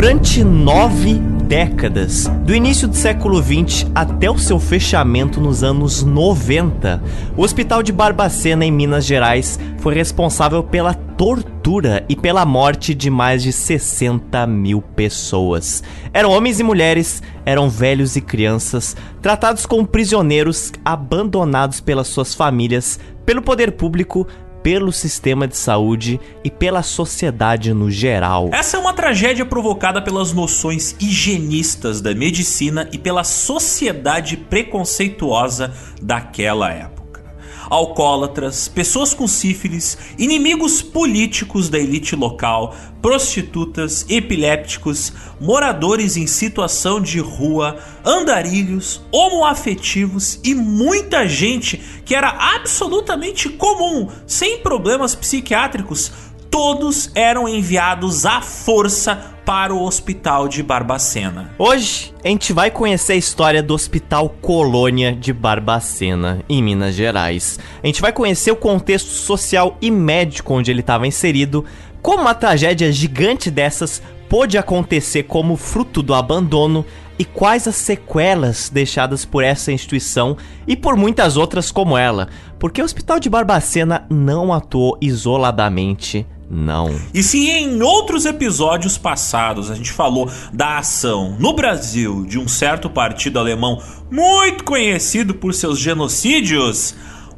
Durante nove décadas, do início do século XX até o seu fechamento nos anos 90, o Hospital de Barbacena, em Minas Gerais, foi responsável pela tortura e pela morte de mais de 60 mil pessoas. Eram homens e mulheres, eram velhos e crianças, tratados como prisioneiros, abandonados pelas suas famílias, pelo poder público, pelo sistema de saúde e pela sociedade no geral. Essa é uma tragédia provocada pelas noções higienistas da medicina e pela sociedade preconceituosa daquela época alcoólatras, pessoas com sífilis, inimigos políticos da elite local, prostitutas, epilépticos, moradores em situação de rua, andarilhos, homoafetivos e muita gente que era absolutamente comum, sem problemas psiquiátricos, todos eram enviados à força para o Hospital de Barbacena. Hoje a gente vai conhecer a história do Hospital Colônia de Barbacena, em Minas Gerais. A gente vai conhecer o contexto social e médico onde ele estava inserido, como uma tragédia gigante dessas pôde acontecer como fruto do abandono e quais as sequelas deixadas por essa instituição e por muitas outras como ela, porque o Hospital de Barbacena não atuou isoladamente não. E se em outros episódios passados a gente falou da ação no Brasil de um certo partido alemão muito conhecido por seus genocídios,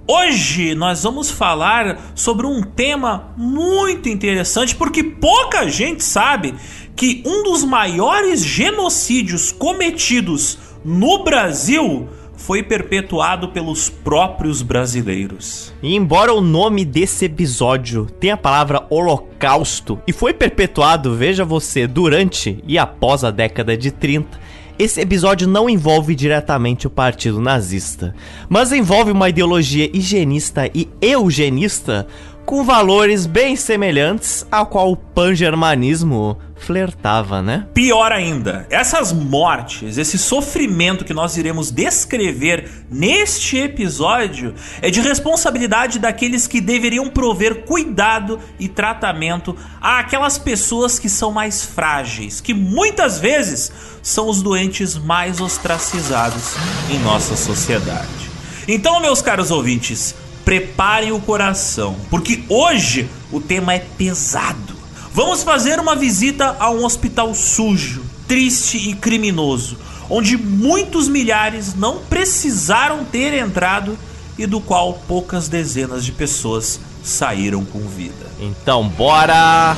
hoje nós vamos falar sobre um tema muito interessante porque pouca gente sabe que um dos maiores genocídios cometidos no Brasil foi perpetuado pelos próprios brasileiros. E embora o nome desse episódio tenha a palavra holocausto e foi perpetuado, veja você, durante e após a década de 30, esse episódio não envolve diretamente o partido nazista, mas envolve uma ideologia higienista e eugenista com valores bem semelhantes ao qual o pan-germanismo flertava, né? Pior ainda, essas mortes, esse sofrimento que nós iremos descrever neste episódio é de responsabilidade daqueles que deveriam prover cuidado e tratamento àquelas pessoas que são mais frágeis, que muitas vezes são os doentes mais ostracizados em nossa sociedade. Então, meus caros ouvintes, preparem o coração, porque hoje o tema é pesado. Vamos fazer uma visita a um hospital sujo, triste e criminoso, onde muitos milhares não precisaram ter entrado e do qual poucas dezenas de pessoas saíram com vida. Então, bora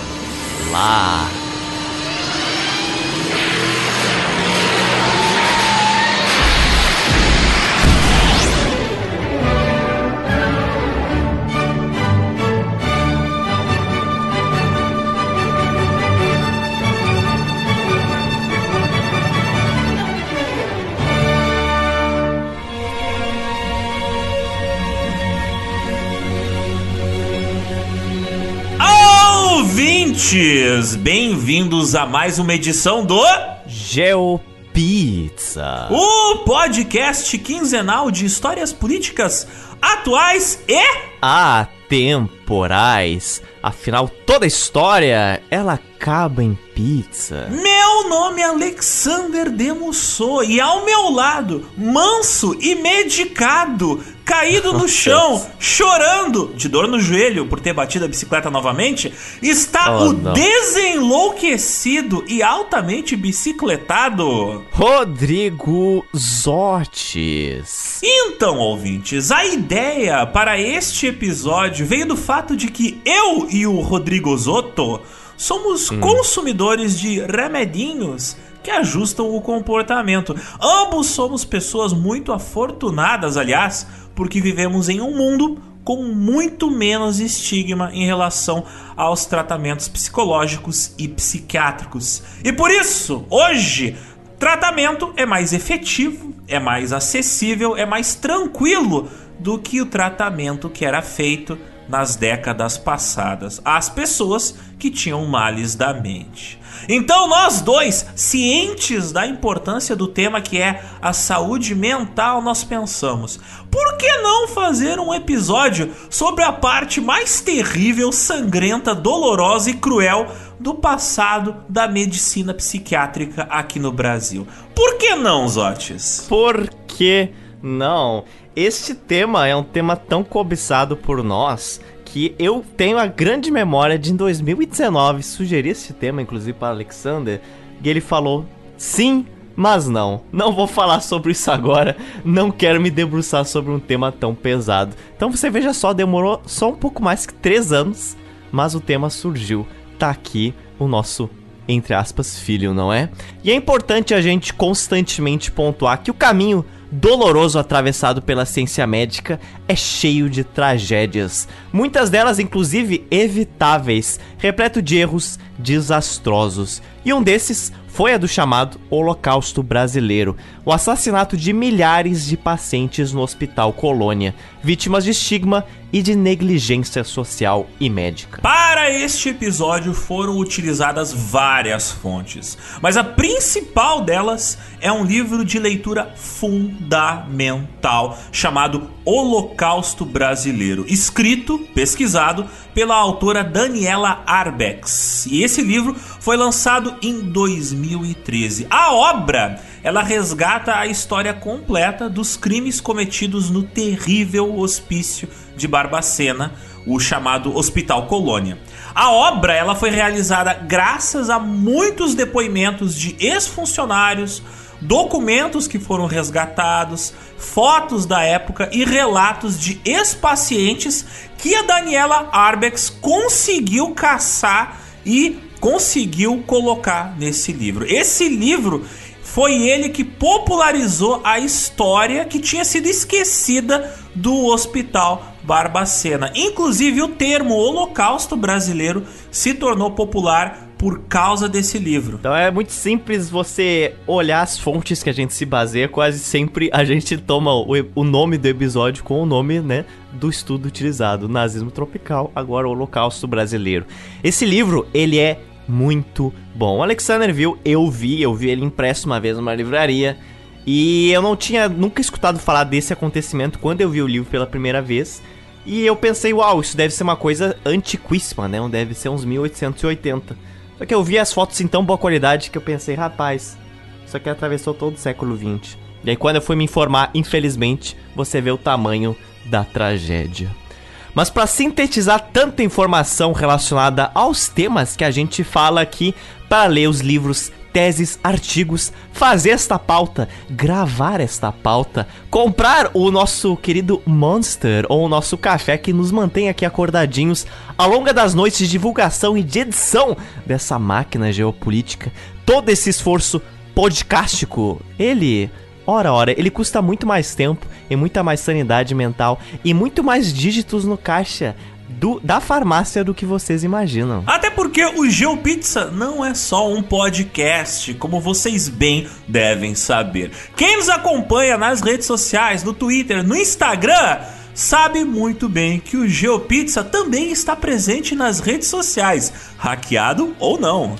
lá! Ouvintes! Bem-vindos a mais uma edição do GeoPizza, o podcast quinzenal de histórias políticas atuais e atemporais. Afinal, toda história ela acaba em pizza. Meu nome é Alexander Demusso e ao meu lado, manso e medicado, caído no chão, chorando de dor no joelho por ter batido a bicicleta novamente, está oh, o não. desenlouquecido e altamente bicicletado Rodrigo Zotes. Então, ouvintes, a ideia para este episódio veio do fato de que eu e o Rodrigo Zotto somos hum. consumidores de remedinhos que ajustam o comportamento. Ambos somos pessoas muito afortunadas, aliás, porque vivemos em um mundo com muito menos estigma em relação aos tratamentos psicológicos e psiquiátricos. E por isso, hoje, tratamento é mais efetivo, é mais acessível, é mais tranquilo do que o tratamento que era feito nas décadas passadas às pessoas que tinham males da mente. Então, nós dois, cientes da importância do tema que é a saúde mental, nós pensamos: por que não fazer um episódio sobre a parte mais terrível, sangrenta, dolorosa e cruel do passado da medicina psiquiátrica aqui no Brasil? Por que não, Zotes? Por que não? Este tema é um tema tão cobiçado por nós que eu tenho a grande memória de em 2019 sugerir esse tema, inclusive para Alexander, e ele falou sim, mas não. Não vou falar sobre isso agora. Não quero me debruçar sobre um tema tão pesado. Então você veja só, demorou só um pouco mais que três anos, mas o tema surgiu. Tá aqui o nosso entre aspas, filho, não é? E é importante a gente constantemente pontuar que o caminho doloroso atravessado pela ciência médica é cheio de tragédias, muitas delas inclusive evitáveis, repleto de erros desastrosos. E um desses foi a do chamado Holocausto Brasileiro, o assassinato de milhares de pacientes no Hospital Colônia, vítimas de estigma e de negligência social e médica. Para este episódio foram utilizadas várias fontes, mas a principal delas é um livro de leitura fundamental chamado Holocausto Brasileiro, escrito, pesquisado pela autora Daniela Arbex. E esse livro foi lançado em 2013. A obra, ela resgata a história completa dos crimes cometidos no terrível hospício de Barbacena, o chamado Hospital Colônia. A obra ela foi realizada graças a muitos depoimentos de ex-funcionários, documentos que foram resgatados, fotos da época e relatos de ex-pacientes que a Daniela Arbex conseguiu caçar e conseguiu colocar nesse livro. Esse livro foi ele que popularizou a história que tinha sido esquecida do Hospital Barbacena. Inclusive, o termo Holocausto Brasileiro se tornou popular por causa desse livro. Então é muito simples você olhar as fontes que a gente se baseia, quase sempre a gente toma o, o nome do episódio com o nome, né, do estudo utilizado, nazismo tropical, agora o Holocausto Brasileiro. Esse livro, ele é muito bom. O Alexander viu, eu vi, eu vi ele impresso uma vez numa livraria. E eu não tinha nunca escutado falar desse acontecimento quando eu vi o livro pela primeira vez. E eu pensei, uau, isso deve ser uma coisa antiquíssima, né? Deve ser uns 1880. Só que eu vi as fotos em tão boa qualidade que eu pensei, rapaz, isso aqui atravessou todo o século XX. E aí quando eu fui me informar, infelizmente, você vê o tamanho da tragédia. Mas para sintetizar tanta informação relacionada aos temas que a gente fala aqui, para ler os livros teses, artigos, fazer esta pauta, gravar esta pauta, comprar o nosso querido Monster ou o nosso café que nos mantém aqui acordadinhos ao longo das noites de divulgação e de edição dessa máquina geopolítica. Todo esse esforço podcastico, ele Ora, ora, ele custa muito mais tempo e muita mais sanidade mental e muito mais dígitos no caixa do, da farmácia do que vocês imaginam. Até porque o GeoPizza não é só um podcast, como vocês bem devem saber. Quem nos acompanha nas redes sociais, no Twitter, no Instagram, sabe muito bem que o GeoPizza também está presente nas redes sociais, hackeado ou não.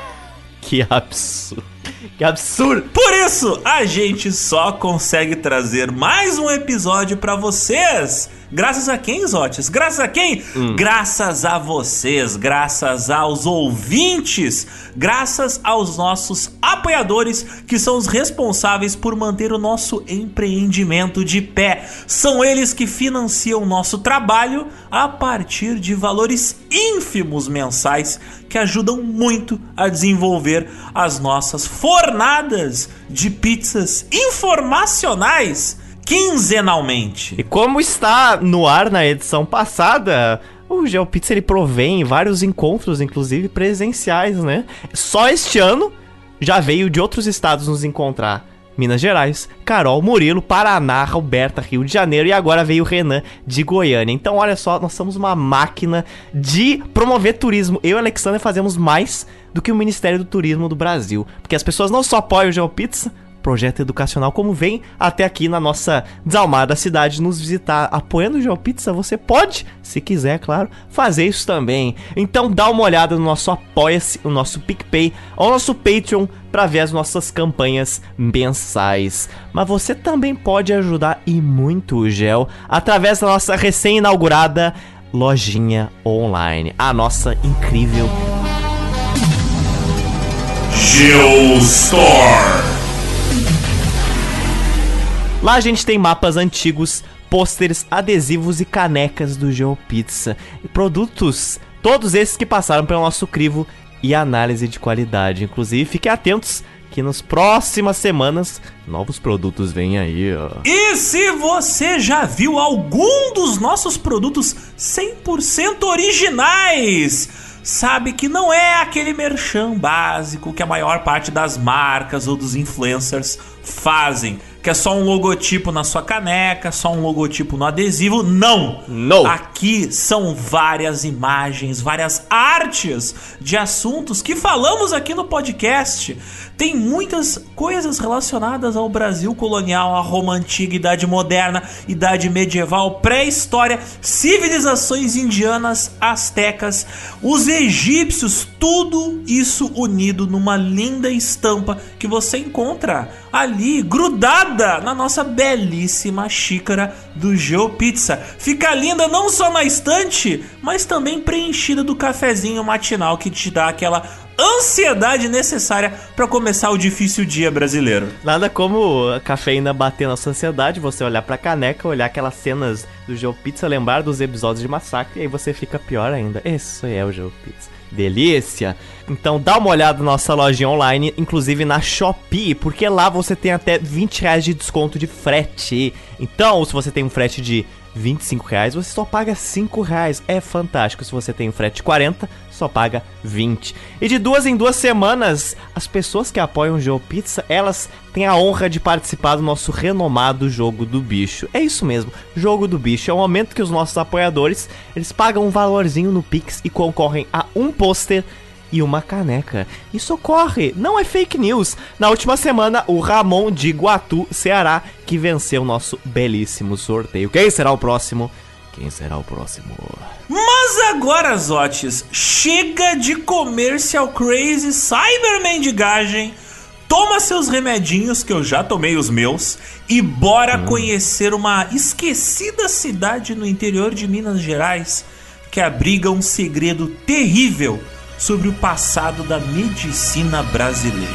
que absurdo. Que absurdo! Por isso, a gente só consegue trazer mais um episódio para vocês Graças a quem, Zotes? Graças a quem? Hum. Graças a vocês, graças aos ouvintes, graças aos nossos apoiadores que são os responsáveis por manter o nosso empreendimento de pé. São eles que financiam o nosso trabalho a partir de valores ínfimos mensais que ajudam muito a desenvolver as nossas fornadas de pizzas informacionais quinzenalmente. E como está no ar na edição passada, o GeoPizza ele provém vários encontros, inclusive presenciais, né? Só este ano já veio de outros estados nos encontrar. Minas Gerais, Carol, Murilo, Paraná, Roberta, Rio de Janeiro e agora veio o Renan de Goiânia. Então, olha só, nós somos uma máquina de promover turismo. Eu e Alexander fazemos mais do que o Ministério do Turismo do Brasil. Porque as pessoas não só apoiam o GeoPizza, projeto educacional, como vem até aqui na nossa desalmada cidade nos visitar apoiando o GeoPizza, você pode, se quiser, claro, fazer isso também. Então dá uma olhada no nosso Apoia-se, o nosso PicPay, ou nosso Patreon para ver as nossas campanhas mensais. Mas você também pode ajudar e muito o Gel através da nossa recém-inaugurada lojinha online, a nossa incrível Geostore. Lá a gente tem mapas antigos, pôsteres, adesivos e canecas do GeoPizza. E produtos, todos esses que passaram pelo nosso crivo e análise de qualidade. Inclusive, fiquem atentos que nas próximas semanas novos produtos vêm aí, ó. E se você já viu algum dos nossos produtos 100% originais, sabe que não é aquele merchan básico que a maior parte das marcas ou dos influencers fazem que é só um logotipo na sua caneca, só um logotipo no adesivo. Não! Não! Aqui são várias imagens, várias artes de assuntos que falamos aqui no podcast. Tem muitas coisas relacionadas ao Brasil colonial, à Roma antiga, Idade moderna, Idade medieval, pré-história, civilizações indianas, astecas, os egípcios, tudo isso unido numa linda estampa que você encontra ali na nossa belíssima xícara do GeoPizza. Fica linda não só na estante, mas também preenchida do cafezinho matinal que te dá aquela ansiedade necessária para começar o difícil dia brasileiro. Nada como a cafeína bater na sua ansiedade, você olhar pra caneca, olhar aquelas cenas do GeoPizza, lembrar dos episódios de massacre, e aí você fica pior ainda. Isso é o GeoPizza delícia. Então dá uma olhada na nossa lojinha online, inclusive na Shopee, porque lá você tem até 20 reais de desconto de frete. Então, se você tem um frete de 25 reais, você só paga 5 reais. É fantástico. Se você tem um frete de 40, só paga 20. E de duas em duas semanas, as pessoas que apoiam o GeoPizza, elas têm a honra de participar do nosso renomado Jogo do Bicho. É isso mesmo, Jogo do Bicho. É o momento que os nossos apoiadores, eles pagam um valorzinho no Pix e concorrem a um pôster e uma caneca. Isso ocorre, não é fake news. Na última semana, o Ramon de Iguatu, Ceará, que venceu o nosso belíssimo sorteio. Quem será o próximo? Quem será o próximo? Mas agora, Zotes, chega de comercial crazy cyber mendigagem. Toma seus remedinhos, que eu já tomei os meus, e bora hum. conhecer uma esquecida cidade no interior de Minas Gerais que abriga um segredo terrível sobre o passado da medicina brasileira.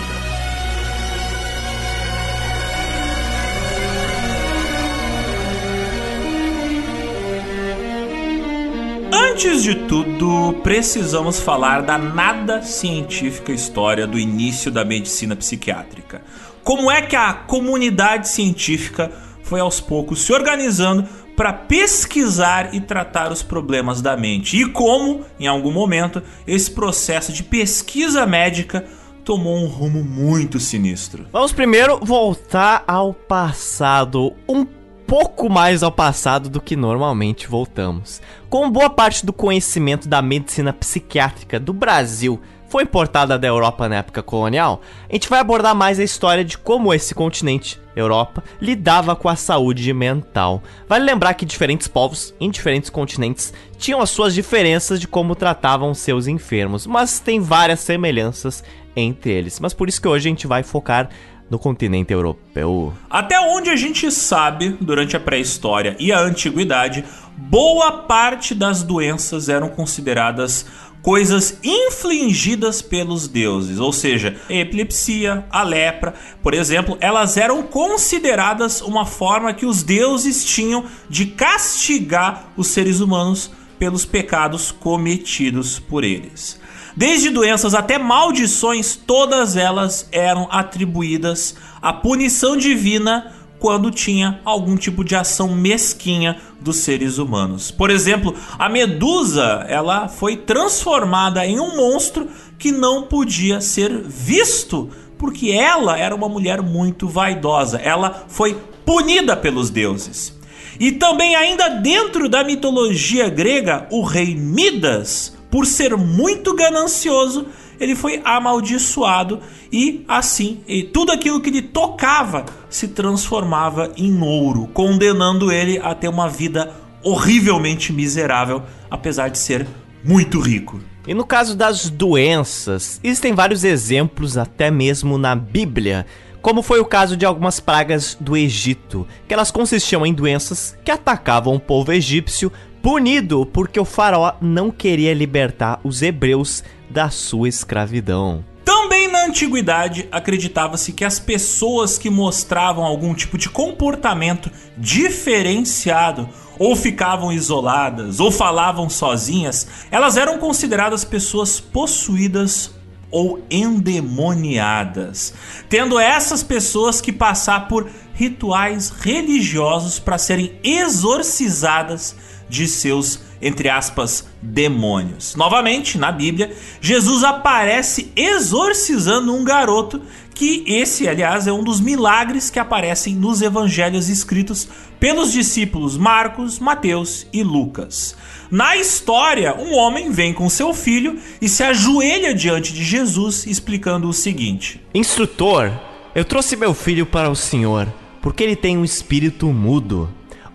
Antes de tudo, precisamos falar da nada científica história do início da medicina psiquiátrica. Como é que a comunidade científica foi aos poucos se organizando para pesquisar e tratar os problemas da mente. E como, em algum momento, esse processo de pesquisa médica tomou um rumo muito sinistro. Vamos primeiro voltar ao passado, um pouco mais ao passado do que normalmente voltamos. Com boa parte do conhecimento da medicina psiquiátrica do Brasil foi importada da Europa na época colonial, a gente vai abordar mais a história de como esse continente, Europa, lidava com a saúde mental. Vale lembrar que diferentes povos, em diferentes continentes, tinham as suas diferenças de como tratavam seus enfermos, mas tem várias semelhanças entre eles. Mas por isso que hoje a gente vai focar no continente europeu. Até onde a gente sabe, durante a pré-história e a antiguidade, boa parte das doenças eram consideradas coisas infligidas pelos deuses, ou seja, a epilepsia, a lepra, por exemplo, elas eram consideradas uma forma que os deuses tinham de castigar os seres humanos pelos pecados cometidos por eles. Desde doenças até maldições, todas elas eram atribuídas à punição divina quando tinha algum tipo de ação mesquinha dos seres humanos. Por exemplo, a Medusa, ela foi transformada em um monstro que não podia ser visto, porque ela era uma mulher muito vaidosa. Ela foi punida pelos deuses. E também ainda dentro da mitologia grega, o rei Midas por ser muito ganancioso, ele foi amaldiçoado e assim, e tudo aquilo que ele tocava se transformava em ouro, condenando ele a ter uma vida horrivelmente miserável, apesar de ser muito rico. E no caso das doenças, existem vários exemplos, até mesmo na Bíblia, como foi o caso de algumas pragas do Egito, que elas consistiam em doenças que atacavam o povo egípcio, punido porque o faraó não queria libertar os hebreus da sua escravidão. Também na antiguidade acreditava-se que as pessoas que mostravam algum tipo de comportamento diferenciado ou ficavam isoladas ou falavam sozinhas, elas eram consideradas pessoas possuídas ou endemoniadas, tendo essas pessoas que passar por rituais religiosos para serem exorcizadas de seus entre aspas, demônios. Novamente, na Bíblia, Jesus aparece exorcizando um garoto, que esse, aliás, é um dos milagres que aparecem nos evangelhos escritos pelos discípulos Marcos, Mateus e Lucas. Na história, um homem vem com seu filho e se ajoelha diante de Jesus, explicando o seguinte: Instrutor, eu trouxe meu filho para o Senhor, porque ele tem um espírito mudo.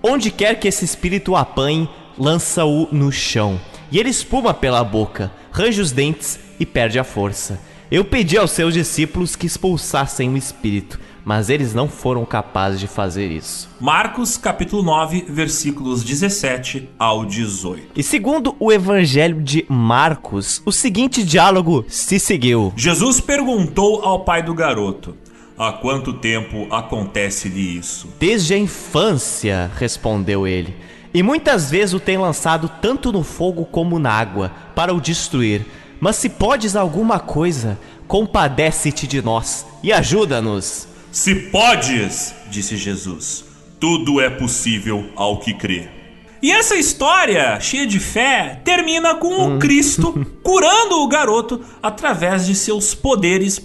Onde quer que esse espírito apanhe, lança-o no chão, e ele espuma pela boca, range os dentes e perde a força. Eu pedi aos seus discípulos que expulsassem o espírito, mas eles não foram capazes de fazer isso. Marcos capítulo 9, versículos 17 ao 18. E segundo o evangelho de Marcos, o seguinte diálogo se seguiu. Jesus perguntou ao pai do garoto: Há quanto tempo acontece-lhe isso? Desde a infância, respondeu ele e muitas vezes o tem lançado tanto no fogo como na água, para o destruir. Mas se podes alguma coisa, compadece-te de nós e ajuda-nos. Se podes, disse Jesus, tudo é possível ao que crê. E essa história, cheia de fé, termina com o hum. Cristo curando o garoto através de seus poderes,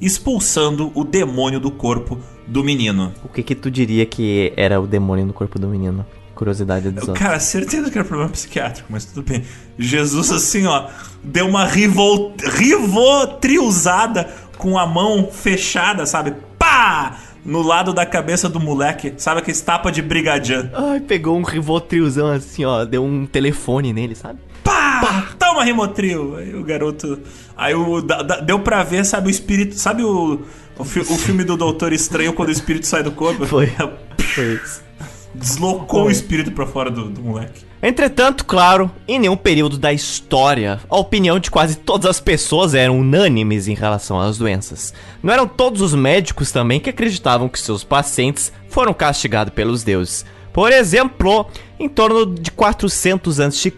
expulsando o demônio do corpo do menino. O que que tu diria que era o demônio no corpo do menino? curiosidade dos Cara, certeza que era problema psiquiátrico, mas tudo bem. Jesus, assim, ó, deu uma rivol... rivotrilzada com a mão fechada, sabe? Pá! No lado da cabeça do moleque, sabe aquele tapa de brigadian. Ai, pegou um rivotrilzão assim, ó, deu um telefone nele, sabe? Pá! Pá! Toma Rimotril! Aí o garoto. Aí o. Da, da, deu pra ver, sabe, o espírito. Sabe o. O, fi, o filme do Doutor Estranho quando o espírito sai do corpo? Foi. Foi isso deslocou o espírito para fora do, do moleque. Entretanto, claro, em nenhum período da história, a opinião de quase todas as pessoas eram unânimes em relação às doenças. Não eram todos os médicos também que acreditavam que seus pacientes foram castigados pelos deuses. Por exemplo, em torno de 400 a.C.,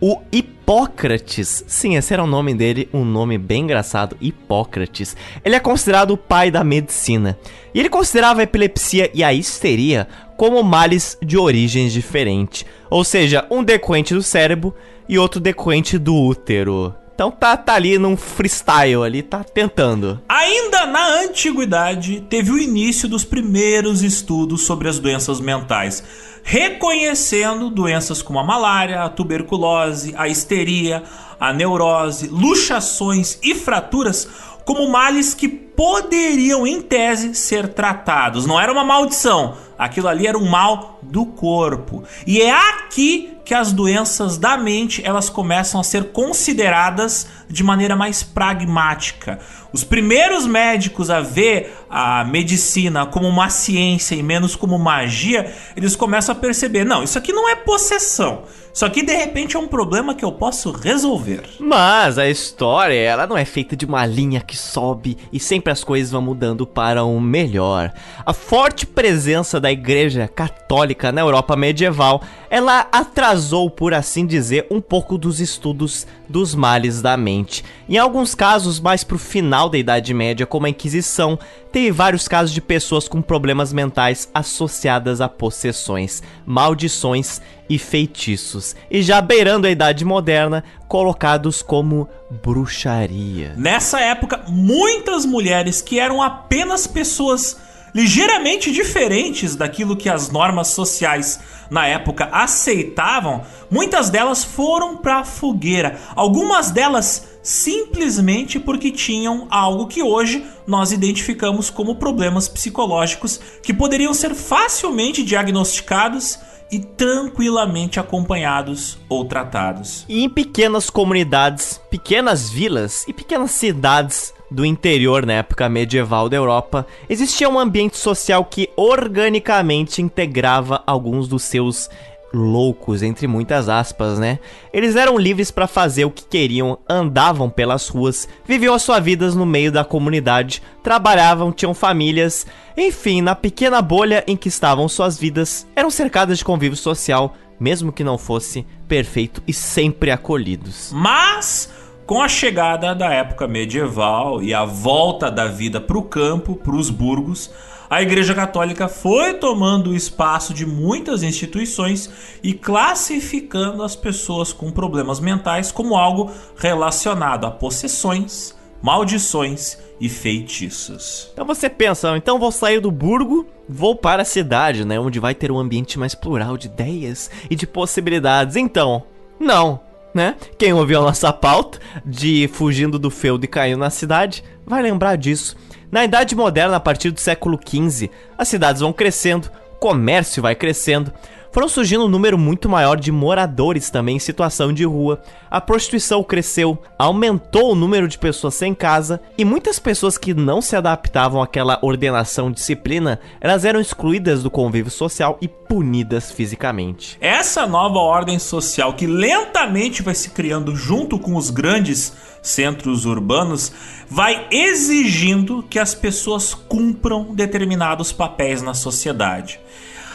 o Hipócrates, sim, esse era o nome dele, um nome bem engraçado, Hipócrates. Ele é considerado o pai da medicina. E ele considerava a epilepsia e a histeria como males de origens diferentes, ou seja, um decorrente do cérebro e outro decorrente do útero. Então tá, tá ali num freestyle ali, tá tentando. Ainda na antiguidade, teve o início dos primeiros estudos sobre as doenças mentais, reconhecendo doenças como a malária, a tuberculose, a histeria, a neurose, luxações e fraturas como males que poderiam, em tese, ser tratados. Não era uma maldição, aquilo ali era um mal do corpo. E é aqui que as doenças da mente elas começam a ser consideradas de maneira mais pragmática. Os primeiros médicos a ver a medicina como uma ciência e menos como magia, eles começam a perceber, não, isso aqui não é possessão. Isso aqui de repente é um problema que eu posso resolver. Mas a história, ela não é feita de uma linha que sobe e sempre as coisas vão mudando para o melhor. A forte presença da Igreja Católica na Europa medieval, ela atrasou, por assim dizer, um pouco dos estudos dos males da mente. Em alguns casos, mais pro final da Idade Média, como a Inquisição, teve vários casos de pessoas com problemas mentais associadas a possessões, maldições e feitiços, e já beirando a Idade Moderna, colocados como bruxaria. Nessa época, muitas mulheres que eram apenas pessoas ligeiramente diferentes daquilo que as normas sociais na época aceitavam, muitas delas foram para a fogueira. Algumas delas simplesmente porque tinham algo que hoje nós identificamos como problemas psicológicos que poderiam ser facilmente diagnosticados e tranquilamente acompanhados ou tratados. E em pequenas comunidades, pequenas vilas e pequenas cidades do interior na época medieval da Europa, existia um ambiente social que organicamente integrava alguns dos seus loucos, entre muitas aspas, né? Eles eram livres para fazer o que queriam, andavam pelas ruas, viviam as suas vidas no meio da comunidade, trabalhavam, tinham famílias, enfim, na pequena bolha em que estavam suas vidas, eram cercadas de convívio social, mesmo que não fosse perfeito e sempre acolhidos. Mas com a chegada da época medieval e a volta da vida para o campo, para os burgos, a Igreja Católica foi tomando o espaço de muitas instituições e classificando as pessoas com problemas mentais como algo relacionado a possessões, maldições e feitiços. Então você pensa, então vou sair do burgo, vou para a cidade, né, onde vai ter um ambiente mais plural de ideias e de possibilidades. Então, não né? Quem ouviu a nossa pauta de fugindo do feudo e caindo na cidade vai lembrar disso. Na Idade Moderna, a partir do século XV, as cidades vão crescendo, o comércio vai crescendo, foram surgindo um número muito maior de moradores também em situação de rua. A prostituição cresceu, aumentou o número de pessoas sem casa e muitas pessoas que não se adaptavam àquela ordenação disciplina, elas eram excluídas do convívio social e punidas fisicamente. Essa nova ordem social que lentamente vai se criando junto com os grandes centros urbanos vai exigindo que as pessoas cumpram determinados papéis na sociedade.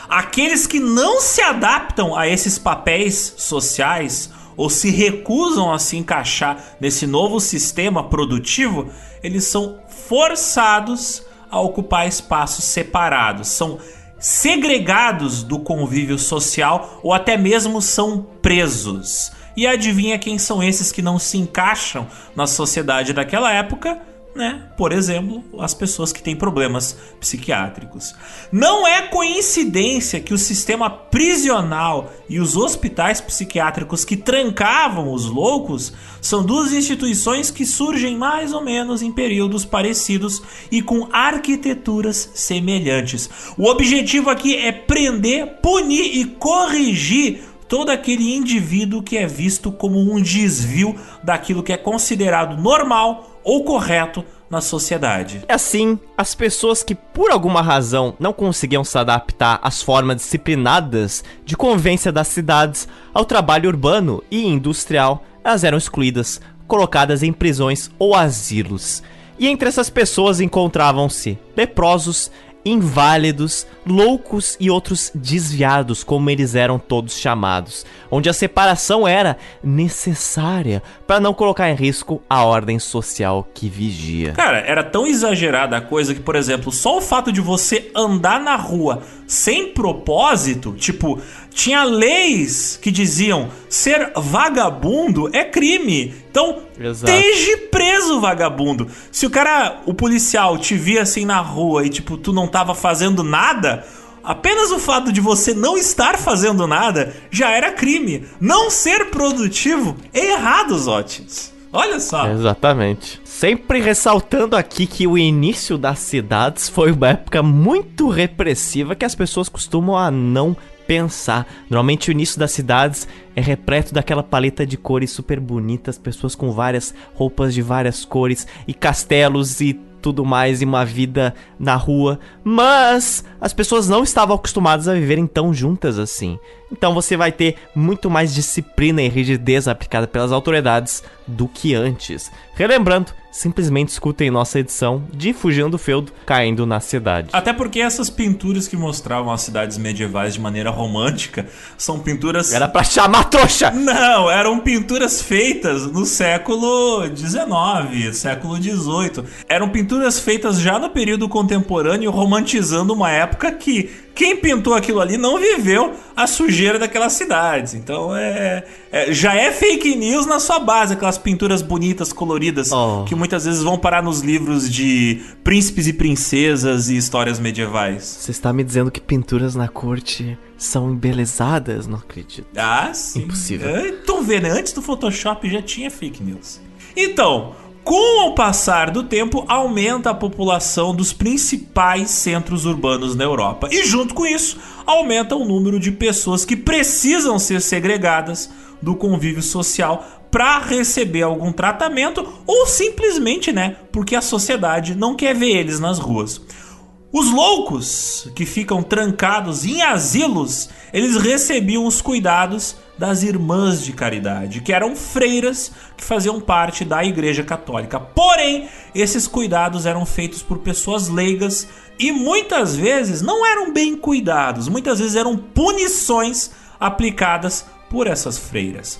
Aqueles que não se adaptam a esses papéis sociais ou se recusam a se encaixar nesse novo sistema produtivo, eles são forçados a ocupar espaços separados, são segregados do convívio social ou até mesmo são presos. E adivinha quem são esses que não se encaixam na sociedade daquela época? Né? Por exemplo, as pessoas que têm problemas psiquiátricos. Não é coincidência que o sistema prisional e os hospitais psiquiátricos que trancavam os loucos são duas instituições que surgem mais ou menos em períodos parecidos e com arquiteturas semelhantes. O objetivo aqui é prender, punir e corrigir todo aquele indivíduo que é visto como um desvio daquilo que é considerado normal ou correto na sociedade. Assim, as pessoas que por alguma razão não conseguiam se adaptar às formas disciplinadas de convivência das cidades ao trabalho urbano e industrial, elas eram excluídas, colocadas em prisões ou asilos. E entre essas pessoas encontravam-se leprosos, inválidos, loucos e outros desviados, como eles eram todos chamados, onde a separação era necessária para não colocar em risco a ordem social que vigia. Cara, era tão exagerada a coisa que, por exemplo, só o fato de você andar na rua sem propósito, tipo, tinha leis que diziam ser vagabundo é crime. Então, Exato. esteja preso, vagabundo. Se o cara, o policial, te via assim na rua e, tipo, tu não tava fazendo nada, Apenas o fato de você não estar fazendo nada já era crime. Não ser produtivo é errado, Zotes. Olha só. Exatamente. Sempre ressaltando aqui que o início das cidades foi uma época muito repressiva que as pessoas costumam a não pensar. Normalmente o início das cidades é repleto daquela paleta de cores super bonitas, pessoas com várias roupas de várias cores e castelos e tudo mais e uma vida na rua, mas as pessoas não estavam acostumadas a viverem tão juntas assim. Então você vai ter muito mais disciplina e rigidez aplicada pelas autoridades do que antes. Relembrando, simplesmente escutem nossa edição de Fugindo do Feudo caindo na cidade. Até porque essas pinturas que mostravam as cidades medievais de maneira romântica são pinturas. Era pra chamar trouxa! Não, eram pinturas feitas no século XIX, século XVIII. Eram pinturas pinturas feitas já no período contemporâneo, romantizando uma época que quem pintou aquilo ali não viveu a sujeira daquelas cidades. Então é, é já é fake news na sua base, aquelas pinturas bonitas, coloridas, oh. que muitas vezes vão parar nos livros de príncipes e princesas e histórias medievais. Você está me dizendo que pinturas na corte são embelezadas? Não acredito. Ah, sim. Impossível. É, então né? Antes do Photoshop já tinha fake news. Então, com o passar do tempo, aumenta a população dos principais centros urbanos na Europa. E junto com isso, aumenta o número de pessoas que precisam ser segregadas do convívio social para receber algum tratamento ou simplesmente, né, porque a sociedade não quer ver eles nas ruas. Os loucos que ficam trancados em asilos, eles recebiam os cuidados das irmãs de caridade, que eram freiras que faziam parte da Igreja Católica. Porém, esses cuidados eram feitos por pessoas leigas e muitas vezes não eram bem cuidados, muitas vezes eram punições aplicadas por essas freiras.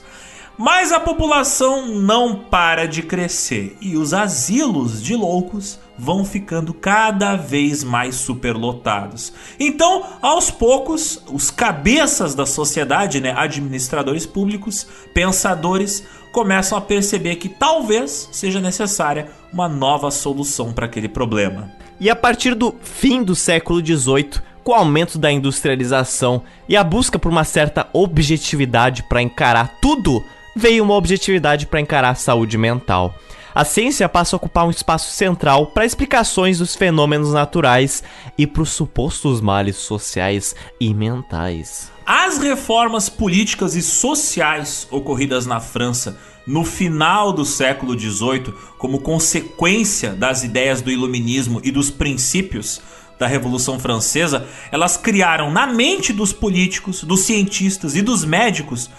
Mas a população não para de crescer e os asilos de loucos vão ficando cada vez mais superlotados. Então, aos poucos, os cabeças da sociedade, né, administradores públicos, pensadores, começam a perceber que talvez seja necessária uma nova solução para aquele problema. E a partir do fim do século XVIII, com o aumento da industrialização e a busca por uma certa objetividade para encarar tudo veio uma objetividade para encarar a saúde mental. A ciência passa a ocupar um espaço central para explicações dos fenômenos naturais e para os supostos males sociais e mentais. As reformas políticas e sociais ocorridas na França no final do século XVIII, como consequência das ideias do Iluminismo e dos princípios da Revolução Francesa, elas criaram na mente dos políticos, dos cientistas e dos médicos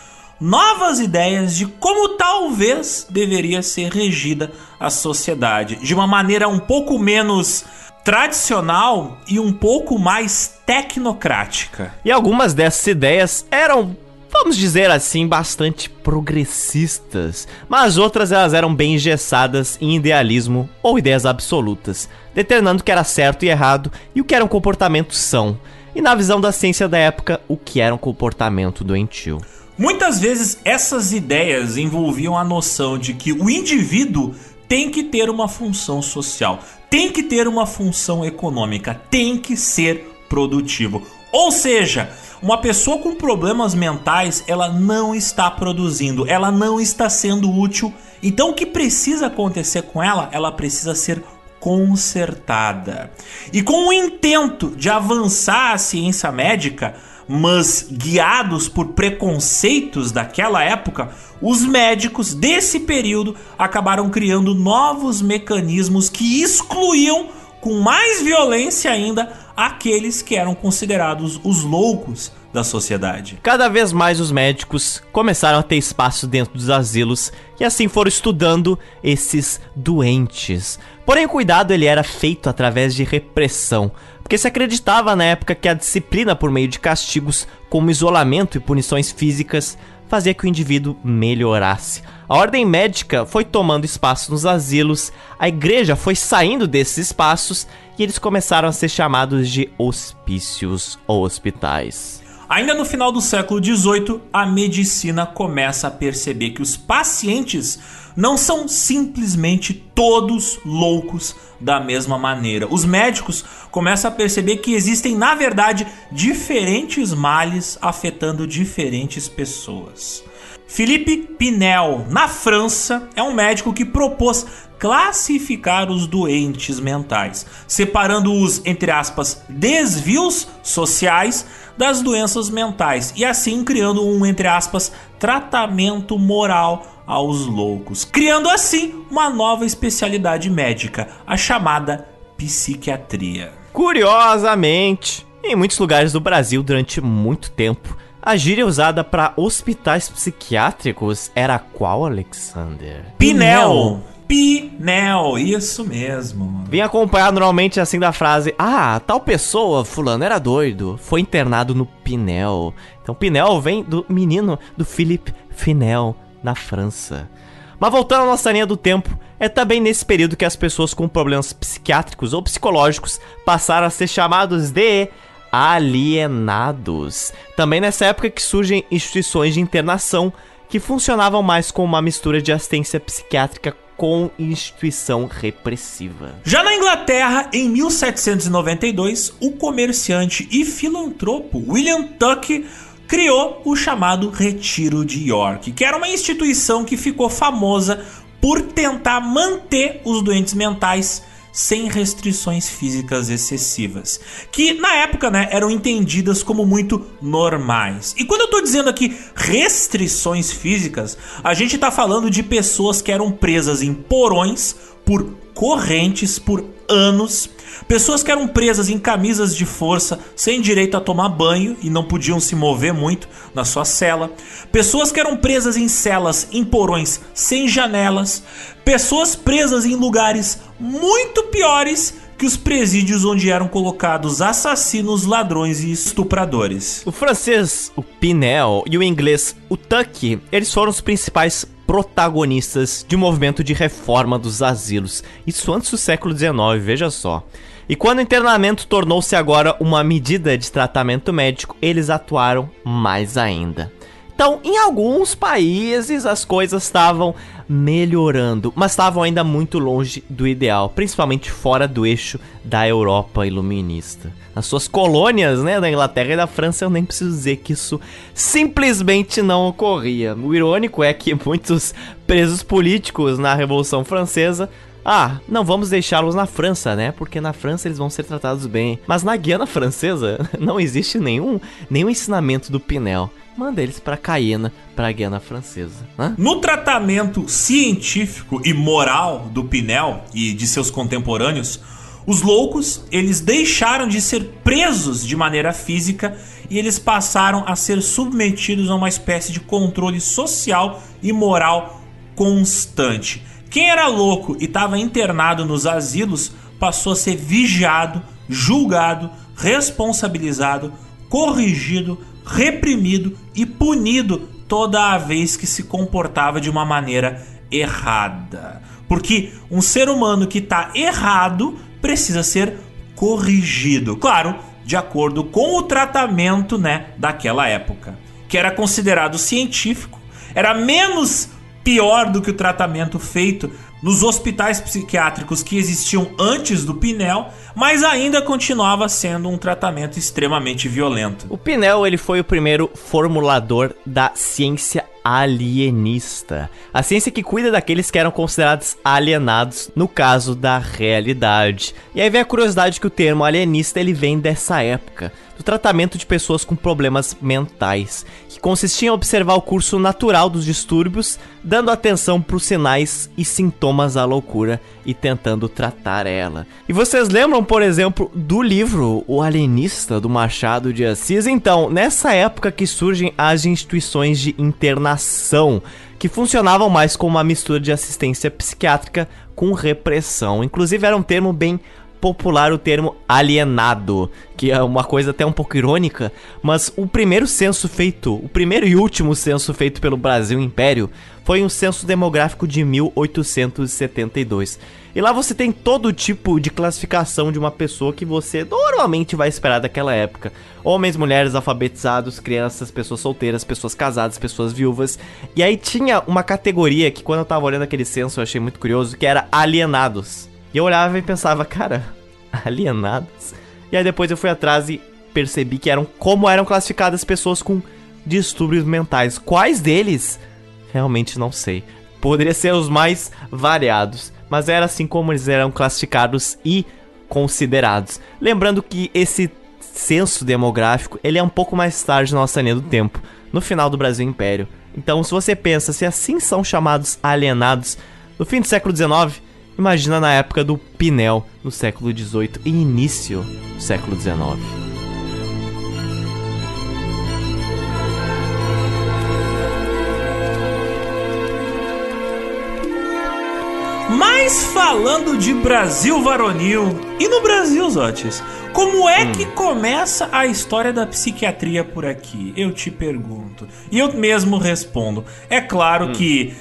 novas ideias de como talvez deveria ser regida a sociedade, de uma maneira um pouco menos tradicional e um pouco mais tecnocrática. E algumas dessas ideias eram vamos dizer assim, bastante progressistas, mas outras elas eram bem engessadas em idealismo ou ideias absolutas, determinando o que era certo e errado e o que era um comportamento são, e na visão da ciência da época, o que era um comportamento doentio. Muitas vezes essas ideias envolviam a noção de que o indivíduo tem que ter uma função social, tem que ter uma função econômica, tem que ser produtivo. Ou seja, uma pessoa com problemas mentais, ela não está produzindo, ela não está sendo útil. Então o que precisa acontecer com ela? Ela precisa ser consertada. E com o intento de avançar a ciência médica, mas guiados por preconceitos daquela época, os médicos desse período acabaram criando novos mecanismos que excluíam com mais violência ainda aqueles que eram considerados os loucos da sociedade. Cada vez mais os médicos começaram a ter espaço dentro dos asilos e assim foram estudando esses doentes. Porém, o cuidado ele era feito através de repressão, porque se acreditava na época que a disciplina por meio de castigos, como isolamento e punições físicas, fazia que o indivíduo melhorasse. A ordem médica foi tomando espaço nos asilos, a igreja foi saindo desses espaços e eles começaram a ser chamados de hospícios ou hospitais. Ainda no final do século XVIII, a medicina começa a perceber que os pacientes não são simplesmente todos loucos da mesma maneira. Os médicos começam a perceber que existem, na verdade, diferentes males afetando diferentes pessoas. Philippe Pinel, na França, é um médico que propôs classificar os doentes mentais, separando-os, entre aspas, desvios sociais das doenças mentais e assim criando um, entre aspas, tratamento moral aos loucos, criando assim uma nova especialidade médica, a chamada psiquiatria. Curiosamente, em muitos lugares do Brasil durante muito tempo, a gíria usada para hospitais psiquiátricos era qual, Alexander? Pinel. Pinel, isso mesmo. Vem acompanhado normalmente assim da frase: Ah, tal pessoa, fulano, era doido, foi internado no Pinel. Então, Pinel vem do menino do Philippe Finel, na França. Mas voltando à nossa linha do tempo, é também nesse período que as pessoas com problemas psiquiátricos ou psicológicos passaram a ser chamados de alienados. Também nessa época que surgem instituições de internação que funcionavam mais com uma mistura de assistência psiquiátrica com instituição repressiva. Já na Inglaterra, em 1792, o comerciante e filantropo William Tuck criou o chamado Retiro de York, que era uma instituição que ficou famosa por tentar manter os doentes mentais sem restrições físicas excessivas, que na época né, eram entendidas como muito normais. E quando eu estou dizendo aqui restrições físicas, a gente está falando de pessoas que eram presas em porões por correntes por anos Pessoas que eram presas em camisas de força, sem direito a tomar banho e não podiam se mover muito na sua cela. Pessoas que eram presas em celas, em porões, sem janelas. Pessoas presas em lugares muito piores que os presídios onde eram colocados assassinos, ladrões e estupradores. O francês, o Pinel, e o inglês, o Tuck, eles foram os principais protagonistas de um movimento de reforma dos asilos. Isso antes do século XIX, veja só. E quando o internamento tornou-se agora uma medida de tratamento médico, eles atuaram mais ainda. Então, em alguns países as coisas estavam melhorando, mas estavam ainda muito longe do ideal, principalmente fora do eixo da Europa iluminista. Nas suas colônias, né, da Inglaterra e da França, eu nem preciso dizer que isso simplesmente não ocorria. O irônico é que muitos presos políticos na Revolução Francesa ah, não vamos deixá-los na França, né? Porque na França eles vão ser tratados bem. Mas na Guiana Francesa não existe nenhum, nenhum ensinamento do Pinel manda eles para Cayena, para Guiana Francesa. Né? No tratamento científico e moral do Pinel e de seus contemporâneos, os loucos eles deixaram de ser presos de maneira física e eles passaram a ser submetidos a uma espécie de controle social e moral constante. Quem era louco e estava internado nos asilos passou a ser vigiado, julgado, responsabilizado, corrigido, reprimido e punido toda a vez que se comportava de uma maneira errada. Porque um ser humano que está errado precisa ser corrigido, claro, de acordo com o tratamento, né, daquela época, que era considerado científico, era menos pior do que o tratamento feito nos hospitais psiquiátricos que existiam antes do Pinel, mas ainda continuava sendo um tratamento extremamente violento. O Pinel ele foi o primeiro formulador da ciência alienista. A ciência que cuida daqueles que eram considerados alienados no caso da realidade. E aí vem a curiosidade que o termo alienista ele vem dessa época, do tratamento de pessoas com problemas mentais, que consistia em observar o curso natural dos distúrbios, dando atenção para os sinais e sintomas da loucura e tentando tratar ela. E vocês lembram, por exemplo, do livro O Alienista do Machado de Assis? Então, nessa época que surgem as instituições de internação, que funcionavam mais como uma mistura de assistência psiquiátrica com repressão. Inclusive era um termo bem popular o termo alienado, que é uma coisa até um pouco irônica, mas o primeiro censo feito, o primeiro e último censo feito pelo Brasil Império, foi um censo demográfico de 1872. E lá você tem todo tipo de classificação de uma pessoa que você normalmente vai esperar daquela época: homens, mulheres, alfabetizados, crianças, pessoas solteiras, pessoas casadas, pessoas viúvas. E aí tinha uma categoria que quando eu tava olhando aquele censo eu achei muito curioso, que era alienados. E eu olhava e pensava, cara, alienados. E aí depois eu fui atrás e percebi que eram como eram classificadas pessoas com distúrbios mentais. Quais deles? Realmente não sei. Poderia ser os mais variados, mas era assim como eles eram classificados e considerados. Lembrando que esse censo demográfico, ele é um pouco mais tarde na nossa linha do tempo, no final do Brasil Império. Então, se você pensa se assim são chamados alienados no fim do século XIX, Imagina na época do Pinel, no século XVIII e início do século XIX. Mas falando de Brasil varonil e no Brasil, Zotes, como é hum. que começa a história da psiquiatria por aqui? Eu te pergunto. E eu mesmo respondo. É claro hum. que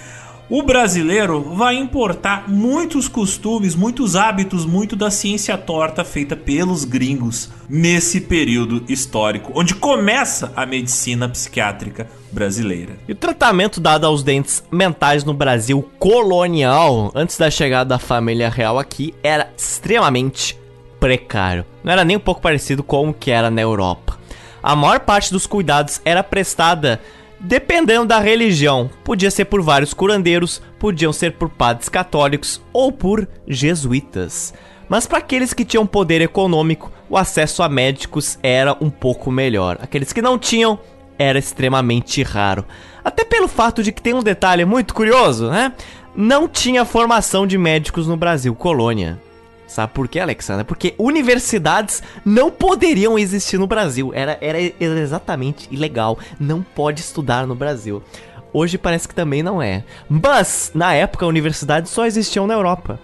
o brasileiro vai importar muitos costumes, muitos hábitos, muito da ciência torta feita pelos gringos nesse período histórico, onde começa a medicina psiquiátrica brasileira. E o tratamento dado aos dentes mentais no Brasil colonial, antes da chegada da família real aqui, era extremamente precário. Não era nem um pouco parecido com o que era na Europa. A maior parte dos cuidados era prestada dependendo da religião. Podia ser por vários curandeiros, podiam ser por padres católicos ou por jesuítas. Mas para aqueles que tinham poder econômico, o acesso a médicos era um pouco melhor. Aqueles que não tinham, era extremamente raro. Até pelo fato de que tem um detalhe muito curioso, né? Não tinha formação de médicos no Brasil colônia. Sabe por quê, Alexandre? Porque universidades não poderiam existir no Brasil. Era, era exatamente ilegal. Não pode estudar no Brasil. Hoje parece que também não é. Mas, na época, universidades só existiam na Europa.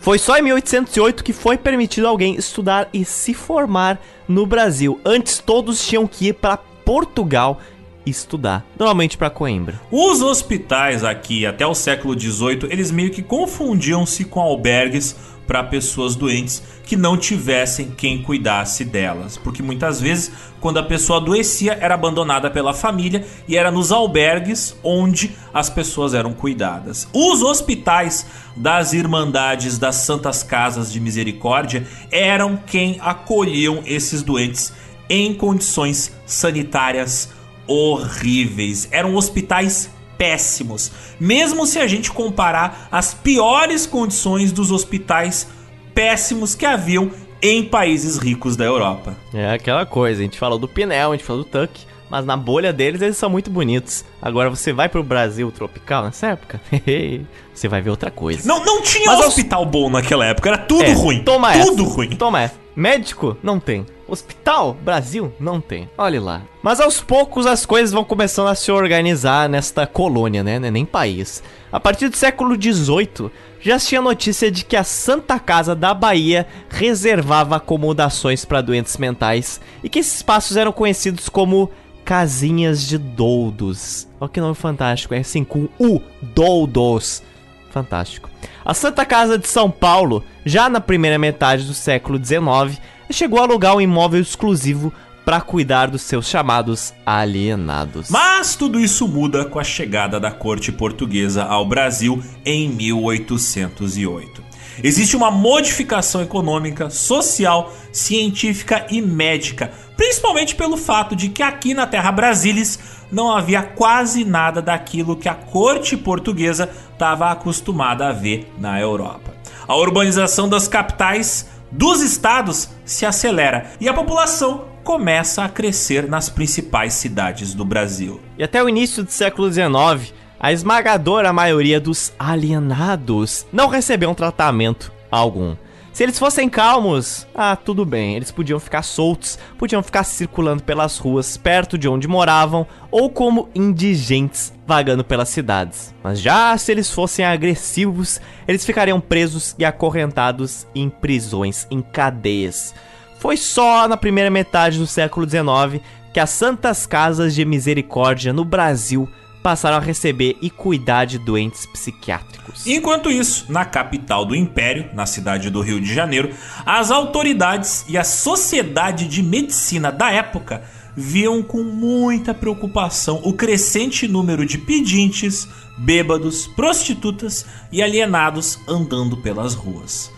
Foi só em 1808 que foi permitido alguém estudar e se formar no Brasil. Antes, todos tinham que ir para Portugal estudar, normalmente para Coimbra. Os hospitais aqui, até o século XVIII, eles meio que confundiam-se com albergues para pessoas doentes que não tivessem quem cuidasse delas, porque muitas vezes quando a pessoa adoecia era abandonada pela família e era nos albergues onde as pessoas eram cuidadas. Os hospitais das Irmandades das Santas Casas de Misericórdia eram quem acolhiam esses doentes em condições sanitárias horríveis. Eram hospitais péssimos. Mesmo se a gente comparar as piores condições dos hospitais péssimos que haviam em países ricos da Europa. É aquela coisa, a gente falou do Pinel, a gente falou do Tuck, mas na bolha deles eles são muito bonitos. Agora você vai pro Brasil tropical nessa época, você vai ver outra coisa. Não, não tinha mas hospital aos... bom naquela época, era tudo é, ruim. Toma tudo essa. ruim. Toma essa. Médico? Não tem. Hospital? Brasil? Não tem. Olhe lá. Mas aos poucos as coisas vão começando a se organizar nesta colônia, né? É nem país. A partir do século XVIII, já tinha notícia de que a Santa Casa da Bahia reservava acomodações para doentes mentais e que esses espaços eram conhecidos como casinhas de doudos. Olha que nome fantástico, é assim com U, doudos. Fantástico. A Santa Casa de São Paulo, já na primeira metade do século XIX, chegou a alugar um imóvel exclusivo para cuidar dos seus chamados alienados. Mas tudo isso muda com a chegada da corte portuguesa ao Brasil em 1808. Existe uma modificação econômica, social, científica e médica, principalmente pelo fato de que aqui na Terra Brasilis não havia quase nada daquilo que a corte portuguesa estava acostumada a ver na Europa. A urbanização das capitais dos estados se acelera e a população começa a crescer nas principais cidades do Brasil. E até o início do século XIX, a esmagadora maioria dos alienados não recebeu um tratamento algum. Se eles fossem calmos, ah, tudo bem, eles podiam ficar soltos, podiam ficar circulando pelas ruas perto de onde moravam ou como indigentes vagando pelas cidades. Mas já se eles fossem agressivos, eles ficariam presos e acorrentados em prisões, em cadeias. Foi só na primeira metade do século XIX que as santas casas de misericórdia no Brasil passaram a receber e cuidar de doentes psiquiátricos. Enquanto isso, na capital do Império, na cidade do Rio de Janeiro, as autoridades e a sociedade de medicina da época viam com muita preocupação o crescente número de pedintes, bêbados, prostitutas e alienados andando pelas ruas.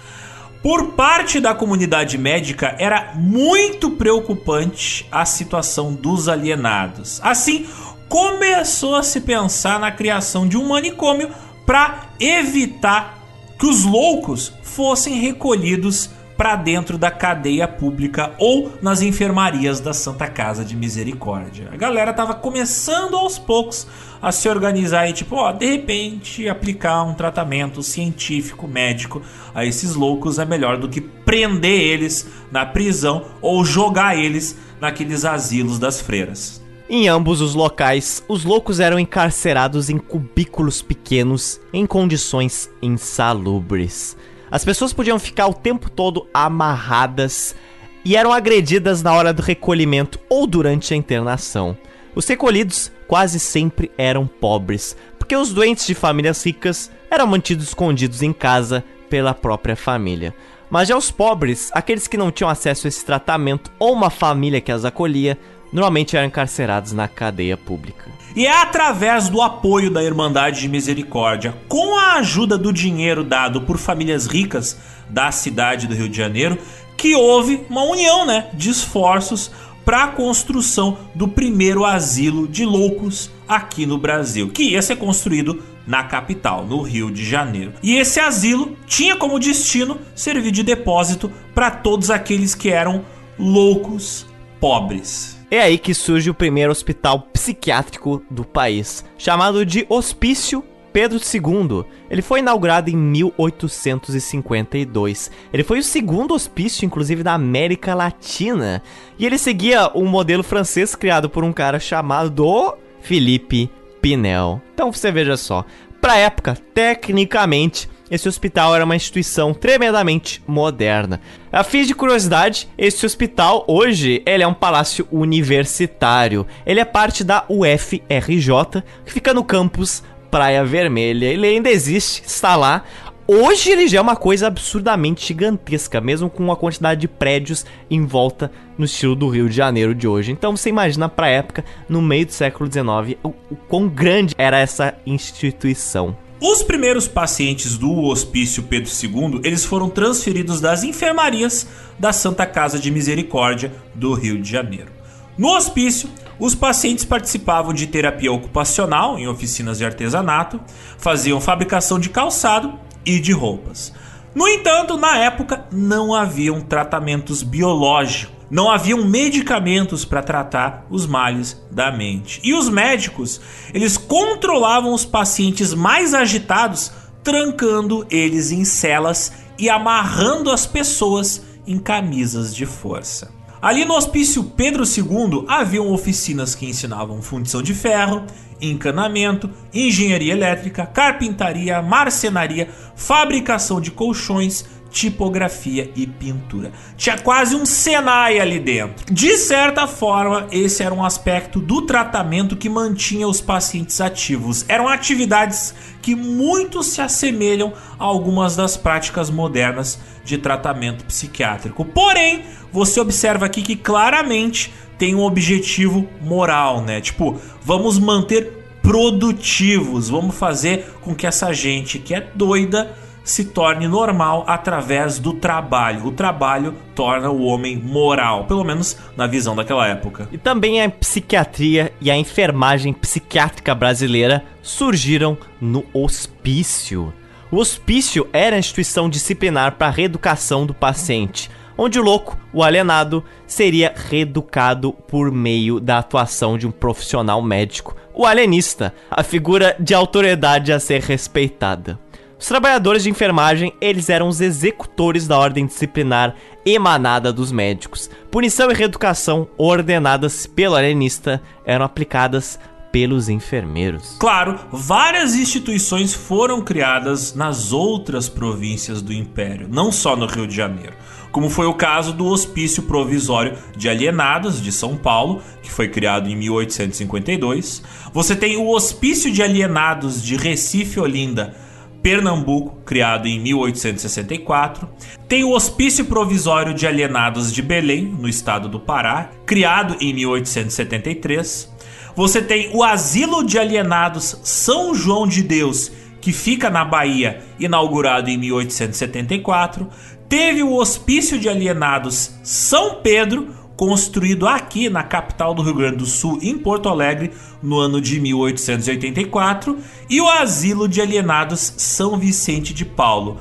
Por parte da comunidade médica, era muito preocupante a situação dos alienados. Assim, começou a se pensar na criação de um manicômio para evitar que os loucos fossem recolhidos para dentro da cadeia pública ou nas enfermarias da Santa Casa de Misericórdia. A galera tava começando aos poucos a se organizar e tipo, ó, de repente aplicar um tratamento científico médico a esses loucos é melhor do que prender eles na prisão ou jogar eles naqueles asilos das freiras. Em ambos os locais, os loucos eram encarcerados em cubículos pequenos em condições insalubres. As pessoas podiam ficar o tempo todo amarradas e eram agredidas na hora do recolhimento ou durante a internação. Os recolhidos quase sempre eram pobres, porque os doentes de famílias ricas eram mantidos escondidos em casa pela própria família. Mas já os pobres, aqueles que não tinham acesso a esse tratamento ou uma família que as acolhia, normalmente eram encarcerados na cadeia pública. E é através do apoio da Irmandade de Misericórdia, com a ajuda do dinheiro dado por famílias ricas da cidade do Rio de Janeiro, que houve uma união né, de esforços para a construção do primeiro asilo de loucos aqui no Brasil, que ia ser construído na capital, no Rio de Janeiro. E esse asilo tinha como destino servir de depósito para todos aqueles que eram loucos pobres. É aí que surge o primeiro hospital psiquiátrico do país, chamado de Hospício Pedro II. Ele foi inaugurado em 1852. Ele foi o segundo hospício, inclusive, da América Latina. E ele seguia um modelo francês criado por um cara chamado Philippe Pinel. Então você veja só, para a época, tecnicamente, esse hospital era uma instituição tremendamente moderna. A fim de curiosidade, esse hospital hoje ele é um palácio universitário. Ele é parte da UFRJ, que fica no campus Praia Vermelha. Ele ainda existe, está lá. Hoje ele já é uma coisa absurdamente gigantesca, mesmo com a quantidade de prédios em volta no estilo do Rio de Janeiro de hoje. Então você imagina pra época, no meio do século XIX, o, o quão grande era essa instituição. Os primeiros pacientes do Hospício Pedro II, eles foram transferidos das enfermarias da Santa Casa de Misericórdia do Rio de Janeiro. No hospício, os pacientes participavam de terapia ocupacional em oficinas de artesanato, faziam fabricação de calçado e de roupas. No entanto, na época não haviam tratamentos biológicos, não haviam medicamentos para tratar os males da mente. E os médicos, eles controlavam os pacientes mais agitados, trancando eles em celas e amarrando as pessoas em camisas de força. Ali no hospício Pedro II haviam oficinas que ensinavam fundição de ferro, encanamento, engenharia elétrica, carpintaria, marcenaria, fabricação de colchões, tipografia e pintura. Tinha quase um Senai ali dentro. De certa forma, esse era um aspecto do tratamento que mantinha os pacientes ativos. Eram atividades que muito se assemelham a algumas das práticas modernas de tratamento psiquiátrico. Porém, você observa aqui que claramente tem um objetivo moral, né? Tipo, vamos manter produtivos, vamos fazer com que essa gente que é doida se torne normal através do trabalho. O trabalho torna o homem moral, pelo menos na visão daquela época. E também a psiquiatria e a enfermagem psiquiátrica brasileira surgiram no hospício. O hospício era a instituição disciplinar para a reeducação do paciente, onde o louco, o alienado, seria reeducado por meio da atuação de um profissional médico, o alienista, a figura de autoridade a ser respeitada. Os trabalhadores de enfermagem, eles eram os executores da ordem disciplinar emanada dos médicos. Punição e reeducação ordenadas pelo alienista eram aplicadas pelos enfermeiros. Claro, várias instituições foram criadas nas outras províncias do Império, não só no Rio de Janeiro. Como foi o caso do Hospício Provisório de Alienados de São Paulo, que foi criado em 1852. Você tem o Hospício de Alienados de Recife Olinda, Pernambuco, criado em 1864. Tem o Hospício Provisório de Alienados de Belém, no estado do Pará, criado em 1873. Você tem o Asilo de Alienados São João de Deus, que fica na Bahia, inaugurado em 1874. Teve o Hospício de Alienados São Pedro, construído aqui na capital do Rio Grande do Sul, em Porto Alegre, no ano de 1884, e o Asilo de Alienados São Vicente de Paulo,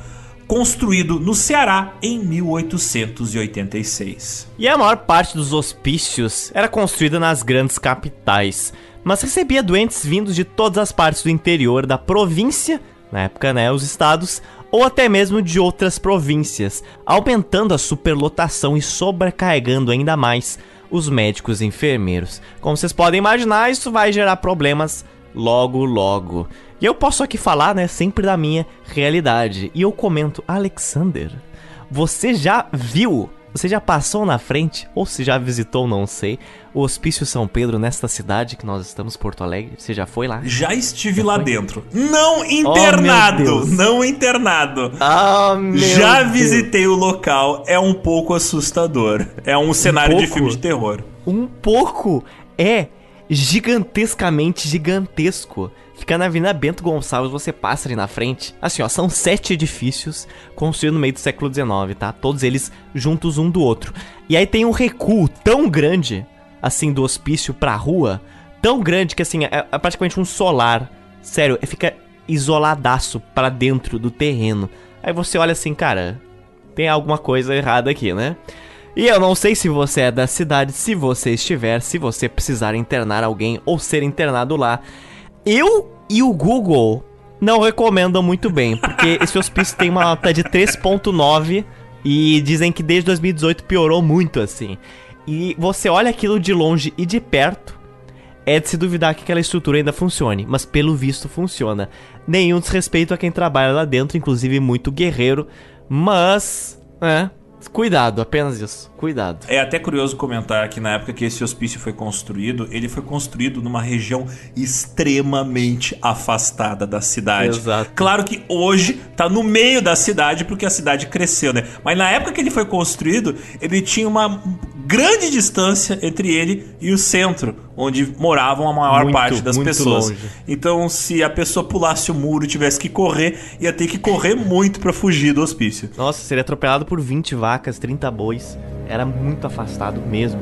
construído no Ceará em 1886. E a maior parte dos hospícios era construída nas grandes capitais, mas recebia doentes vindos de todas as partes do interior da província, na época, né, os estados, ou até mesmo de outras províncias, aumentando a superlotação e sobrecarregando ainda mais os médicos e enfermeiros. Como vocês podem imaginar, isso vai gerar problemas logo logo. E eu posso aqui falar, né, sempre da minha realidade. E eu comento, Alexander, você já viu você já passou na frente, ou se já visitou, não sei, o Hospício São Pedro nesta cidade que nós estamos, Porto Alegre? Você já foi lá? Já estive já lá foi? dentro. Não internado! Oh, não internado. Ah, oh, Já Deus. visitei o local. É um pouco assustador. É um cenário um de filme de terror. Um pouco? É gigantescamente gigantesco. Fica na Avenida Bento Gonçalves, você passa ali na frente. Assim, ó, são sete edifícios construídos no meio do século XIX, tá? Todos eles juntos um do outro. E aí tem um recuo tão grande, assim, do hospício pra rua, tão grande que, assim, é, é praticamente um solar. Sério, fica isoladaço para dentro do terreno. Aí você olha assim, cara, tem alguma coisa errada aqui, né? E eu não sei se você é da cidade, se você estiver, se você precisar internar alguém ou ser internado lá. Eu e o Google não recomendam muito bem, porque esse hospício tem uma nota de 3.9 e dizem que desde 2018 piorou muito assim. E você olha aquilo de longe e de perto, é de se duvidar que aquela estrutura ainda funcione, mas pelo visto funciona. Nenhum desrespeito a quem trabalha lá dentro, inclusive muito guerreiro, mas, é, Cuidado, apenas isso. Cuidado. É até curioso comentar que na época que esse hospício foi construído, ele foi construído numa região extremamente afastada da cidade. Exato. Claro que hoje tá no meio da cidade porque a cidade cresceu, né? Mas na época que ele foi construído, ele tinha uma grande distância entre ele e o centro, onde moravam a maior muito, parte das pessoas. Longe. Então, se a pessoa pulasse o muro e tivesse que correr, ia ter que correr muito para fugir do hospício. Nossa, seria atropelado por 20 vacas, 30 bois. Era muito afastado mesmo.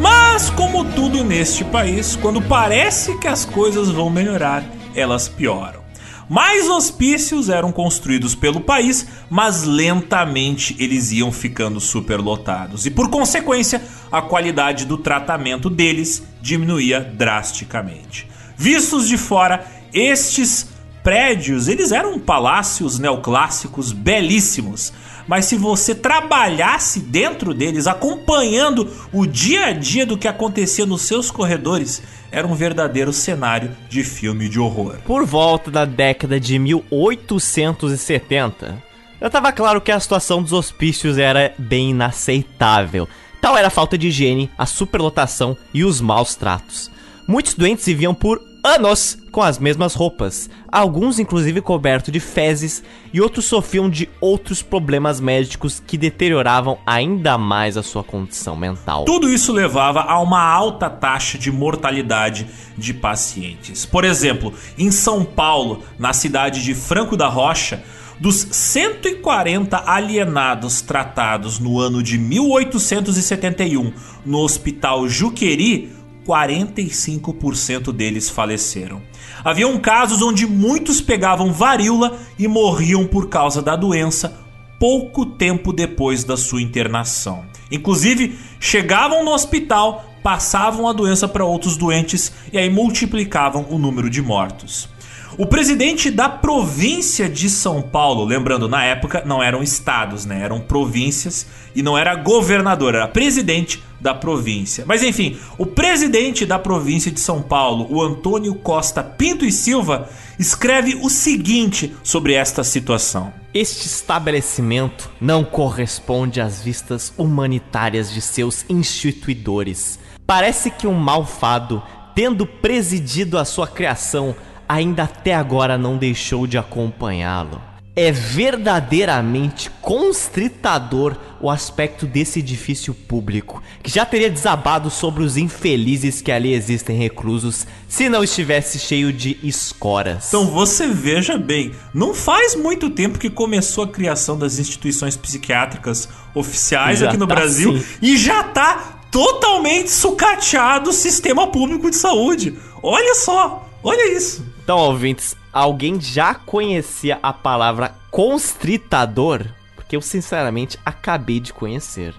Mas, como tudo neste país, quando parece que as coisas vão melhorar, elas pioram. Mais hospícios eram construídos pelo país, mas lentamente eles iam ficando superlotados e, por consequência, a qualidade do tratamento deles diminuía drasticamente. Vistos de fora, estes prédios, eles eram palácios neoclássicos belíssimos, mas se você trabalhasse dentro deles, acompanhando o dia a dia do que acontecia nos seus corredores, era um verdadeiro cenário de filme de horror. Por volta da década de 1870, já estava claro que a situação dos hospícios era bem inaceitável. Tal era a falta de higiene, a superlotação e os maus tratos. Muitos doentes viviam por anos com as mesmas roupas, alguns inclusive cobertos de fezes e outros sofriam de outros problemas médicos que deterioravam ainda mais a sua condição mental. Tudo isso levava a uma alta taxa de mortalidade de pacientes. Por exemplo, em São Paulo, na cidade de Franco da Rocha, dos 140 alienados tratados no ano de 1871 no Hospital Juqueri, 45% deles faleceram. Haviam casos onde muitos pegavam varíola e morriam por causa da doença pouco tempo depois da sua internação. Inclusive, chegavam no hospital, passavam a doença para outros doentes e aí multiplicavam o número de mortos. O presidente da província de São Paulo, lembrando, na época não eram estados, né? Eram províncias e não era governador, era presidente da província. Mas enfim, o presidente da província de São Paulo, o Antônio Costa Pinto e Silva, escreve o seguinte sobre esta situação. Este estabelecimento não corresponde às vistas humanitárias de seus instituidores. Parece que um malfado, tendo presidido a sua criação, ainda até agora não deixou de acompanhá-lo. É verdadeiramente constritador o aspecto desse edifício público, que já teria desabado sobre os infelizes que ali existem reclusos se não estivesse cheio de escoras. Então você veja bem, não faz muito tempo que começou a criação das instituições psiquiátricas oficiais já aqui no tá Brasil sim. e já tá totalmente sucateado o sistema público de saúde. Olha só, olha isso. Então, ouvintes, alguém já conhecia a palavra constritador? Porque eu, sinceramente, acabei de conhecer.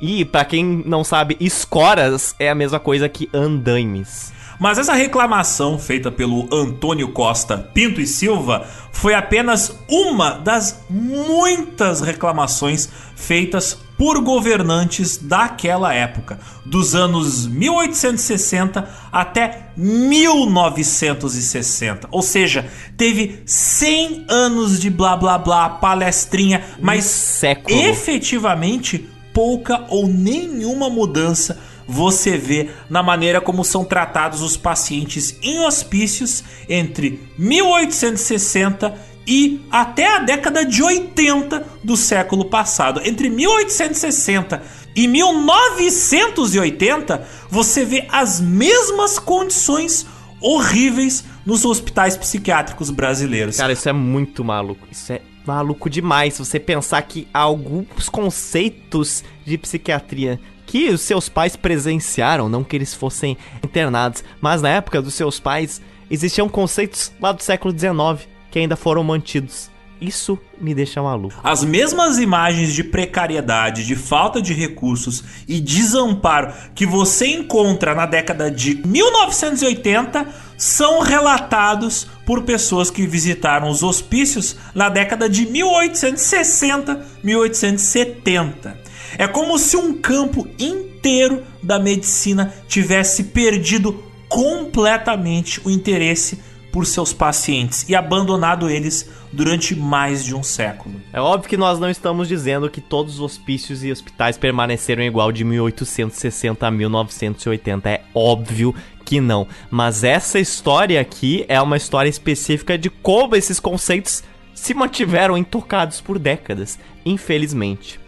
E, para quem não sabe, escoras é a mesma coisa que andaimes. Mas essa reclamação feita pelo Antônio Costa Pinto e Silva foi apenas uma das muitas reclamações feitas por governantes daquela época, dos anos 1860 até 1960. Ou seja, teve 100 anos de blá blá blá, palestrinha, mas século. efetivamente pouca ou nenhuma mudança você vê na maneira como são tratados os pacientes em hospícios entre 1860 e até a década de 80 do século passado. Entre 1860 e 1980, você vê as mesmas condições horríveis nos hospitais psiquiátricos brasileiros. Cara, isso é muito maluco. Isso é maluco demais. Você pensar que alguns conceitos de psiquiatria que os seus pais presenciaram, não que eles fossem internados, mas na época dos seus pais existiam conceitos lá do século XIX que ainda foram mantidos. Isso me deixa maluco. As mesmas imagens de precariedade, de falta de recursos e desamparo que você encontra na década de 1980 são relatados por pessoas que visitaram os hospícios na década de 1860, 1870. É como se um campo inteiro da medicina tivesse perdido completamente o interesse por seus pacientes e abandonado eles durante mais de um século. É óbvio que nós não estamos dizendo que todos os hospícios e hospitais permaneceram igual de 1860 a 1980. É óbvio que não. Mas essa história aqui é uma história específica de como esses conceitos se mantiveram intocados por décadas, infelizmente.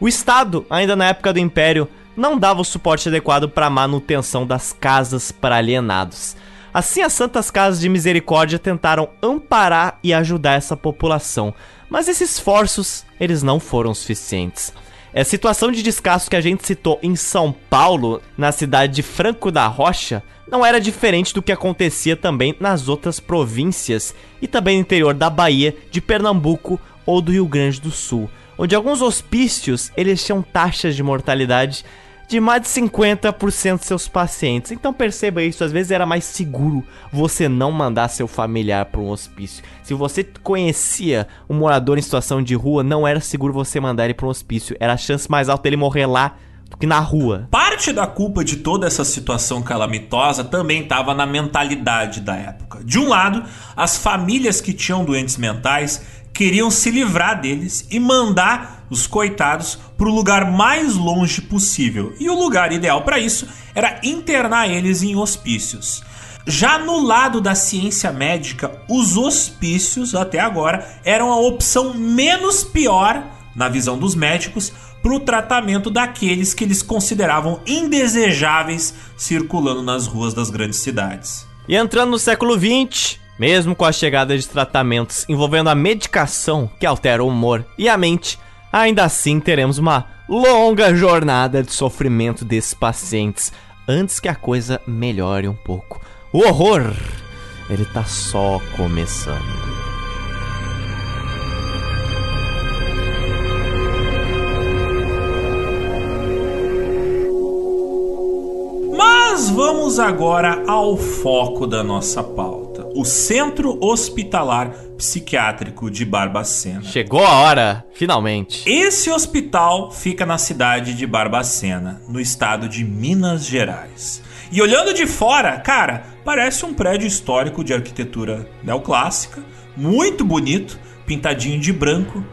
O Estado, ainda na época do Império, não dava o suporte adequado para a manutenção das casas para alienados. Assim, as Santas Casas de Misericórdia tentaram amparar e ajudar essa população, mas esses esforços eles não foram suficientes. É a situação de descaso que a gente citou em São Paulo, na cidade de Franco da Rocha, não era diferente do que acontecia também nas outras províncias e também no interior da Bahia, de Pernambuco ou do Rio Grande do Sul onde alguns hospícios eles tinham taxas de mortalidade de mais de 50% de seus pacientes. Então perceba isso, às vezes era mais seguro você não mandar seu familiar para um hospício. Se você conhecia um morador em situação de rua, não era seguro você mandar ele para um hospício. Era a chance mais alta dele morrer lá do que na rua. Parte da culpa de toda essa situação calamitosa também estava na mentalidade da época. De um lado, as famílias que tinham doentes mentais queriam se livrar deles e mandar os coitados para o lugar mais longe possível. E o lugar ideal para isso era internar eles em hospícios. Já no lado da ciência médica, os hospícios, até agora, eram a opção menos pior, na visão dos médicos, para o tratamento daqueles que eles consideravam indesejáveis circulando nas ruas das grandes cidades. E entrando no século XX, mesmo com a chegada de tratamentos envolvendo a medicação que altera o humor e a mente, ainda assim teremos uma longa jornada de sofrimento desses pacientes antes que a coisa melhore um pouco. O horror, ele tá só começando. Mas vamos agora ao foco da nossa pauta o Centro Hospitalar Psiquiátrico de Barbacena. Chegou a hora, finalmente. Esse hospital fica na cidade de Barbacena, no estado de Minas Gerais. E olhando de fora, cara, parece um prédio histórico de arquitetura neoclássica, muito bonito, pintadinho de branco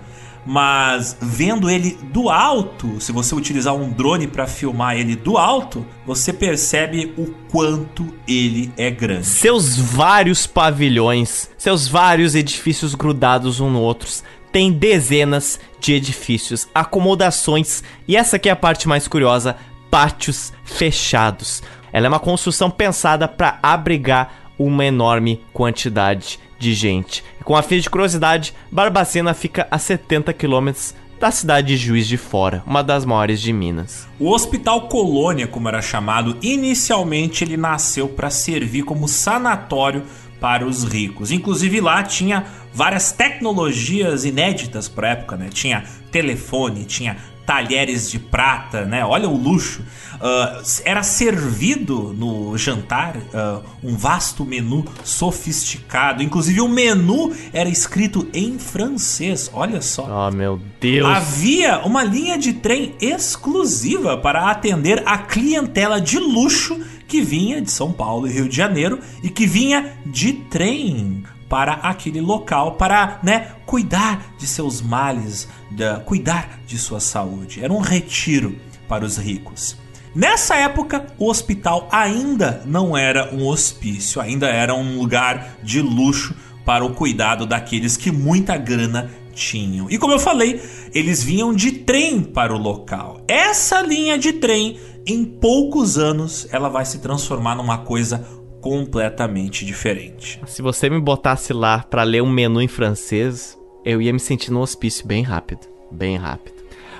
mas vendo ele do alto, se você utilizar um drone para filmar ele do alto, você percebe o quanto ele é grande. Seus vários pavilhões, seus vários edifícios grudados um no outro, tem dezenas de edifícios, acomodações e essa aqui é a parte mais curiosa, pátios fechados. Ela é uma construção pensada para abrigar uma enorme quantidade de gente. Com a fim de curiosidade, Barbacena fica a 70 quilômetros da cidade de Juiz de Fora, uma das maiores de Minas. O Hospital Colônia, como era chamado, inicialmente ele nasceu para servir como sanatório para os ricos. Inclusive lá tinha várias tecnologias inéditas para época, né? Tinha telefone, tinha talheres de prata, né? Olha o luxo. Uh, era servido no jantar uh, um vasto menu sofisticado. Inclusive o menu era escrito em francês. Olha só. Oh meu Deus. Havia uma linha de trem exclusiva para atender a clientela de luxo que vinha de São Paulo e Rio de Janeiro e que vinha de trem para aquele local para, né, cuidar de seus males, de, cuidar de sua saúde. Era um retiro para os ricos. Nessa época, o hospital ainda não era um hospício, ainda era um lugar de luxo para o cuidado daqueles que muita grana tinham. E como eu falei, eles vinham de trem para o local. Essa linha de trem, em poucos anos, ela vai se transformar numa coisa completamente diferente. Se você me botasse lá para ler um menu em francês, eu ia me sentir no hospício bem rápido, bem rápido.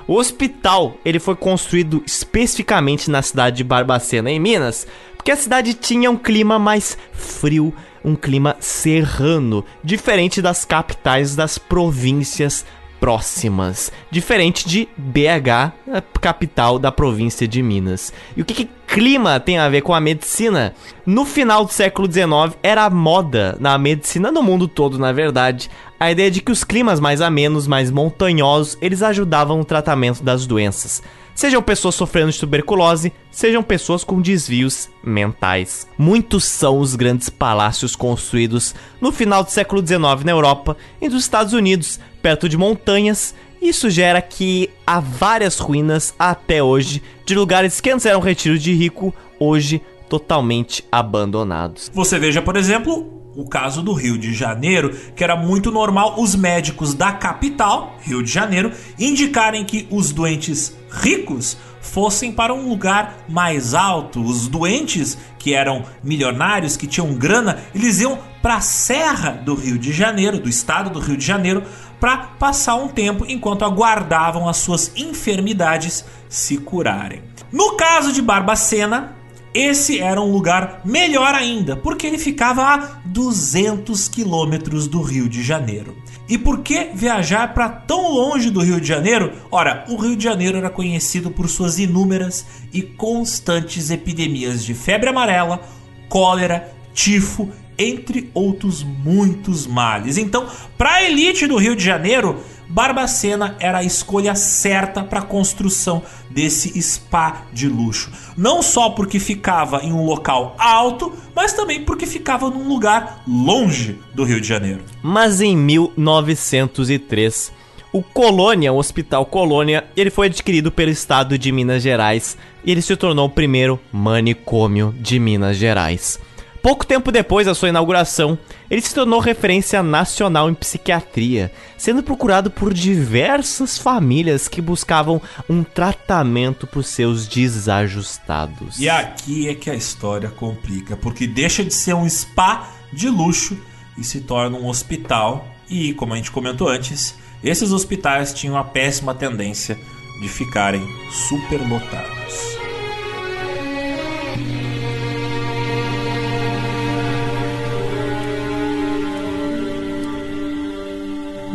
O hospital, ele foi construído especificamente na cidade de Barbacena, em Minas, porque a cidade tinha um clima mais frio, um clima serrano, diferente das capitais das províncias próximas, diferente de BH, capital da província de Minas. E o que, que clima tem a ver com a medicina? No final do século XIX era moda na medicina no mundo todo, na verdade, a ideia de que os climas mais amenos, mais montanhosos, eles ajudavam no tratamento das doenças. Sejam pessoas sofrendo de tuberculose, sejam pessoas com desvios mentais. Muitos são os grandes palácios construídos no final do século XIX na Europa e nos Estados Unidos, perto de montanhas. Isso gera que há várias ruínas até hoje de lugares que antes eram retiro de rico, hoje totalmente abandonados. Você veja, por exemplo, o caso do Rio de Janeiro, que era muito normal os médicos da capital, Rio de Janeiro, indicarem que os doentes ricos fossem para um lugar mais alto. Os doentes que eram milionários, que tinham grana, eles iam para a serra do Rio de Janeiro, do estado do Rio de Janeiro, para passar um tempo enquanto aguardavam as suas enfermidades se curarem. No caso de Barbacena, esse era um lugar melhor ainda, porque ele ficava a 200 quilômetros do Rio de Janeiro. E por que viajar para tão longe do Rio de Janeiro? Ora, o Rio de Janeiro era conhecido por suas inúmeras e constantes epidemias de febre amarela, cólera, tifo, entre outros muitos males. Então, para a elite do Rio de Janeiro, Barbacena era a escolha certa para a construção desse spa de luxo. Não só porque ficava em um local alto, mas também porque ficava num lugar longe do Rio de Janeiro. Mas em 1903, o Colônia, o Hospital Colônia, ele foi adquirido pelo estado de Minas Gerais e ele se tornou o primeiro manicômio de Minas Gerais. Pouco tempo depois da sua inauguração, ele se tornou referência nacional em psiquiatria, sendo procurado por diversas famílias que buscavam um tratamento para os seus desajustados. E aqui é que a história complica, porque deixa de ser um spa de luxo e se torna um hospital. E, como a gente comentou antes, esses hospitais tinham a péssima tendência de ficarem superlotados.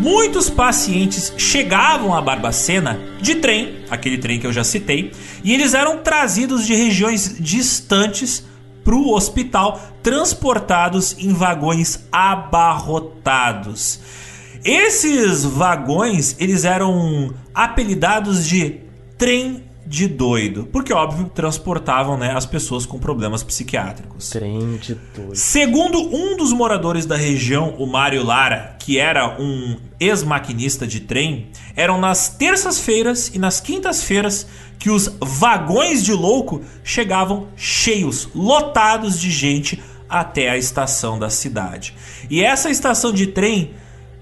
Muitos pacientes chegavam a Barbacena de trem, aquele trem que eu já citei, e eles eram trazidos de regiões distantes para o hospital, transportados em vagões abarrotados. Esses vagões eles eram apelidados de trem de doido, porque óbvio transportavam né, as pessoas com problemas psiquiátricos. Trem de doido. Segundo um dos moradores da região, o Mário Lara, que era um ex-maquinista de trem, eram nas terças-feiras e nas quintas-feiras que os vagões de louco chegavam cheios, lotados de gente até a estação da cidade. E essa estação de trem,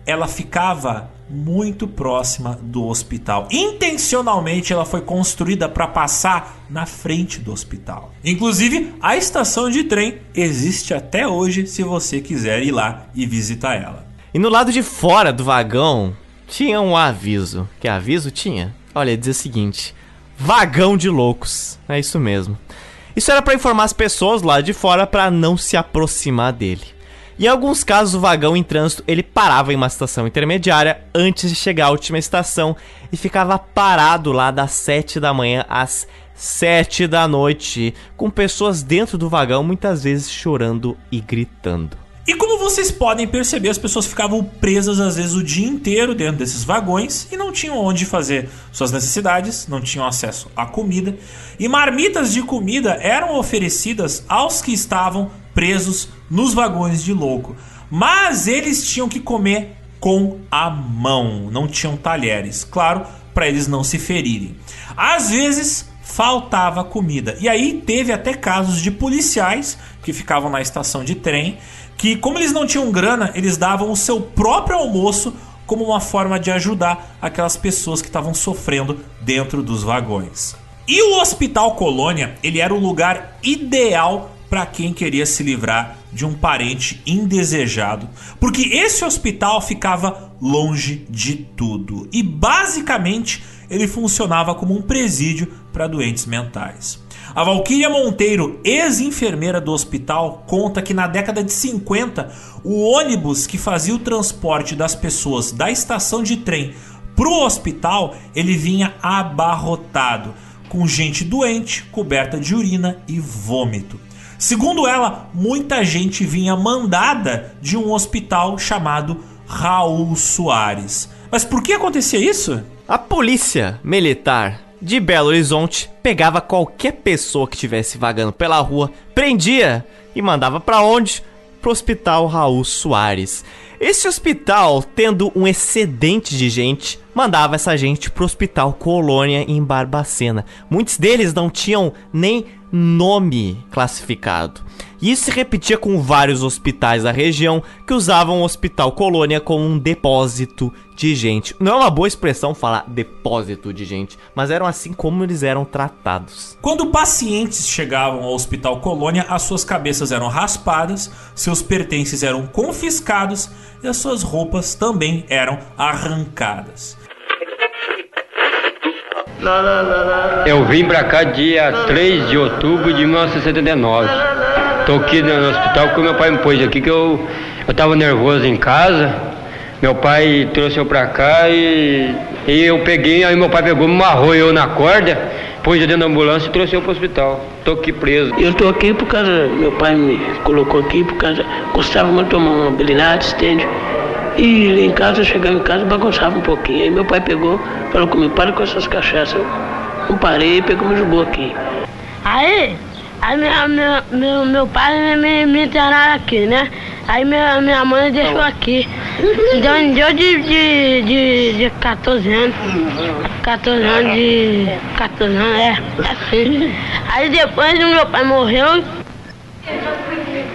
ela ficava muito próxima do hospital. Intencionalmente ela foi construída para passar na frente do hospital. Inclusive, a estação de trem existe até hoje se você quiser ir lá e visitar ela. E no lado de fora do vagão tinha um aviso. Que aviso tinha? Olha, dizia o seguinte: Vagão de loucos. É isso mesmo. Isso era para informar as pessoas lá de fora para não se aproximar dele. Em alguns casos, o vagão em trânsito ele parava em uma estação intermediária antes de chegar à última estação e ficava parado lá das 7 da manhã às 7 da noite, com pessoas dentro do vagão muitas vezes chorando e gritando. E como vocês podem perceber, as pessoas ficavam presas às vezes o dia inteiro dentro desses vagões e não tinham onde fazer suas necessidades, não tinham acesso à comida. E marmitas de comida eram oferecidas aos que estavam presos nos vagões de louco. Mas eles tinham que comer com a mão, não tinham talheres, claro, para eles não se ferirem. Às vezes faltava comida. E aí teve até casos de policiais que ficavam na estação de trem que, como eles não tinham grana, eles davam o seu próprio almoço como uma forma de ajudar aquelas pessoas que estavam sofrendo dentro dos vagões. E o Hospital Colônia, ele era o lugar ideal para quem queria se livrar de um parente indesejado, porque esse hospital ficava longe de tudo e basicamente ele funcionava como um presídio para doentes mentais. A Valquíria Monteiro, ex-enfermeira do hospital, conta que na década de 50, o ônibus que fazia o transporte das pessoas da estação de trem para o hospital, ele vinha abarrotado, com gente doente, coberta de urina e vômito. Segundo ela, muita gente vinha mandada de um hospital chamado Raul Soares. Mas por que acontecia isso? A polícia militar de Belo Horizonte pegava qualquer pessoa que estivesse vagando pela rua, prendia e mandava para onde? Pro Hospital Raul Soares. Esse hospital, tendo um excedente de gente, mandava essa gente pro Hospital Colônia em Barbacena. Muitos deles não tinham nem nome classificado. E isso se repetia com vários hospitais da região que usavam o Hospital Colônia como um depósito de gente. Não é uma boa expressão falar depósito de gente, mas eram assim como eles eram tratados. Quando pacientes chegavam ao Hospital Colônia, as suas cabeças eram raspadas, seus pertences eram confiscados e as suas roupas também eram arrancadas. Eu vim pra cá dia 3 de outubro de 1979. Tô aqui no hospital porque meu pai me pôs aqui que eu, eu tava nervoso em casa. Meu pai trouxe eu pra cá e, e eu peguei, aí meu pai pegou, me amarrou eu na corda, pôs eu dentro da ambulância e trouxe eu pro hospital. Tô aqui preso. Eu tô aqui por causa, meu pai me colocou aqui por causa, gostava muito de tomar uma habilidade, entende? E em casa, eu chegava em casa, bagunçava um pouquinho. Aí meu pai pegou, falou comigo, para com essas cachaças. Eu não parei e pegou me jogou aqui. Aí, aí minha, minha, meu, meu pai me, me internaram aqui, né? Aí minha, minha mãe deixou aqui. Então deu de, de, de, de 14 anos. 14 anos de. 14 anos, é. Assim. Aí depois o meu pai morreu.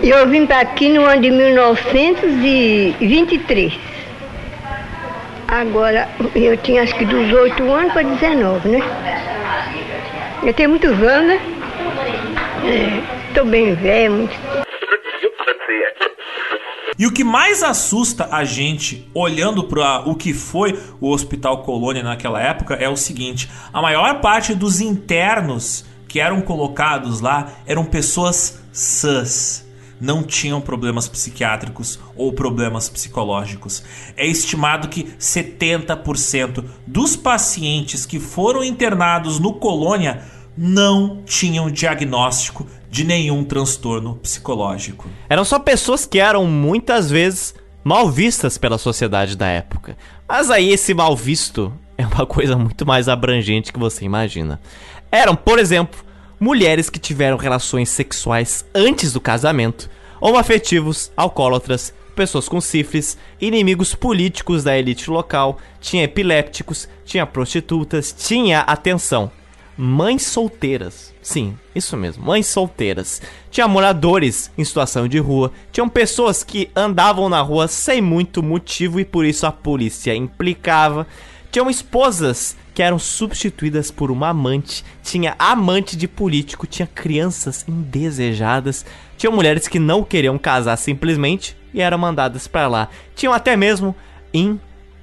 Eu vim para aqui no ano de 1923. Agora, eu tinha acho que dos 8 anos para 19, né? Eu tenho muitos anos, né? Estou bem velho, muito... E o que mais assusta a gente olhando para o que foi o Hospital Colônia naquela época é o seguinte: a maior parte dos internos que eram colocados lá eram pessoas sãs não tinham problemas psiquiátricos ou problemas psicológicos. É estimado que 70% dos pacientes que foram internados no Colônia não tinham diagnóstico de nenhum transtorno psicológico. Eram só pessoas que eram muitas vezes mal vistas pela sociedade da época. Mas aí esse mal visto é uma coisa muito mais abrangente que você imagina. Eram, por exemplo, mulheres que tiveram relações sexuais antes do casamento, homoafetivos, alcoólatras, pessoas com sífilis, inimigos políticos da elite local, tinha epilépticos, tinha prostitutas, tinha, atenção, mães solteiras. Sim, isso mesmo, mães solteiras. Tinha moradores em situação de rua, tinham pessoas que andavam na rua sem muito motivo e por isso a polícia implicava. Tinham esposas que eram substituídas por uma amante, tinha amante de político, tinha crianças indesejadas, tinha mulheres que não queriam casar simplesmente e eram mandadas para lá. Tinham até mesmo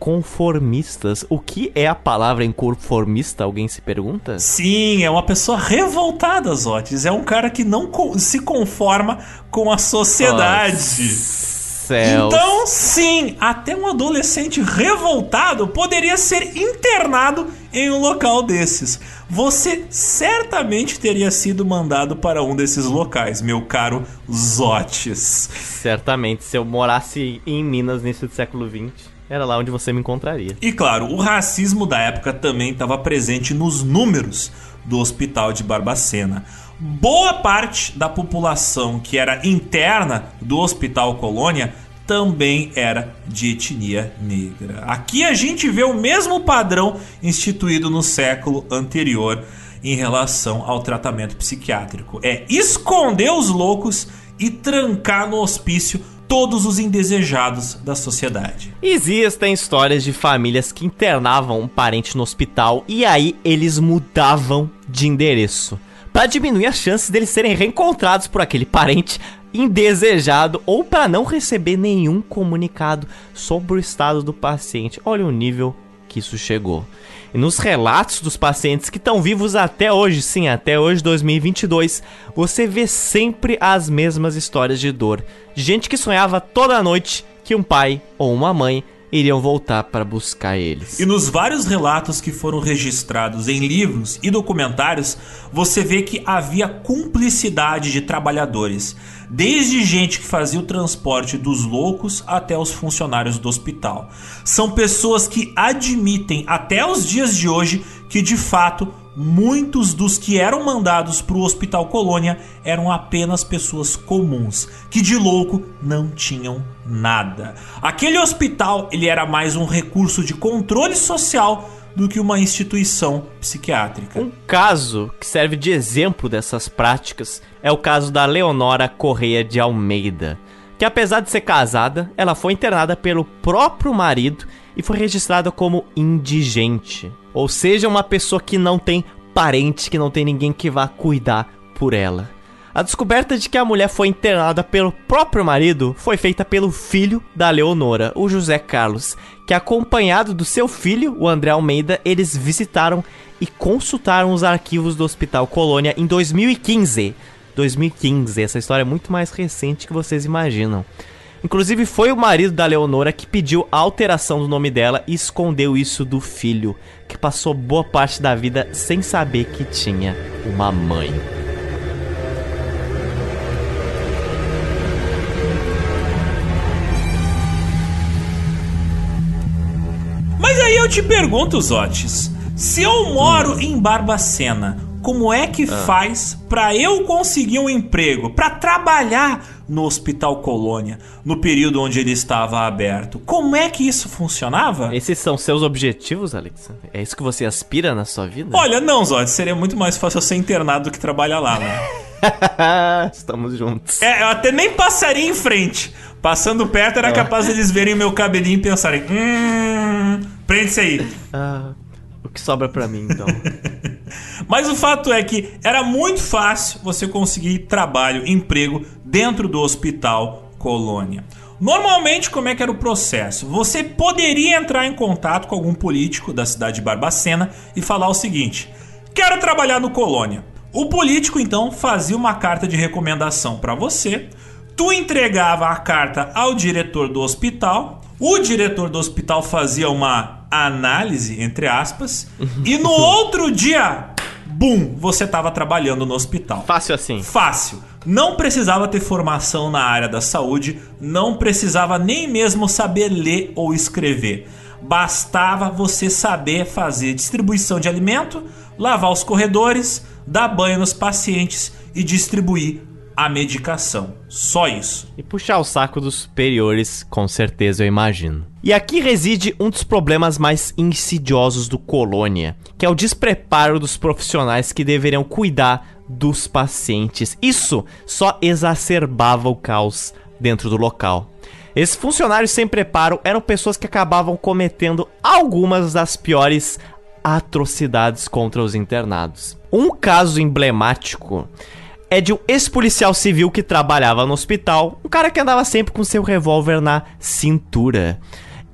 inconformistas. O que é a palavra inconformista? Alguém se pergunta? Sim, é uma pessoa revoltada, Zotes. É um cara que não se conforma com a sociedade. Nossa. Então, sim, até um adolescente revoltado poderia ser internado em um local desses. Você certamente teria sido mandado para um desses locais, meu caro Zotes. Certamente, se eu morasse em Minas nesse século XX, era lá onde você me encontraria. E claro, o racismo da época também estava presente nos números do hospital de Barbacena. Boa parte da população que era interna do Hospital Colônia também era de etnia negra. Aqui a gente vê o mesmo padrão instituído no século anterior em relação ao tratamento psiquiátrico: é esconder os loucos e trancar no hospício todos os indesejados da sociedade. Existem histórias de famílias que internavam um parente no hospital e aí eles mudavam de endereço para diminuir as chances deles serem reencontrados por aquele parente indesejado ou para não receber nenhum comunicado sobre o estado do paciente. Olha o nível que isso chegou. E nos relatos dos pacientes que estão vivos até hoje, sim, até hoje 2022, você vê sempre as mesmas histórias de dor. De gente que sonhava toda noite que um pai ou uma mãe iriam voltar para buscar eles. E nos vários relatos que foram registrados em livros e documentários, você vê que havia cumplicidade de trabalhadores, desde gente que fazia o transporte dos loucos até os funcionários do hospital. São pessoas que admitem até os dias de hoje que de fato muitos dos que eram mandados para o Hospital Colônia eram apenas pessoas comuns, que de louco não tinham nada. Aquele hospital ele era mais um recurso de controle social do que uma instituição psiquiátrica. Um caso que serve de exemplo dessas práticas é o caso da Leonora Correia de Almeida, que apesar de ser casada, ela foi internada pelo próprio marido e foi registrada como indigente. Ou seja, uma pessoa que não tem parente, que não tem ninguém que vá cuidar por ela. A descoberta de que a mulher foi internada pelo próprio marido foi feita pelo filho da Leonora, o José Carlos, que acompanhado do seu filho, o André Almeida, eles visitaram e consultaram os arquivos do Hospital Colônia em 2015. 2015, essa história é muito mais recente que vocês imaginam. Inclusive, foi o marido da Leonora que pediu a alteração do nome dela e escondeu isso do filho, que passou boa parte da vida sem saber que tinha uma mãe. Mas aí eu te pergunto, Zotes, se eu moro em Barbacena, como é que faz para eu conseguir um emprego, para trabalhar no Hospital Colônia, no período onde ele estava aberto? Como é que isso funcionava? Esses são seus objetivos, Alex? É isso que você aspira na sua vida? Olha, não, Zod, seria muito mais fácil eu ser internado do que trabalhar lá, né? Estamos juntos. É, eu até nem passaria em frente. Passando perto era capaz deles verem meu cabelinho e pensarem: hum, prende-se aí. Ah, que sobra pra mim, então? Mas o fato é que era muito fácil você conseguir trabalho, emprego dentro do hospital Colônia. Normalmente, como é que era o processo? Você poderia entrar em contato com algum político da cidade de Barbacena e falar o seguinte: quero trabalhar no Colônia. O político então fazia uma carta de recomendação para você. Tu entregava a carta ao diretor do hospital. O diretor do hospital fazia uma análise, entre aspas, e no outro dia, bum, você estava trabalhando no hospital. Fácil assim. Fácil. Não precisava ter formação na área da saúde, não precisava nem mesmo saber ler ou escrever. Bastava você saber fazer distribuição de alimento, lavar os corredores, dar banho nos pacientes e distribuir a medicação. Só isso. E puxar o saco dos superiores, com certeza eu imagino. E aqui reside um dos problemas mais insidiosos do Colônia, que é o despreparo dos profissionais que deveriam cuidar dos pacientes. Isso só exacerbava o caos dentro do local. Esses funcionários sem preparo eram pessoas que acabavam cometendo algumas das piores atrocidades contra os internados. Um caso emblemático é de um ex-policial civil que trabalhava no hospital, um cara que andava sempre com seu revólver na cintura.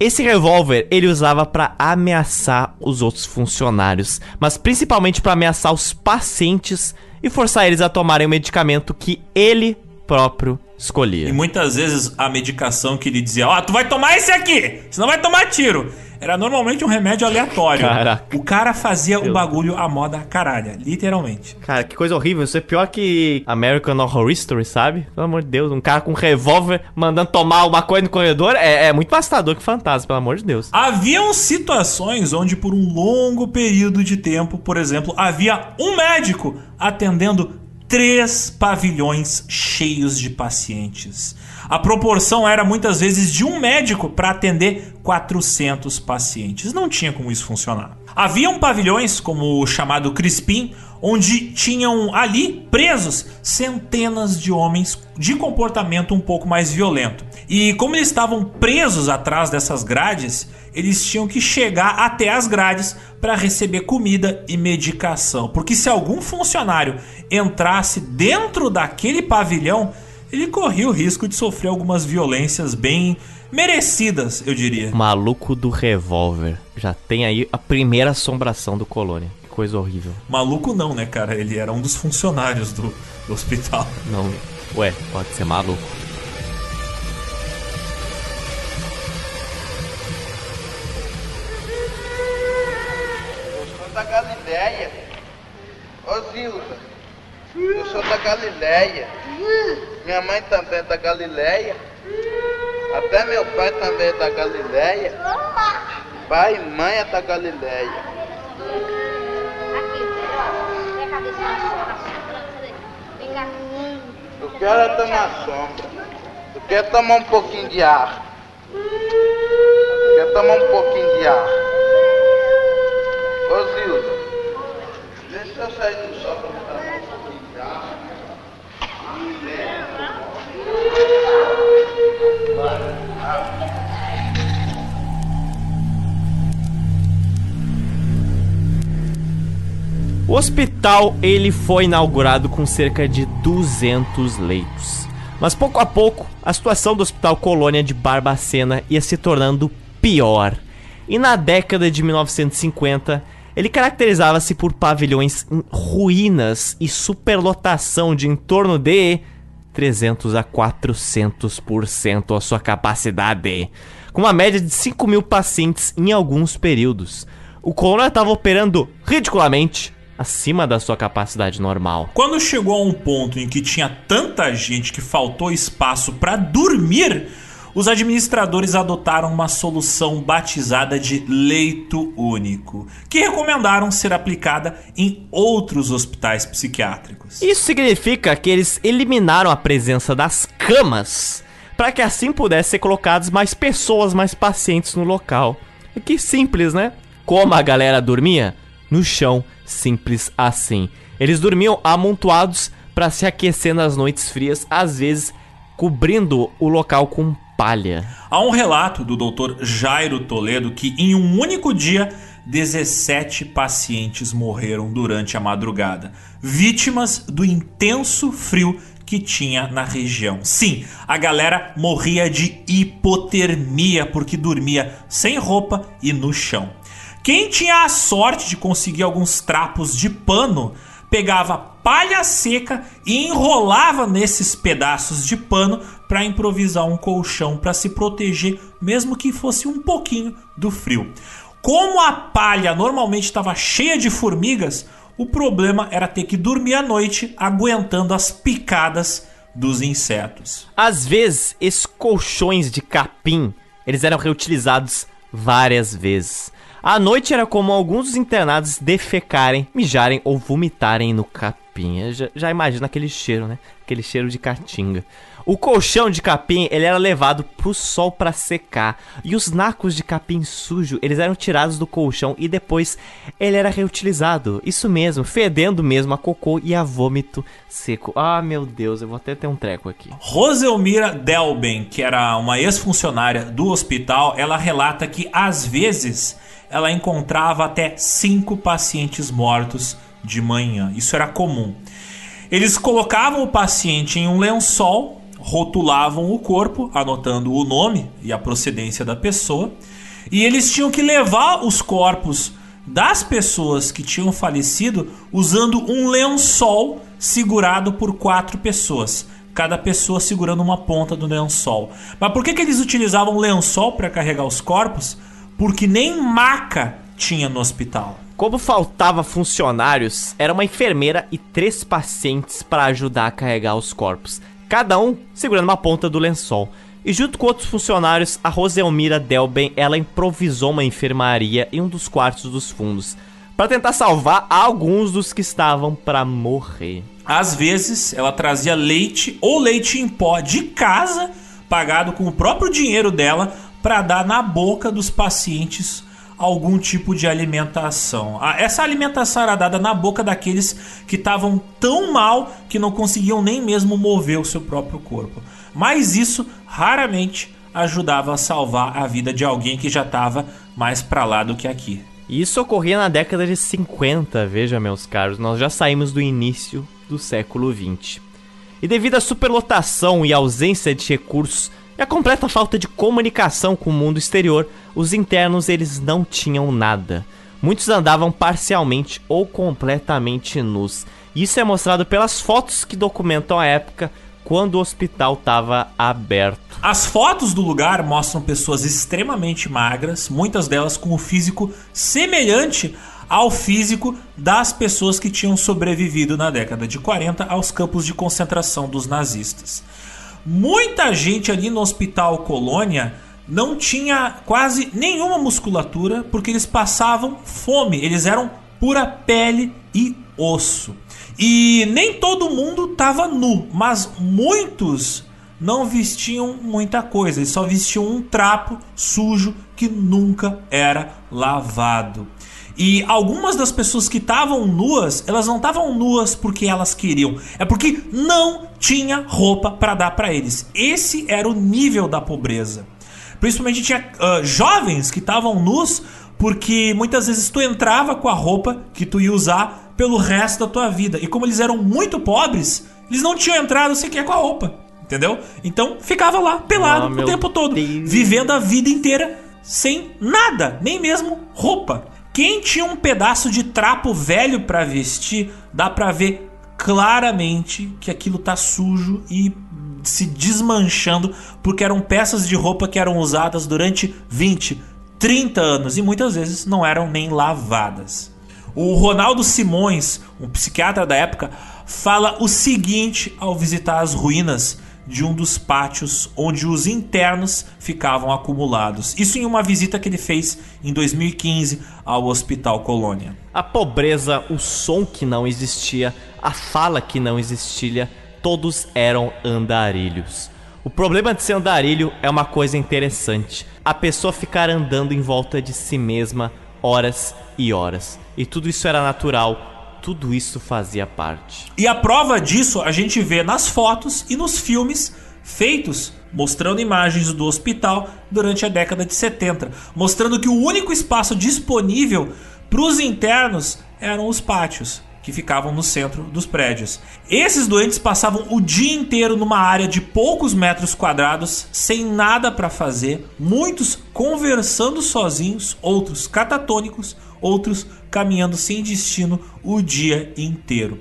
Esse revólver ele usava para ameaçar os outros funcionários, mas principalmente para ameaçar os pacientes e forçar eles a tomarem o medicamento que ele próprio escolhia. E muitas vezes a medicação que ele dizia, ó, tu vai tomar esse aqui, senão vai tomar tiro. Era normalmente um remédio aleatório. Caraca. O cara fazia o bagulho à moda caralha, literalmente. Cara, que coisa horrível. Isso é pior que American Horror Story, sabe? Pelo amor de Deus, um cara com um revólver mandando tomar uma coisa no corredor é, é muito assustador que fantasma, pelo amor de Deus. Haviam situações onde por um longo período de tempo, por exemplo, havia um médico atendendo três pavilhões cheios de pacientes. A proporção era muitas vezes de um médico para atender 400 pacientes. Não tinha como isso funcionar. Haviam pavilhões, como o chamado Crispim, onde tinham ali presos centenas de homens de comportamento um pouco mais violento. E como eles estavam presos atrás dessas grades, eles tinham que chegar até as grades para receber comida e medicação. Porque se algum funcionário entrasse dentro daquele pavilhão, ele corria o risco de sofrer algumas violências bem merecidas, eu diria. Maluco do revólver. Já tem aí a primeira assombração do Colônia. Que coisa horrível. Maluco não, né, cara? Ele era um dos funcionários do, do hospital. Não. Ué, pode ser maluco. Eu sou da Galileia. Ô Zilda, eu sou da Galileia. Minha mãe também é da Galileia. Até meu pai também é da Galileia. Pai e mãe é da Galileia. Eu quero é tomar sombra. Eu quero tomar um pouquinho de ar. Eu quero tomar um pouquinho de ar. Ô Zilda, deixa eu sair do sol pra tomar um pouquinho de ar. O hospital ele foi inaugurado com cerca de 200 leitos. Mas pouco a pouco, a situação do Hospital Colônia de Barbacena ia se tornando pior. E na década de 1950, ele caracterizava-se por pavilhões em ruínas e superlotação de em torno de 300 a 400% a sua capacidade, com uma média de 5 mil pacientes em alguns períodos. O Colônia estava operando ridiculamente acima da sua capacidade normal. Quando chegou a um ponto em que tinha tanta gente que faltou espaço para dormir, os administradores adotaram uma solução batizada de leito único, que recomendaram ser aplicada em outros hospitais psiquiátricos. Isso significa que eles eliminaram a presença das camas para que assim pudesse ser colocadas mais pessoas, mais pacientes no local. Que simples, né? Como a galera dormia? No chão, simples assim. Eles dormiam amontoados para se aquecer nas noites frias, às vezes cobrindo o local com palha. Há um relato do Dr. Jairo Toledo que em um único dia 17 pacientes morreram durante a madrugada, vítimas do intenso frio que tinha na região. Sim, a galera morria de hipotermia porque dormia sem roupa e no chão. Quem tinha a sorte de conseguir alguns trapos de pano pegava palha seca e enrolava nesses pedaços de pano para improvisar um colchão para se proteger, mesmo que fosse um pouquinho do frio. Como a palha normalmente estava cheia de formigas, o problema era ter que dormir à noite aguentando as picadas dos insetos. Às vezes, esses colchões de capim, eles eram reutilizados várias vezes. À noite era comum alguns dos internados defecarem, mijarem ou vomitarem no capim. Já, já imagina aquele cheiro, né? Aquele cheiro de caatinga. O colchão de capim, ele era levado pro sol para secar. E os nacos de capim sujo, eles eram tirados do colchão e depois ele era reutilizado. Isso mesmo, fedendo mesmo a cocô e a vômito seco. Ah, meu Deus, eu vou até ter um treco aqui. Roselmira Delben, que era uma ex-funcionária do hospital, ela relata que às vezes ela encontrava até cinco pacientes mortos de manhã. Isso era comum. Eles colocavam o paciente em um lençol, rotulavam o corpo, anotando o nome e a procedência da pessoa, e eles tinham que levar os corpos das pessoas que tinham falecido usando um lençol segurado por quatro pessoas. cada pessoa segurando uma ponta do lençol. Mas por que, que eles utilizavam lençol para carregar os corpos? Porque nem maca tinha no hospital. Como faltava funcionários, era uma enfermeira e três pacientes para ajudar a carregar os corpos, cada um segurando uma ponta do lençol. E junto com outros funcionários, a Roselmira Delben, ela improvisou uma enfermaria em um dos quartos dos fundos, para tentar salvar alguns dos que estavam para morrer. Às vezes, ela trazia leite ou leite em pó de casa, pagado com o próprio dinheiro dela, para dar na boca dos pacientes algum tipo de alimentação. Essa alimentação era dada na boca daqueles que estavam tão mal que não conseguiam nem mesmo mover o seu próprio corpo. Mas isso raramente ajudava a salvar a vida de alguém que já estava mais para lá do que aqui. Isso ocorria na década de 50, veja meus caros, nós já saímos do início do século 20. E devido à superlotação e ausência de recursos e a completa falta de comunicação com o mundo exterior, os internos eles não tinham nada. Muitos andavam parcialmente ou completamente nus. Isso é mostrado pelas fotos que documentam a época quando o hospital estava aberto. As fotos do lugar mostram pessoas extremamente magras, muitas delas com o físico semelhante ao físico das pessoas que tinham sobrevivido na década de 40 aos campos de concentração dos nazistas. Muita gente ali no Hospital Colônia não tinha quase nenhuma musculatura porque eles passavam fome, eles eram pura pele e osso. E nem todo mundo estava nu, mas muitos não vestiam muita coisa, eles só vestiam um trapo sujo que nunca era lavado. E algumas das pessoas que estavam nuas, elas não estavam nuas porque elas queriam, é porque não tinha roupa para dar para eles. Esse era o nível da pobreza. Principalmente tinha uh, jovens que estavam nus porque muitas vezes tu entrava com a roupa que tu ia usar pelo resto da tua vida. E como eles eram muito pobres, eles não tinham entrado sequer com a roupa. Entendeu? Então ficava lá, pelado oh, o tempo todo, Deus. vivendo a vida inteira sem nada, nem mesmo roupa. Quem tinha um pedaço de trapo velho para vestir, dá para ver claramente que aquilo tá sujo e se desmanchando, porque eram peças de roupa que eram usadas durante 20, 30 anos e muitas vezes não eram nem lavadas. O Ronaldo Simões, um psiquiatra da época, fala o seguinte ao visitar as ruínas de um dos pátios onde os internos ficavam acumulados. Isso em uma visita que ele fez em 2015 ao Hospital Colônia. A pobreza, o som que não existia, a fala que não existia, todos eram andarilhos. O problema de ser andarilho é uma coisa interessante. A pessoa ficar andando em volta de si mesma horas e horas. E tudo isso era natural, tudo isso fazia parte. E a prova disso a gente vê nas fotos e nos filmes feitos mostrando imagens do hospital durante a década de 70, mostrando que o único espaço disponível para os internos eram os pátios que ficavam no centro dos prédios. Esses doentes passavam o dia inteiro numa área de poucos metros quadrados, sem nada para fazer, muitos conversando sozinhos, outros catatônicos, outros caminhando sem destino o dia inteiro.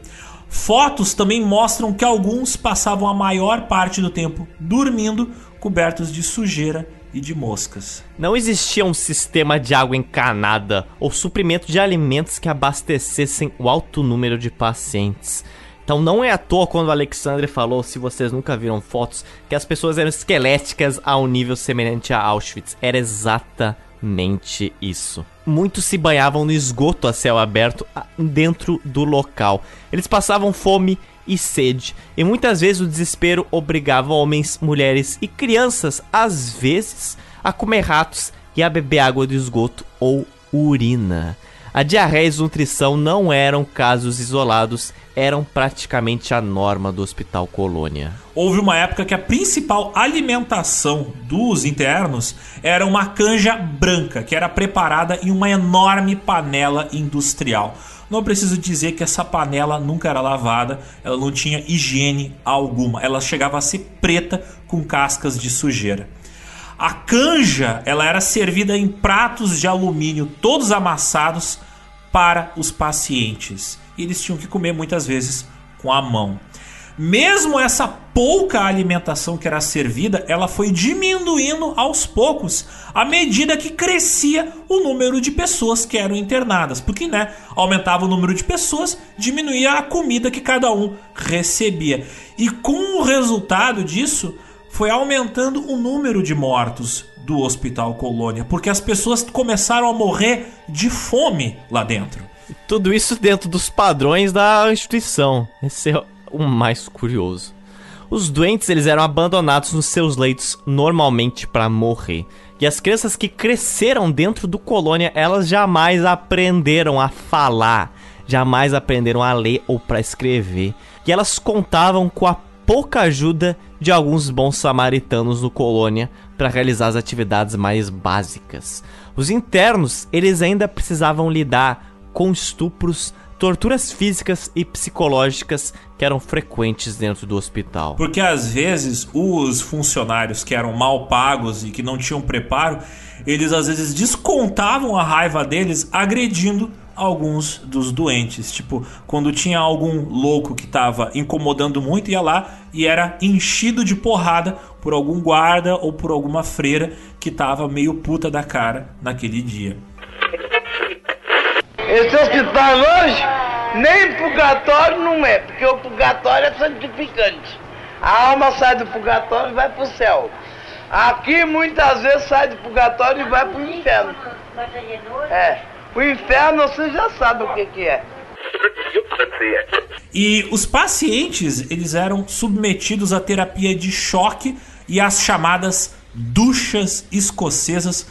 Fotos também mostram que alguns passavam a maior parte do tempo dormindo, cobertos de sujeira e de moscas. Não existia um sistema de água encanada ou suprimento de alimentos que abastecessem o alto número de pacientes. Então não é à toa quando o Alexandre falou, se vocês nunca viram fotos, que as pessoas eram esqueléticas a um nível semelhante a Auschwitz. Era exatamente isso muitos se banhavam no esgoto a céu aberto dentro do local. Eles passavam fome e sede, e muitas vezes o desespero obrigava homens, mulheres e crianças, às vezes, a comer ratos e a beber água do esgoto ou urina. A diarreia e desnutrição não eram casos isolados, eram praticamente a norma do Hospital Colônia. Houve uma época que a principal alimentação dos internos era uma canja branca, que era preparada em uma enorme panela industrial. Não preciso dizer que essa panela nunca era lavada, ela não tinha higiene alguma, ela chegava a ser preta com cascas de sujeira. A canja, ela era servida em pratos de alumínio todos amassados para os pacientes. E eles tinham que comer muitas vezes com a mão. Mesmo essa pouca alimentação que era servida, ela foi diminuindo aos poucos à medida que crescia o número de pessoas que eram internadas, porque né, aumentava o número de pessoas, diminuía a comida que cada um recebia. E com o resultado disso, foi aumentando o número de mortos do Hospital Colônia, porque as pessoas começaram a morrer de fome lá dentro. Tudo isso dentro dos padrões da instituição. Esse é o mais curioso. Os doentes eles eram abandonados nos seus leitos normalmente para morrer. E as crianças que cresceram dentro do colônia, elas jamais aprenderam a falar, jamais aprenderam a ler ou para escrever. E elas contavam com a pouca ajuda de alguns bons samaritanos no colônia para realizar as atividades mais básicas. Os internos, eles ainda precisavam lidar com estupros, torturas físicas e psicológicas que eram frequentes dentro do hospital. Porque às vezes os funcionários que eram mal pagos e que não tinham preparo, eles às vezes descontavam a raiva deles agredindo alguns dos doentes. Tipo, quando tinha algum louco que estava incomodando muito, ia lá e era enchido de porrada por algum guarda ou por alguma freira que estava meio puta da cara naquele dia. Esse hospital hoje, nem purgatório não é, porque o purgatório é santificante. A alma sai do purgatório e vai pro céu. Aqui muitas vezes sai do purgatório e vai pro inferno. É. O inferno você já sabe o que, que é. E os pacientes, eles eram submetidos à terapia de choque e às chamadas duchas escocesas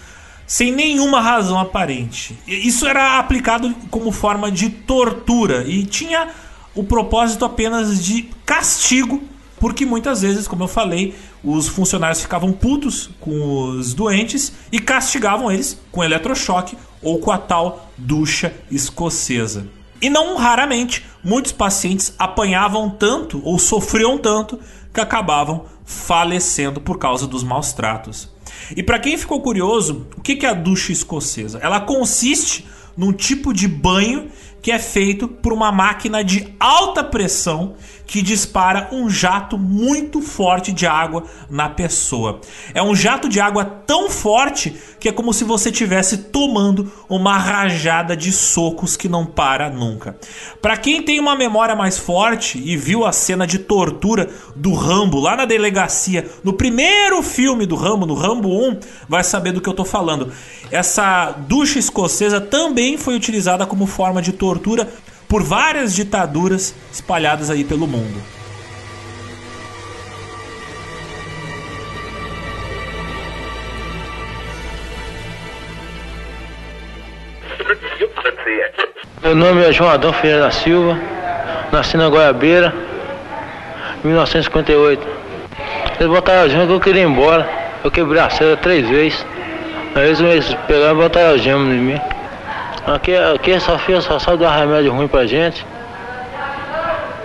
sem nenhuma razão aparente. Isso era aplicado como forma de tortura e tinha o propósito apenas de castigo, porque muitas vezes, como eu falei, os funcionários ficavam putos com os doentes e castigavam eles com eletrochoque ou com a tal ducha escocesa. E não raramente, muitos pacientes apanhavam tanto ou sofriam tanto que acabavam falecendo por causa dos maus tratos. E para quem ficou curioso, o que é a ducha escocesa? Ela consiste num tipo de banho que é feito por uma máquina de alta pressão que dispara um jato muito forte de água na pessoa. É um jato de água tão forte que é como se você estivesse tomando uma rajada de socos que não para nunca. Para quem tem uma memória mais forte e viu a cena de tortura do Rambo lá na delegacia, no primeiro filme do Rambo, no Rambo 1, vai saber do que eu tô falando. Essa ducha escocesa também foi utilizada como forma de tortura por várias ditaduras espalhadas aí pelo mundo. Meu nome é João Adão Ferreira da Silva, nasci na Goiabeira, em 1958. Eles botaram a gema que eu queria ir embora, eu quebrei a cela três vezes. Aí eles pegaram e botaram a gema em mim. Aqui, aqui só, fica, só sabe dar remédio ruim pra gente.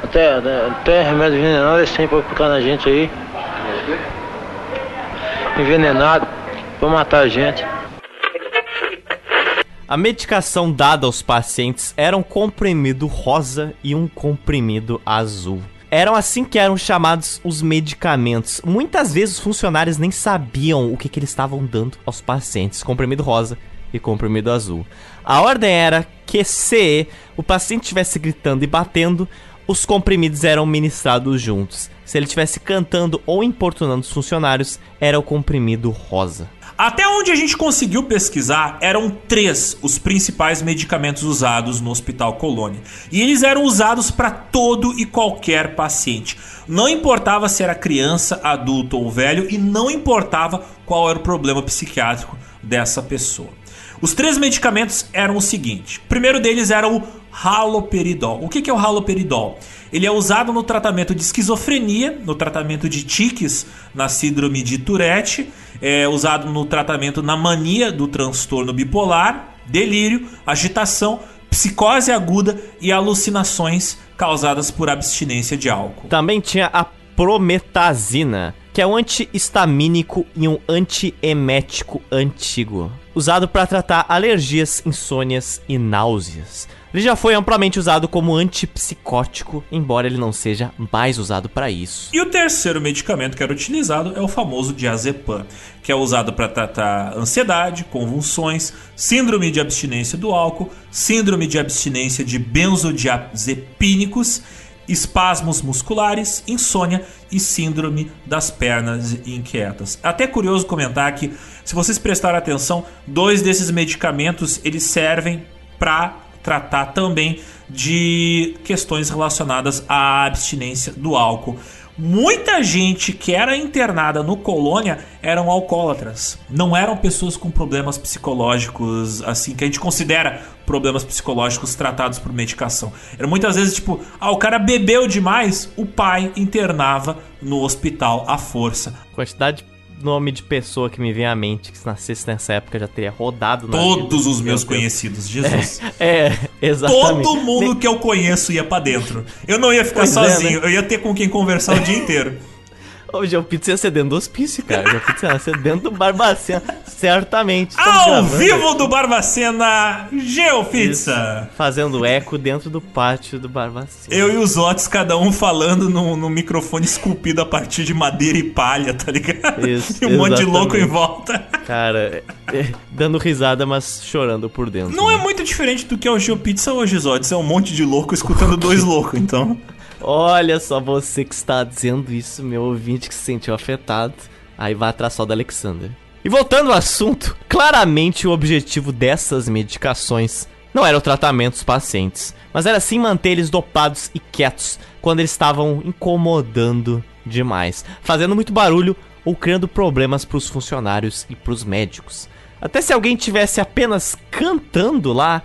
Até, até remédio envenenado eles têm pra aplicar na gente aí. Envenenado pra matar a gente. A medicação dada aos pacientes era um comprimido rosa e um comprimido azul. Eram assim que eram chamados os medicamentos. Muitas vezes os funcionários nem sabiam o que, que eles estavam dando aos pacientes. Comprimido rosa e comprimido azul. A ordem era que se o paciente estivesse gritando e batendo, os comprimidos eram ministrados juntos. Se ele estivesse cantando ou importunando os funcionários, era o comprimido rosa. Até onde a gente conseguiu pesquisar, eram três os principais medicamentos usados no Hospital Colônia. E eles eram usados para todo e qualquer paciente. Não importava se era criança, adulto ou velho, e não importava qual era o problema psiquiátrico dessa pessoa. Os três medicamentos eram o seguinte: o primeiro deles era o haloperidol. O que é o haloperidol? Ele é usado no tratamento de esquizofrenia, no tratamento de tiques, na síndrome de Tourette, é usado no tratamento na mania do transtorno bipolar, delírio, agitação, psicose aguda e alucinações causadas por abstinência de álcool. Também tinha a prometazina, que é um antihistamínico e um antiemético antigo, usado para tratar alergias, insônias e náuseas. Ele já foi amplamente usado como antipsicótico, embora ele não seja mais usado para isso. E o terceiro medicamento que era utilizado é o famoso diazepam, que é usado para tratar ansiedade, convulsões, síndrome de abstinência do álcool, síndrome de abstinência de benzodiazepínicos, espasmos musculares, insônia e síndrome das pernas inquietas. Até curioso comentar que, se vocês prestarem atenção, dois desses medicamentos eles servem para tratar também de questões relacionadas à abstinência do álcool. Muita gente que era internada no colônia eram alcoólatras. Não eram pessoas com problemas psicológicos, assim, que a gente considera problemas psicológicos tratados por medicação. Era muitas vezes tipo, ah, o cara bebeu demais, o pai internava no hospital à força. Quantidade nome de pessoa que me vem à mente que se nascesse nessa época já teria rodado na Todos vida. os Meu meus Deus. conhecidos, Jesus. É, exatamente. Todo mundo que eu conheço ia pra dentro. Eu não ia ficar Pois é, sozinho, eu ia ter com quem conversar o dia inteiro. O Geopizza ia ser dentro do hospício, cara. O Geopizza ia ser dentro do Barbacena. Certamente. Estamos Ao gravando vivo do Barbacena, Geopizza. isso, Fazendo eco dentro do pátio do Barbacena. Eu e os Otis, cada um falando no, no microfone esculpido a partir de madeira e palha, tá ligado? Isso, e um monte de louco em exatamente. volta. Cara, é, dando risada, mas chorando por dentro. Não é né? muito diferente do que é o Geopizza hoje, Otis. É um monte de louco escutando dois loucos, então. Olha só você que está dizendo isso, meu ouvinte que se sentiu afetado. Aí vai atrás só da Alexander. E voltando ao assunto, claramente o objetivo dessas medicações não era o tratamento dos pacientes, mas era sim manter eles dopados e quietos quando eles estavam incomodando demais, fazendo muito barulho ou criando problemas para os funcionários e para os médicos. Até se alguém tivesse apenas cantando lá,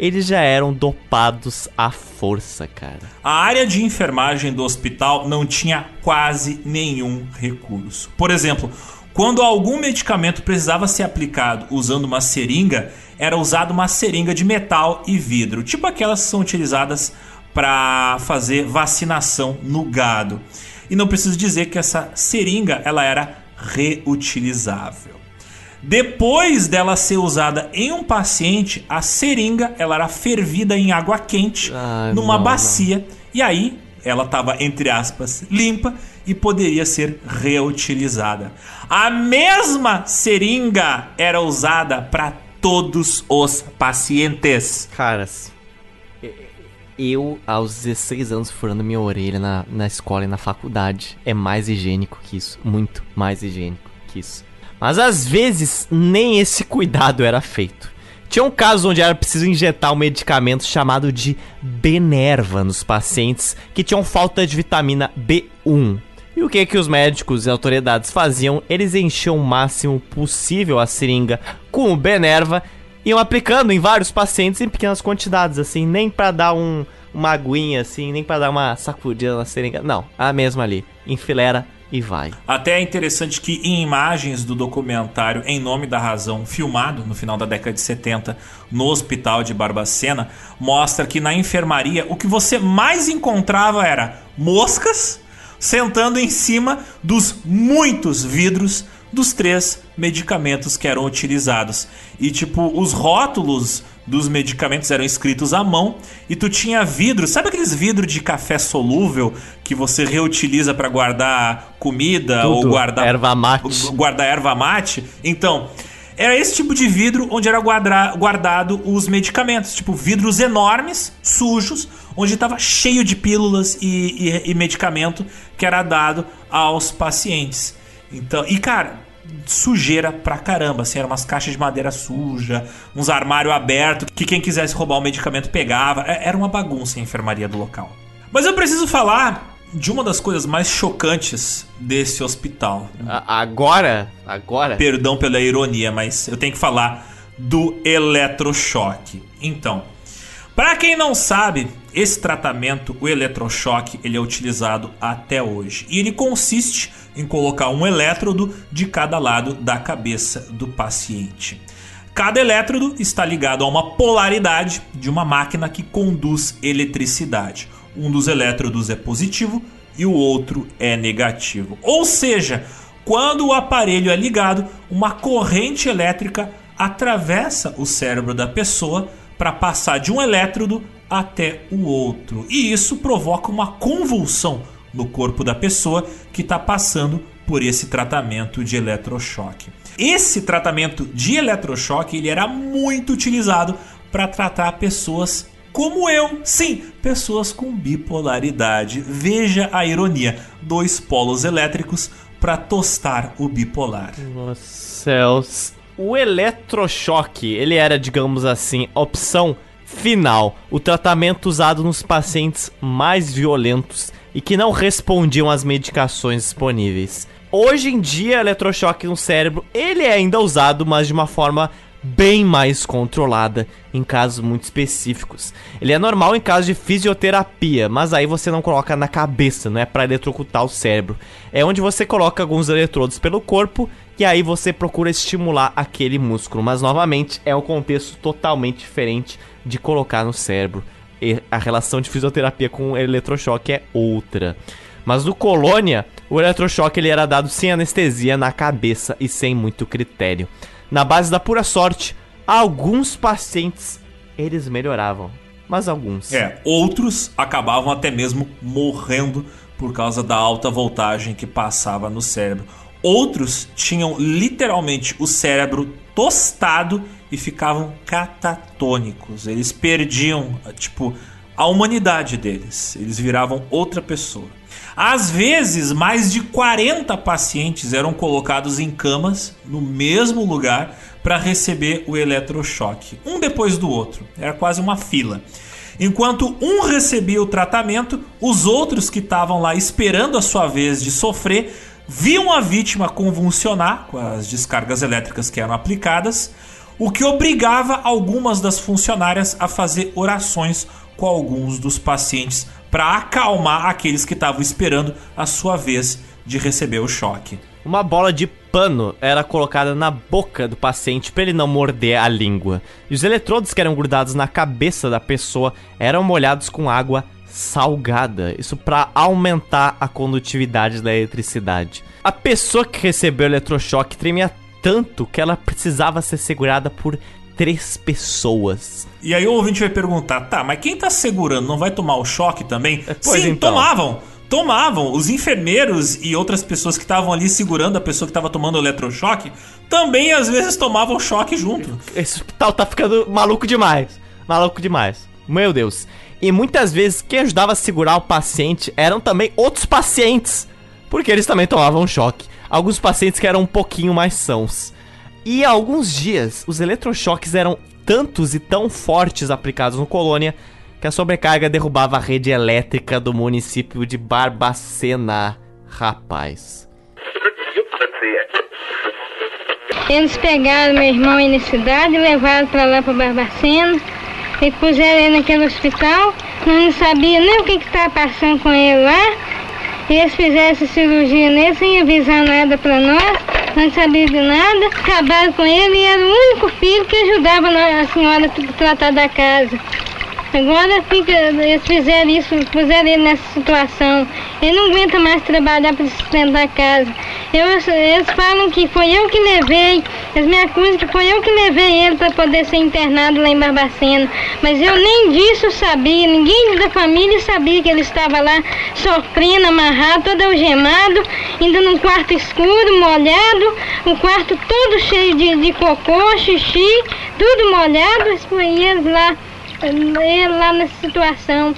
eles já eram dopados à força, cara. A área de enfermagem do hospital não tinha quase nenhum recurso. Por exemplo, quando algum medicamento precisava ser aplicado usando uma seringa, era usada uma seringa de metal e vidro, tipo aquelas que são utilizadas para fazer vacinação no gado. E não preciso dizer que essa seringa ela era reutilizável. Depois dela ser usada em um paciente, a seringa ela era fervida em água quente Ai, numa não, bacia e aí ela estava entre aspas limpa e poderia ser reutilizada. A mesma seringa era usada para todos os pacientes. Caras, eu aos 16 anos furando minha orelha na, na escola e na faculdade é mais higiênico que isso. Muito mais higiênico que isso. Mas às vezes nem esse cuidado era feito. Tinha um caso onde era preciso injetar um medicamento chamado de Benerva nos pacientes que tinham falta de vitamina B1. E o que que os médicos e autoridades faziam? Eles enchiam o máximo possível a seringa com o Benerva iam aplicando em vários pacientes em pequenas quantidades, assim, nem pra dar um, uma aguinha, assim, nem pra dar uma sacudida na seringa. Não, a mesma ali, enfileira e vai. Até é interessante que em imagens do documentário Em Nome da Razão, filmado no final da década de 70 no hospital de Barbacena, mostra que na enfermaria o que você mais encontrava era moscas sentando em cima dos muitos vidros dos três medicamentos que eram utilizados. E tipo, os rótulos dos medicamentos eram escritos à mão e tu tinha vidro, sabe aqueles vidros de café solúvel que você reutiliza para guardar comida ou Tudo, guardar erva mate. guardar erva mate? Então, era esse tipo de vidro onde era guardar, guardado os medicamentos, tipo vidros enormes, sujos, onde estava cheio de pílulas e, e- e medicamento que era dado aos pacientes. Então, e cara, sujeira pra caramba, assim, eram umas caixas de madeira suja, uns armários abertos que quem quisesse roubar o medicamento pegava. É- Era uma bagunça a enfermaria do local. Mas eu preciso falar de uma das coisas mais chocantes desse hospital. Agora, agora, Perdão pela ironia, mas eu tenho que falar do eletrochoque. Então, para quem não sabe, esse tratamento, o eletrochoque, ele é utilizado até hoje. E ele consiste em colocar um elétrodo de cada lado da cabeça do paciente. Cada elétrodo está ligado a uma polaridade de uma máquina que conduz eletricidade. Um dos elétrodos é positivo e o outro é negativo. Ou seja, quando o aparelho é ligado, uma corrente elétrica atravessa o cérebro da pessoa para passar de um elétrodo até o outro. E isso provoca uma convulsão no corpo da pessoa que está passando por esse tratamento de eletrochoque. Esse tratamento de eletrochoque ele era muito utilizado para tratar pessoas como eu. Sim, pessoas com bipolaridade. Veja a ironia: dois polos elétricos para tostar o bipolar. Nossa, céus. O eletrochoque, ele era, digamos assim, opção final, o tratamento usado nos pacientes mais violentos e que não respondiam às medicações disponíveis. Hoje em dia, eletrochoque no cérebro, ele é ainda usado, mas de uma forma bem mais controlada em casos muito específicos. Ele é normal em casos de fisioterapia, mas aí você não coloca na cabeça, não é para eletrocutar o cérebro. É onde você coloca alguns eletrodos pelo corpo e aí você procura estimular aquele músculo, mas novamente é um contexto totalmente diferente de colocar no cérebro. E a relação de fisioterapia com eletrochoque é outra. Mas no Colônia, o eletrochoque ele era dado sem anestesia na cabeça e sem muito critério na base da pura sorte, alguns pacientes eles melhoravam, mas alguns. É, outros acabavam até mesmo morrendo por causa da alta voltagem que passava no cérebro. Outros tinham literalmente o cérebro tostado e ficavam catatônicos. Eles perdiam, tipo, a humanidade deles. Eles viravam outra pessoa. Às vezes, mais de 40 pacientes eram colocados em camas no mesmo lugar para receber o eletrochoque, um depois do outro. Era quase uma fila. Enquanto um recebia o tratamento, os outros que estavam lá esperando a sua vez de sofrer viam a vítima convulsionar com as descargas elétricas que eram aplicadas, o que obrigava algumas das funcionárias a fazer orações com alguns dos pacientes para acalmar aqueles que estavam esperando a sua vez de receber o choque. Uma bola de pano era colocada na boca do paciente para ele não morder a língua. E os eletrodos que eram grudados na cabeça da pessoa eram molhados com água salgada, isso para aumentar a condutividade da eletricidade. A pessoa que recebeu o eletrochoque tremia tanto que ela precisava ser segurada por três pessoas. E aí o ouvinte vai perguntar, tá, mas quem tá segurando não vai tomar o choque também? É, pois Sim, então. tomavam. Tomavam. Os enfermeiros e outras pessoas que estavam ali segurando a pessoa que estava tomando o eletrochoque também às vezes tomavam choque junto. Esse hospital tá ficando maluco demais. Maluco demais. Meu Deus. E muitas vezes quem ajudava a segurar o paciente eram também outros pacientes. Porque eles também tomavam choque. Alguns pacientes que eram um pouquinho mais sãos. E há alguns dias, os eletrochoques eram tantos e tão fortes aplicados no Colônia que a sobrecarga derrubava a rede elétrica do município de Barbacena. Rapaz. Eles pegaram meu irmão aí na cidade, levaram para lá para Barbacena e puseram ele naquele hospital. Não sabia nem o que estava passando com ele lá. E eles fizeram essa cirurgia nele sem avisar nada para nós. Não sabia de nada. Acabaram com ele e era o único filho que ajudava a senhora a tratar da casa. Agora fica, eles fizeram isso, puseram ele nessa situação. Ele não aguenta mais trabalhar para sustentar a casa. Eu, eles falam que foi eu que levei, eles me acusam que foi eu que levei ele para poder ser internado lá em Barbacena. Mas eu nem disso sabia, ninguém da família sabia que ele estava lá sofrendo, amarrado, todo algemado, ainda num quarto escuro, molhado, o quarto todo cheio de, de cocô, xixi, tudo molhado, e eles lá ele lá nessa situação.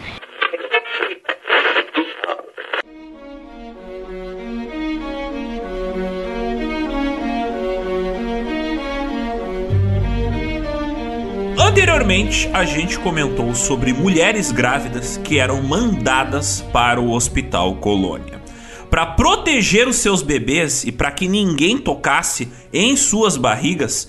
Anteriormente, a gente comentou sobre mulheres grávidas que eram mandadas para o Hospital Colônia. Para proteger os seus bebês e para que ninguém tocasse em suas barrigas,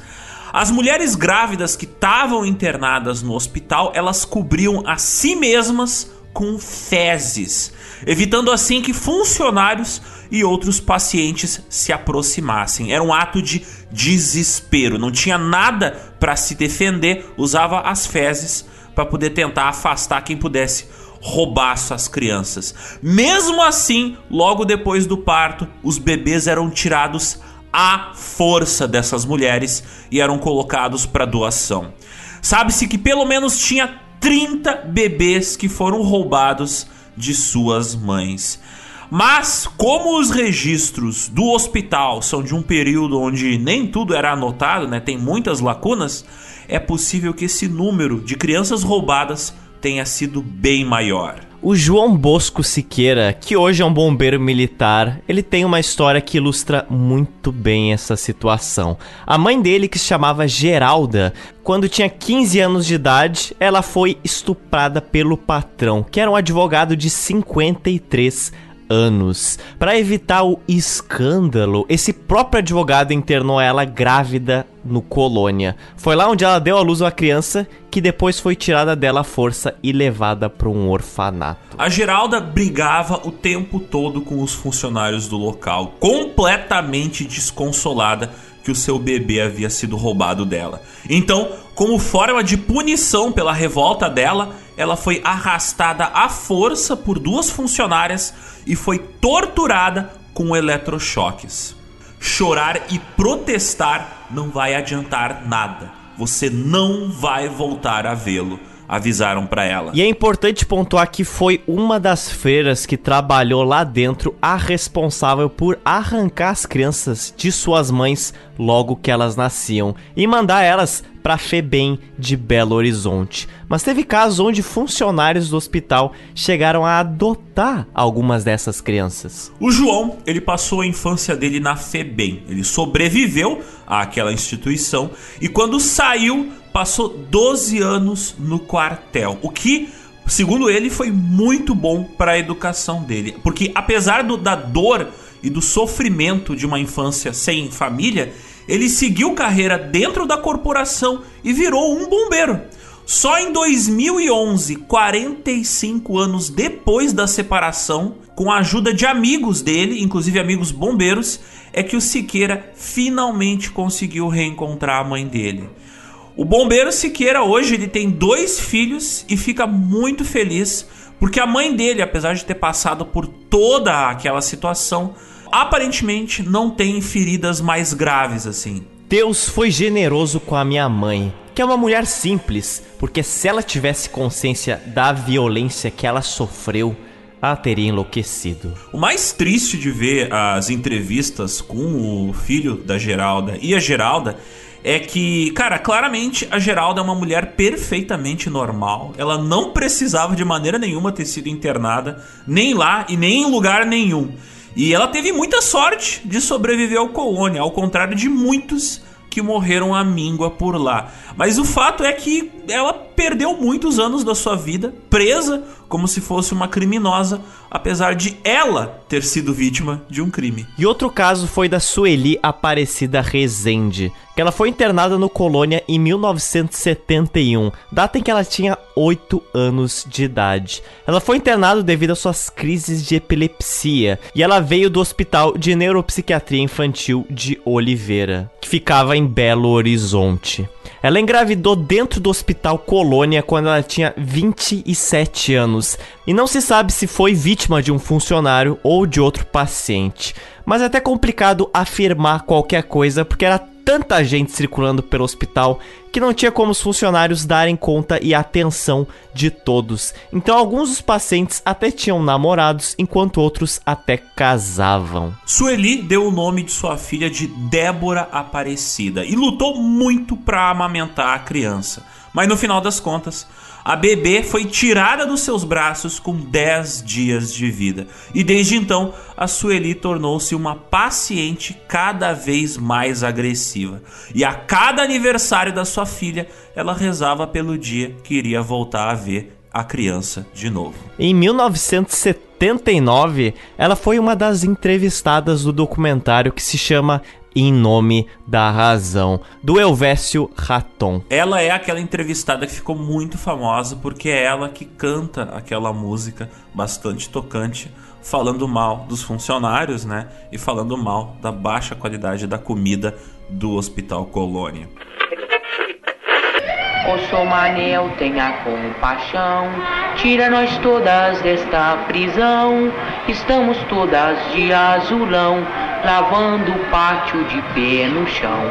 as mulheres grávidas que estavam internadas no hospital, elas cobriam a si mesmas com fezes, evitando assim que funcionários e outros pacientes se aproximassem. Era um ato de desespero, não tinha nada para se defender, usava as fezes para poder tentar afastar quem pudesse roubar suas crianças. Mesmo assim, logo depois do parto, os bebês eram tirados à força dessas mulheres e eram colocados para doação. Sabe-se que pelo menos tinha 30 bebês que foram roubados de suas mães. Mas, como os registros do hospital são de um período onde nem tudo era anotado, né, tem muitas lacunas, é possível que esse número de crianças roubadas tenha sido bem maior. O João Bosco Siqueira, que hoje é um bombeiro militar, ele tem uma história que ilustra muito bem essa situação. A mãe dele, que se chamava Geralda, quando tinha 15 anos de idade, ela foi estuprada pelo patrão, que era um advogado de 53 anos. Para evitar o escândalo, esse próprio advogado internou ela grávida no Colônia. Foi lá onde ela deu à luz uma criança que depois foi tirada dela à força e levada para um orfanato. A Geralda brigava o tempo todo com os funcionários do local, completamente desconsolada que o seu bebê havia sido roubado dela. Então, como forma de punição pela revolta dela, ela foi arrastada à força por duas funcionárias e foi torturada com eletrochoques. Chorar e protestar não vai adiantar nada. Você não vai voltar a vê-lo avisaram para ela. E é importante pontuar que foi uma das freiras que trabalhou lá dentro a responsável por arrancar as crianças de suas mães logo que elas nasciam e mandar elas para Febem de Belo Horizonte. Mas teve casos onde funcionários do hospital chegaram a adotar algumas dessas crianças. O João, ele passou a infância dele na Febem. Ele sobreviveu àquela instituição e quando saiu passou 12 anos no quartel, o que, segundo ele, foi muito bom para a educação dele, porque apesar do, da dor e do sofrimento de uma infância sem família, ele seguiu carreira dentro da corporação e virou um bombeiro. Só em 2011, 45 anos depois da separação, com a ajuda de amigos dele, inclusive amigos bombeiros, é que o Siqueira finalmente conseguiu reencontrar a mãe dele. O bombeiro Siqueira hoje ele tem dois filhos e fica muito feliz porque a mãe dele, apesar de ter passado por toda aquela situação, aparentemente não tem feridas mais graves assim. Deus foi generoso com a minha mãe, que é uma mulher simples, porque se ela tivesse consciência da violência que ela sofreu, ela teria enlouquecido. O mais triste de ver as entrevistas com o filho da Geralda e a Geralda é que, cara, claramente a Geralda é uma mulher perfeitamente normal. Ela não precisava de maneira nenhuma ter sido internada, nem lá e nem em lugar nenhum. E ela teve muita sorte de sobreviver ao colônia, ao contrário de muitos que morreram à míngua por lá. Mas o fato é que ela perdeu muitos anos da sua vida presa como se fosse uma criminosa, apesar de ela ter sido vítima de um crime. E outro caso foi da Sueli Aparecida Rezende, que ela foi internada no Colônia em 1971, data em que ela tinha 8 anos de idade. Ela foi internada devido às suas crises de epilepsia, e ela veio do Hospital de Neuropsiquiatria Infantil de Oliveira, que ficava em Belo Horizonte. Ela engravidou dentro do Hospital Colônia quando ela tinha 27 anos e não se sabe se foi vítima de um funcionário ou de outro paciente. Mas é até complicado afirmar qualquer coisa porque era tanta gente circulando pelo hospital que não tinha como os funcionários darem conta e atenção de todos. Então alguns dos pacientes até tinham namorados, enquanto outros até casavam. Sueli deu o nome de sua filha de Débora Aparecida e lutou muito para amamentar a criança. Mas no final das contas, a bebê foi tirada dos seus braços com 10 dias de vida. E desde então, a Sueli tornou-se uma paciente cada vez mais agressiva. E a cada aniversário da sua filha, ela rezava pelo dia que iria voltar a ver a criança de novo. Em 1979, ela foi uma das entrevistadas do documentário que se chama em nome da razão, do Elvésio Raton. Ela é aquela entrevistada que ficou muito famosa porque é ela que canta aquela música bastante tocante, falando mal dos funcionários, né? E falando mal da baixa qualidade da comida do Hospital Colônia. O Sou Manel tenha compaixão, tira nós todas desta prisão. Estamos todas de azulão, lavando o pátio de pé no chão.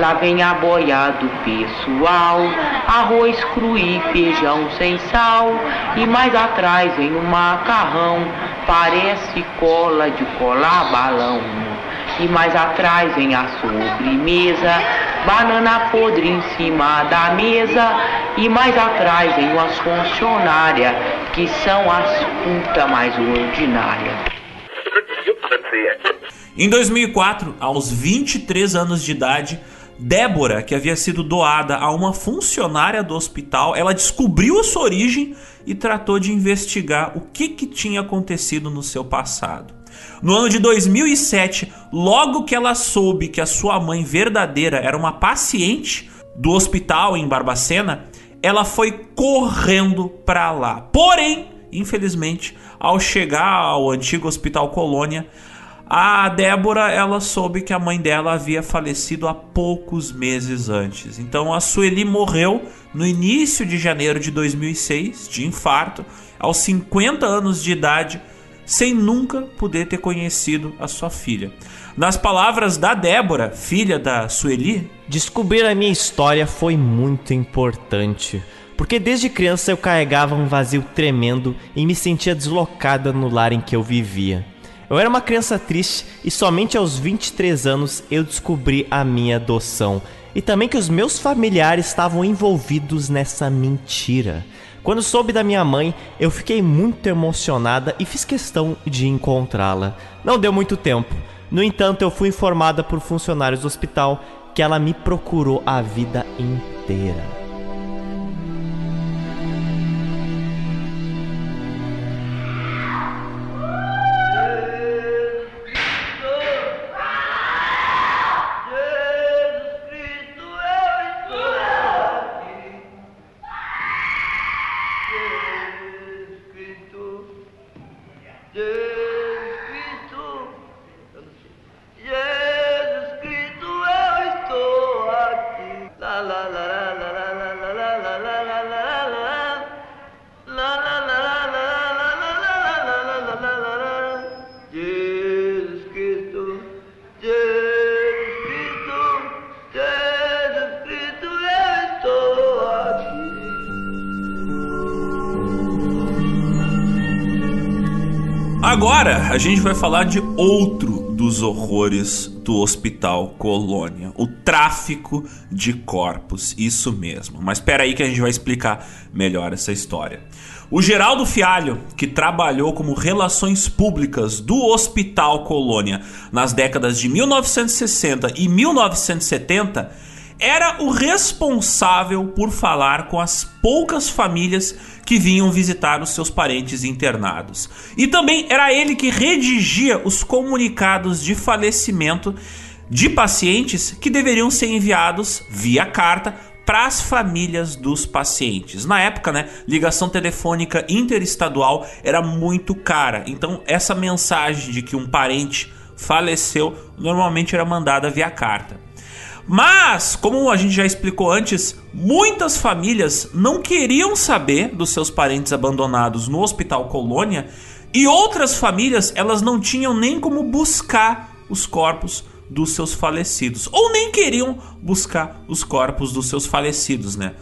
Lá vem a boia do pessoal, arroz cru e feijão sem sal. E mais atrás vem um macarrão, parece cola de colar balão. E mais atrás vem a sobremesa, banana podre em cima da mesa. E mais atrás vem umas funcionárias, que são as putas mais ordinárias. Em 2004, aos 23 anos de idade, Débora, que havia sido doada a uma funcionária do hospital, ela descobriu a sua origem e tratou de investigar o que, que tinha acontecido no seu passado. No ano de 2007, logo que ela soube que a sua mãe verdadeira era uma paciente do hospital em Barbacena, ela foi correndo para lá. Porém, infelizmente, ao chegar ao antigo Hospital Colônia, a Débora, ela soube que a mãe dela havia falecido há poucos meses antes. Então a Sueli morreu no início de janeiro de 2006, de infarto, aos 50 anos de idade, sem nunca poder ter conhecido a sua filha. Nas palavras da Débora, filha da Sueli, descobrir a minha história foi muito importante. Porque desde criança eu carregava um vazio tremendo e me sentia deslocada no lar em que eu vivia. Eu era uma criança triste e somente aos 23 anos eu descobri a minha adoção e também que os meus familiares estavam envolvidos nessa mentira. Quando soube da minha mãe, eu fiquei muito emocionada e fiz questão de encontrá-la. Não deu muito tempo. No entanto, eu fui informada por funcionários do hospital que ela me procurou a vida inteira. Agora a gente vai falar de outro dos horrores do Hospital Colônia, o tráfico de corpos, isso mesmo. Mas espera aí que a gente vai explicar melhor essa história. O Geraldo Fialho, que trabalhou como relações públicas do Hospital Colônia nas décadas de 1960 e 1970, era o responsável por falar com as poucas famílias que vinham visitar os seus parentes internados. E também era ele que redigia os comunicados de falecimento de pacientes que deveriam ser enviados via carta para as famílias dos pacientes. Na época, né, ligação telefônica interestadual era muito cara. Então, essa mensagem de que um parente faleceu normalmente era mandada via carta. Mas, como a gente já explicou antes, muitas famílias não queriam saber dos seus parentes abandonados no Hospital Colônia e outras famílias elas não tinham nem como buscar os corpos dos seus falecidos ou nem queriam buscar os corpos dos seus falecidos, né?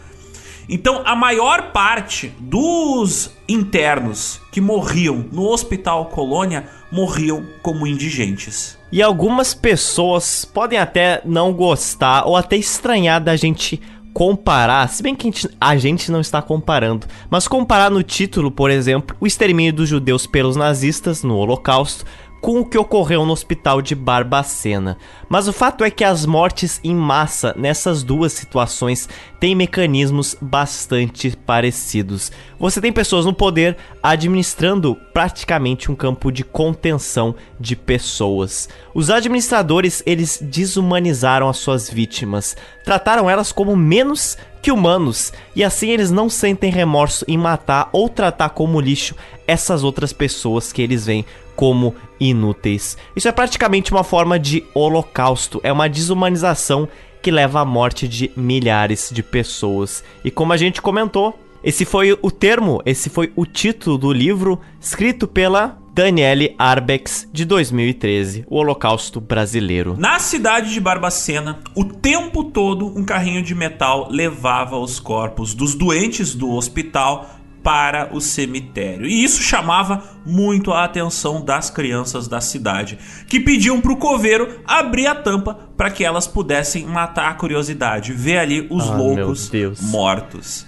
Então, a maior parte dos internos que morriam no Hospital Colônia morriam como indigentes. E algumas pessoas podem até não gostar ou até estranhar da gente comparar, se bem que a gente, a gente, não está comparando, mas comparar no título, por exemplo, o extermínio dos judeus pelos nazistas no Holocausto com o que ocorreu no hospital de Barbacena. Mas o fato é que as mortes em massa nessas duas situações têm mecanismos bastante parecidos. Você tem pessoas no poder administrando praticamente um campo de contenção de pessoas. Os administradores, eles desumanizaram as suas vítimas, trataram elas como menos que humanos, e assim eles não sentem remorso em matar ou tratar como lixo essas outras pessoas que eles veem como inúteis. Isso é praticamente uma forma de holocausto, é uma desumanização que leva à morte de milhares de pessoas. E como a gente comentou, esse foi o termo, esse foi o título do livro escrito pela Daniele Arbex, de 2013, o Holocausto Brasileiro. Na cidade de Barbacena, o tempo todo um carrinho de metal levava os corpos dos doentes do hospital para o cemitério. E isso chamava muito a atenção das crianças da cidade, que pediam para o coveiro abrir a tampa para que elas pudessem matar a curiosidade, ver ali os Ah, loucos mortos.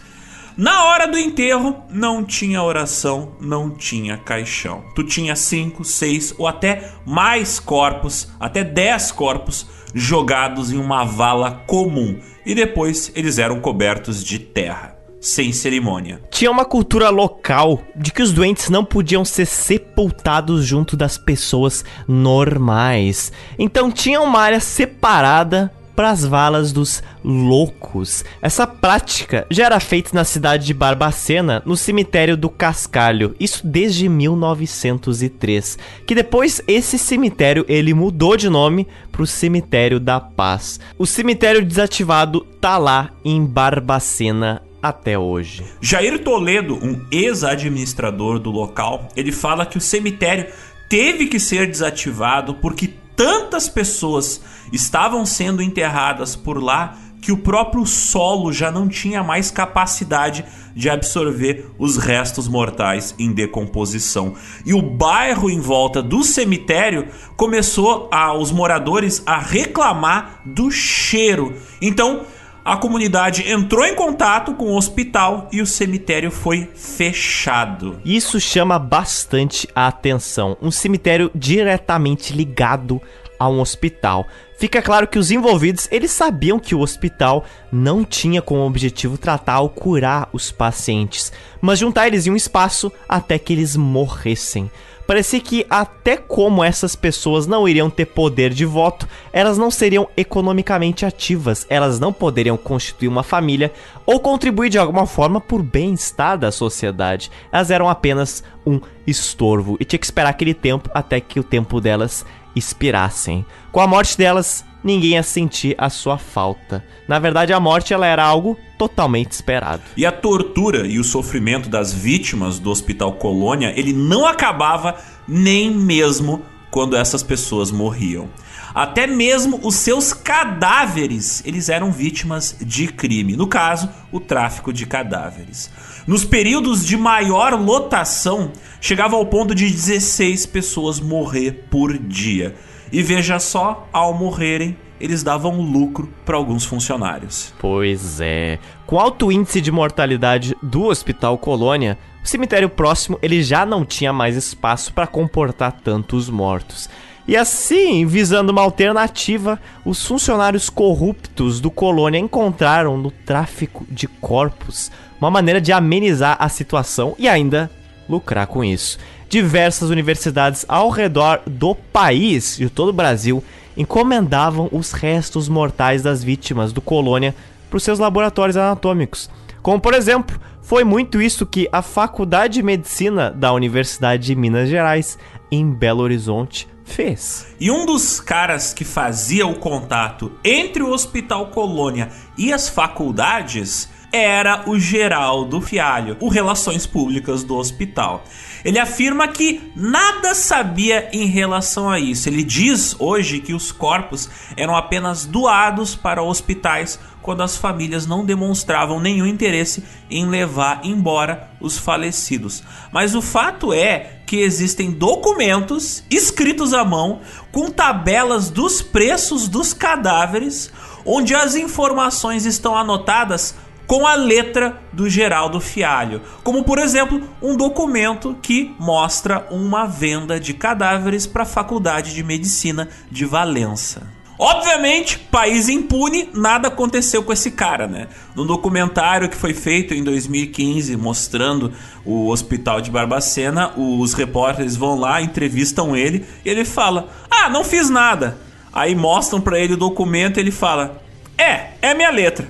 Na hora do enterro, não tinha oração, não tinha caixão. Tu tinha cinco, seis ou até mais corpos, até dez corpos jogados em uma vala comum. E depois eles eram cobertos de terra, sem cerimônia. Tinha uma cultura local de que os doentes não podiam ser sepultados junto das pessoas normais. Então tinha uma área separada para as valas dos loucos. Essa prática já era feita na cidade de Barbacena, no cemitério do Cascalho, isso desde 1903, que depois esse cemitério ele mudou de nome para o cemitério da Paz. O cemitério desativado tá lá em Barbacena até hoje. Jair Toledo, um ex-administrador do local, ele fala que o cemitério teve que ser desativado porque tantas pessoas estavam sendo enterradas por lá que o próprio solo já não tinha mais capacidade de absorver os restos mortais em decomposição. E o bairro em volta do cemitério começou a os moradores a reclamar do cheiro. Então, a comunidade entrou em contato com o hospital e o cemitério foi fechado. Isso chama bastante a atenção. Um cemitério diretamente ligado a um hospital. Fica claro que os envolvidos, eles sabiam que o hospital não tinha como objetivo tratar ou curar os pacientes, mas juntar eles em um espaço até que eles morressem. Parecia que até como essas pessoas não iriam ter poder de voto, elas não seriam economicamente ativas, elas não poderiam constituir uma família ou contribuir de alguma forma por bem-estar da sociedade. Elas eram apenas um estorvo e tinha que esperar aquele tempo até que o tempo delas expirassem. Com a morte delas, ninguém ia sentir a sua falta. Na verdade, a morte ela era algo totalmente esperado. E a tortura e o sofrimento das vítimas do Hospital Colônia, ele não acabava nem mesmo quando essas pessoas morriam. Até mesmo os seus cadáveres, eles eram vítimas de crime. No caso, o tráfico de cadáveres. Nos períodos de maior lotação, chegava ao ponto de 16 pessoas morrer por dia. E veja só, ao morrerem, eles davam lucro para alguns funcionários. Pois é. Com alto índice de mortalidade do Hospital Colônia, o cemitério próximo ele já não tinha mais espaço para comportar tantos mortos. E assim, visando uma alternativa, os funcionários corruptos do Colônia encontraram no tráfico de corpos uma maneira de amenizar a situação e ainda lucrar com isso. Diversas universidades ao redor do país, de todo o Brasil, encomendavam os restos mortais das vítimas do Colônia para os seus laboratórios anatômicos. Como, por exemplo, foi muito isso que a Faculdade de Medicina da Universidade de Minas Gerais, em Belo Horizonte, fez. E um dos caras que fazia o contato entre o Hospital Colônia e as faculdades era o Geraldo Fialho, o Relações Públicas do hospital. Ele afirma que nada sabia em relação a isso. Ele diz hoje que os corpos eram apenas doados para hospitais quando as famílias não demonstravam nenhum interesse em levar embora os falecidos. Mas o fato é que existem documentos escritos à mão com tabelas dos preços dos cadáveres, onde as informações estão anotadas com a letra do Geraldo Fialho, como por exemplo um documento que mostra uma venda de cadáveres para a Faculdade de Medicina de Valença. Obviamente, país impune, nada aconteceu com esse cara, né? No documentário que foi feito em 2015 mostrando o hospital de Barbacena, os repórteres vão lá, entrevistam ele e ele fala: "Ah, não fiz nada". Aí mostram para ele o documento e ele fala: "É, é minha letra".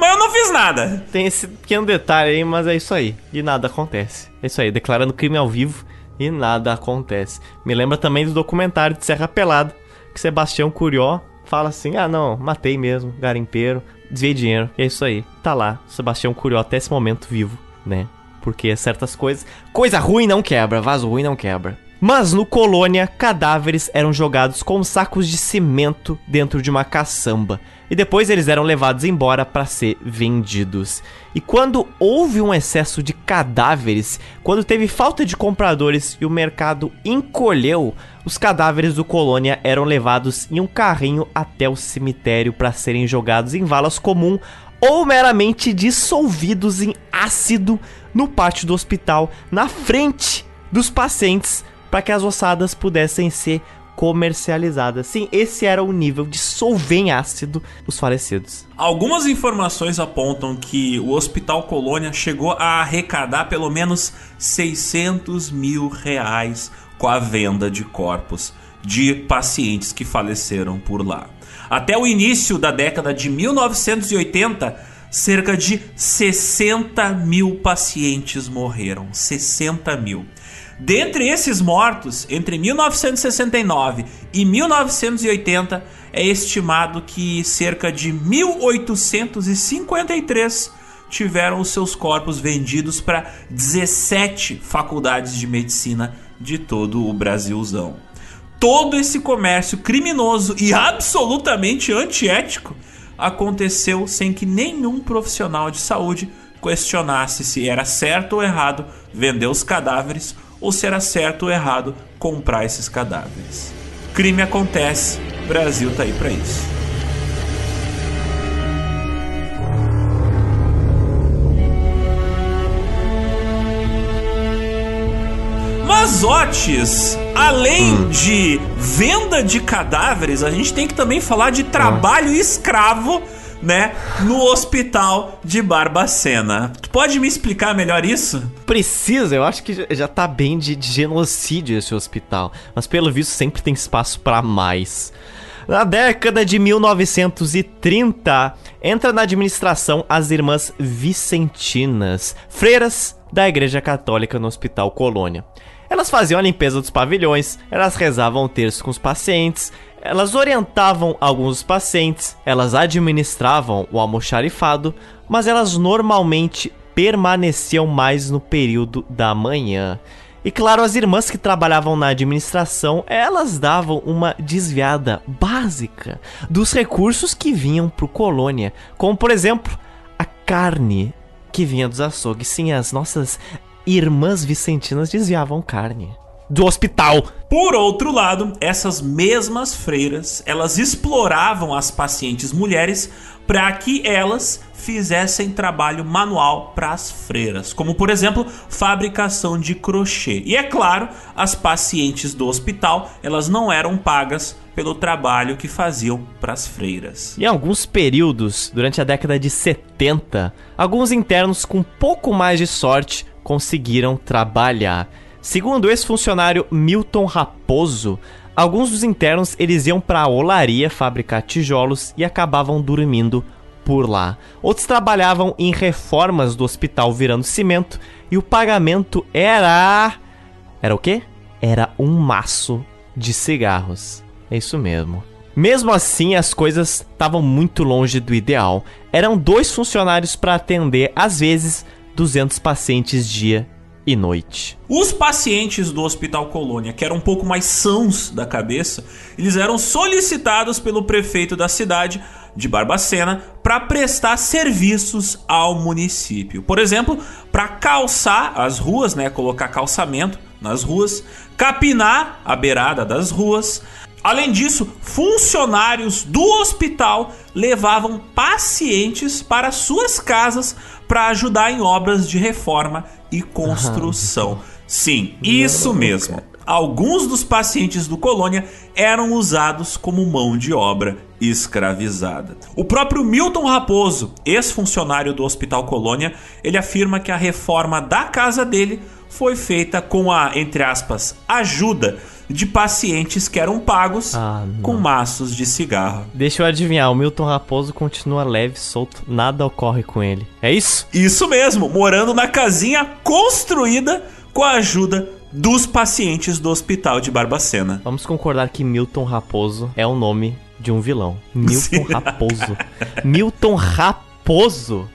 Mas eu não fiz nada. Tem esse pequeno detalhe aí, mas é isso aí. E nada acontece. É isso aí, declarando crime ao vivo e nada acontece. Me lembra também do documentário de Serra Pelada, que Sebastião Curió fala assim: ah, não, matei mesmo, garimpeiro, desviei dinheiro. E é isso aí. Tá lá, Sebastião Curió até esse momento vivo, né? Porque certas coisas. Coisa ruim não quebra, vaso ruim não quebra. Mas no Colônia, cadáveres eram jogados com sacos de cimento dentro de uma caçamba e depois eles eram levados embora para ser vendidos. E quando houve um excesso de cadáveres, quando teve falta de compradores e o mercado encolheu, os cadáveres do Colônia eram levados em um carrinho até o cemitério para serem jogados em valas comum ou meramente dissolvidos em ácido no pátio do hospital, na frente dos pacientes para que as ossadas pudessem ser comercializadas. Sim, esse era o nível de solver em ácido os falecidos. Algumas informações apontam que o Hospital Colônia chegou a arrecadar pelo menos 600 mil reais com a venda de corpos de pacientes que faleceram por lá. Até o início da década de 1980, cerca de 60 mil pacientes morreram. 60 mil. Dentre esses mortos, entre 1969 e 1980, é estimado que cerca de 1853 tiveram os seus corpos vendidos para 17 faculdades de medicina de todo o Brasilzão. Todo esse comércio criminoso e absolutamente antiético aconteceu sem que nenhum profissional de saúde questionasse se era certo ou errado vender os cadáveres ou se era certo ou errado comprar esses cadáveres. Crime acontece, Brasil tá aí para isso. Mas Otis, além hum. de venda de cadáveres, a gente tem que também falar de trabalho escravo né, no hospital de Barbacena. Tu pode me explicar melhor isso? Precisa, eu acho que já tá bem de, de genocídio esse hospital, mas pelo visto sempre tem espaço para mais. Na década de 1930, entra na administração as irmãs Vicentinas, freiras da Igreja Católica no Hospital Colônia. Elas faziam a limpeza dos pavilhões, elas rezavam o terço com os pacientes, elas orientavam alguns pacientes, elas administravam o almoxarifado, mas elas normalmente permaneciam mais no período da manhã. E claro, as irmãs que trabalhavam na administração, elas davam uma desviada básica dos recursos que vinham para o colônia, como por exemplo, a carne que vinha dos açougues. Sim, as nossas irmãs vicentinas desviavam carne do hospital. Por outro lado, essas mesmas freiras, elas exploravam as pacientes mulheres para que elas fizessem trabalho manual para as freiras, como por exemplo, fabricação de crochê. E é claro, as pacientes do hospital, elas não eram pagas pelo trabalho que faziam para as freiras. Em alguns períodos, durante a década de 70, alguns internos com pouco mais de sorte conseguiram trabalhar. Segundo o ex-funcionário Milton Raposo, alguns dos internos eles iam para a olaria fabricar tijolos e acabavam dormindo por lá. Outros trabalhavam em reformas do hospital virando cimento e o pagamento era era o quê? Era um maço de cigarros. É isso mesmo. Mesmo assim, as coisas estavam muito longe do ideal. Eram dois funcionários para atender, às vezes, 200 pacientes dia e noite. Os pacientes do Hospital Colônia, que eram um pouco mais sãos da cabeça, eles eram solicitados pelo prefeito da cidade de Barbacena para prestar serviços ao município. Por exemplo, para calçar as ruas, né, colocar calçamento nas ruas, capinar a beirada das ruas. Além disso, funcionários do hospital levavam pacientes para suas casas para ajudar em obras de reforma e construção. Sim, isso mesmo. Alguns dos pacientes do Colônia eram usados como mão de obra escravizada. O próprio Milton Raposo, ex-funcionário do Hospital Colônia, ele afirma que a reforma da casa dele foi feita com a, entre aspas, ajuda de pacientes que eram pagos ah, com maços de cigarro. Deixa eu adivinhar, o Milton Raposo continua leve, solto, nada ocorre com ele. É isso? Isso mesmo, morando na casinha construída com a ajuda dos pacientes do hospital de Barbacena. Vamos concordar que Milton Raposo é o nome de um vilão. Milton Sim. Raposo. Milton Raposo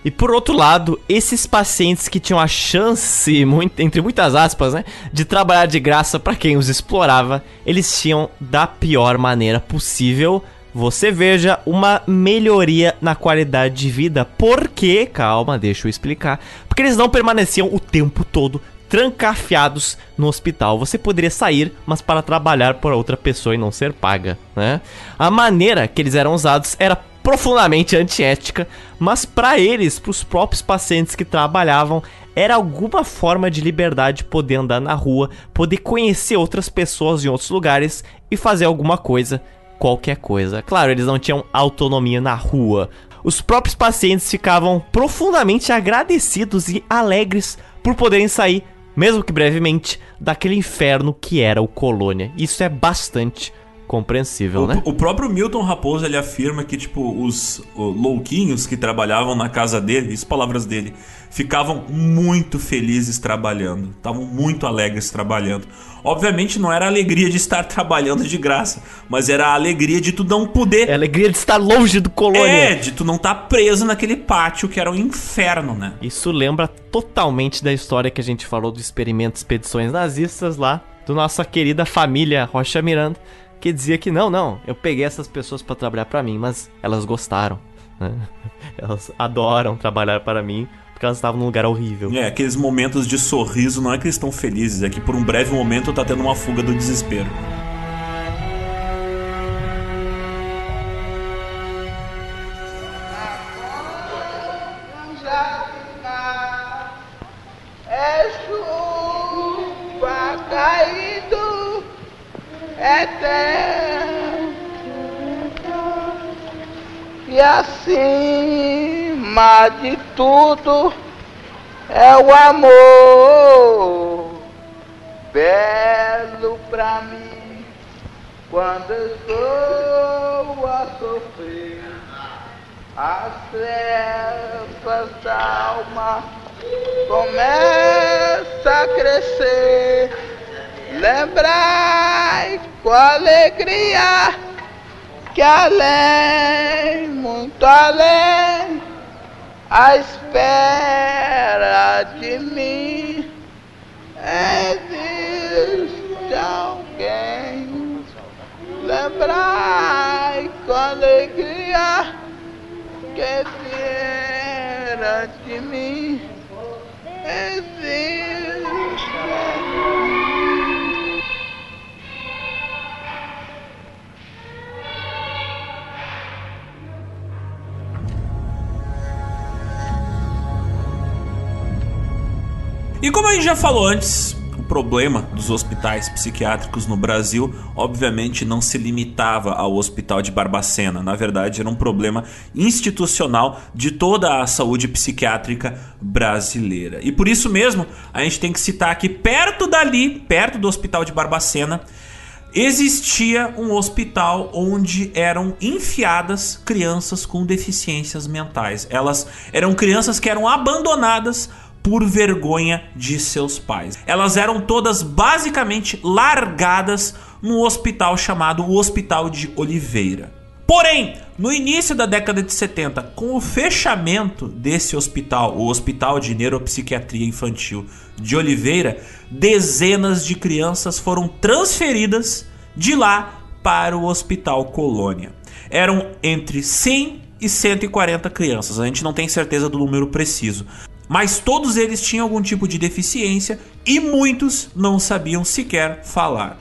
E por outro lado, esses pacientes que tinham a chance, muito, entre muitas aspas, né, de trabalhar de graça para quem os explorava, eles tinham da pior maneira possível. Você veja uma melhoria na qualidade de vida. Por quê? Calma, deixa eu explicar. Porque eles não permaneciam o tempo todo trancafiados no hospital. Você poderia sair, mas para trabalhar por outra pessoa e não ser paga, né? A maneira que eles eram usados era profundamente antiética, mas para eles, para os próprios pacientes que trabalhavam, era alguma forma de liberdade poder andar na rua, poder conhecer outras pessoas em outros lugares e fazer alguma coisa, qualquer coisa. Claro, eles não tinham autonomia na rua. Os próprios pacientes ficavam profundamente agradecidos e alegres por poderem sair, mesmo que brevemente, daquele inferno que era o Colônia. Isso é bastante compreensível, o, né? O próprio Milton Raposo ele afirma que tipo os louquinhos que trabalhavam na casa dele, isso palavras dele, ficavam muito felizes trabalhando, estavam muito alegres trabalhando. Obviamente não era a alegria de estar trabalhando de graça, mas era a alegria de tu não poder. É a alegria de estar longe do colônia. É, de tu não estar tá preso naquele pátio que era um inferno, né? Isso lembra totalmente da história que a gente falou do experimento expedições nazistas lá, do nossa querida família Rocha Miranda que dizia que não, não, eu peguei essas pessoas para trabalhar para mim, mas elas gostaram. Né? Elas adoram trabalhar para mim porque elas estavam num lugar horrível. É, aqueles momentos de sorriso não é que eles estão felizes, é que por um breve momento tá tendo uma fuga do desespero. É chuva caindo eterno e acima de tudo é o amor belo pra mim. Quando estou a sofrer as trevas da alma começa a crescer Lembrai com alegria que além, muito além, a espera de mim existe alguém. Lembrai com alegria que espera de mim existe alguém. E como a gente já falou antes, o problema dos hospitais psiquiátricos no Brasil, obviamente, não se limitava ao Hospital de Barbacena. Na verdade, era um problema institucional de toda a saúde psiquiátrica brasileira. E por isso mesmo, a gente tem que citar que perto dali, perto do Hospital de Barbacena, existia um hospital onde eram enfiadas crianças com deficiências mentais. Elas eram crianças que eram abandonadas por vergonha de seus pais. Elas eram todas basicamente largadas no hospital chamado o Hospital de Oliveira. Porém, no início da década de 70, com o fechamento desse hospital, o Hospital de Neuropsiquiatria Infantil de Oliveira, dezenas de crianças foram transferidas de lá para o Hospital Colônia. Eram entre 100 e 140 crianças, a gente não tem certeza do número preciso, mas todos eles tinham algum tipo de deficiência e muitos não sabiam sequer falar.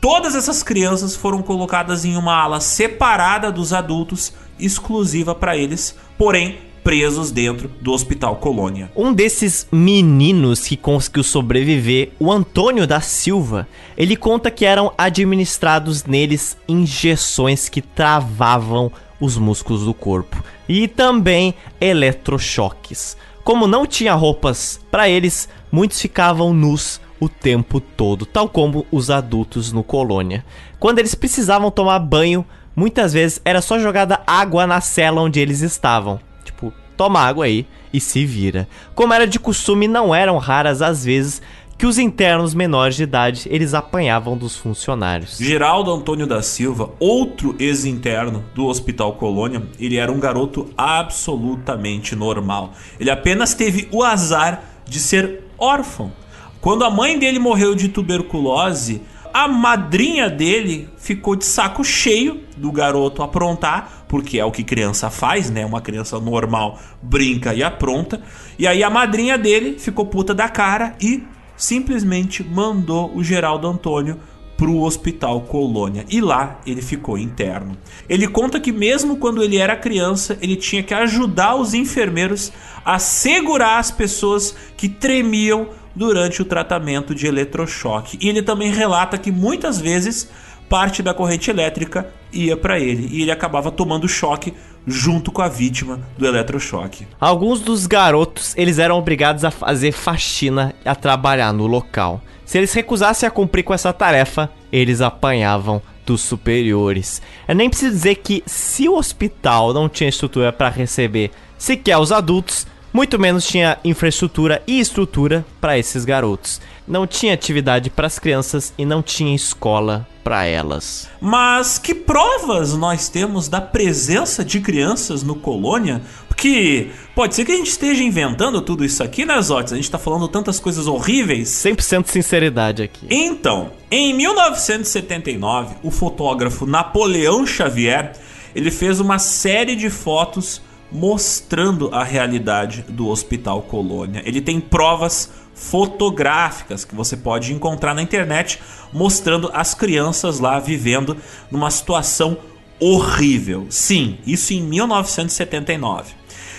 Todas essas crianças foram colocadas em uma ala separada dos adultos, exclusiva para eles, porém presos dentro do Hospital Colônia. Um desses meninos que conseguiu sobreviver, o Antônio da Silva, ele conta que eram administrados neles injeções que travavam os músculos do corpo e também eletrochoques. Como não tinha roupas para eles, muitos ficavam nus o tempo todo, tal como os adultos no colônia. Quando eles precisavam tomar banho, muitas vezes era só jogada água na cela onde eles estavam. Tipo, toma água aí e se vira. Como era de costume, não eram raras as vezes que os internos menores de idade eles apanhavam dos funcionários. Geraldo Antônio da Silva, outro ex-interno do Hospital Colônia, ele era um garoto absolutamente normal. Ele apenas teve o azar de ser órfão. Quando a mãe dele morreu de tuberculose, a madrinha dele ficou de saco cheio do garoto aprontar, porque é o que criança faz, né? Uma criança normal brinca e apronta. E aí a madrinha dele ficou puta da cara e simplesmente mandou o Geraldo Antônio para o Hospital Colônia e lá ele ficou interno. Ele conta que mesmo quando ele era criança, ele tinha que ajudar os enfermeiros a segurar as pessoas que tremiam durante o tratamento de eletrochoque. E ele também relata que muitas vezes parte da corrente elétrica ia para ele e ele acabava tomando choque junto com a vítima do eletrochoque. Alguns dos garotos, eles eram obrigados a fazer faxina e a trabalhar no local. Se eles recusassem a cumprir com essa tarefa, eles apanhavam dos superiores. Eu nem preciso dizer que se o hospital não tinha estrutura para receber sequer os adultos, muito menos tinha infraestrutura e estrutura para esses garotos. Não tinha atividade para as crianças e não tinha escola para elas. Mas que provas nós temos da presença de crianças no Colônia? Porque pode ser que a gente esteja inventando tudo isso aqui, né, Zotes? A gente tá falando tantas coisas horríveis. 100% sinceridade aqui. Então, em 1979, o fotógrafo Napoleão Xavier, ele fez uma série de fotos mostrando a realidade do Hospital Colônia. Ele tem provas fotográficas que você pode encontrar na internet mostrando as crianças lá vivendo numa situação horrível. Sim, isso em 1979.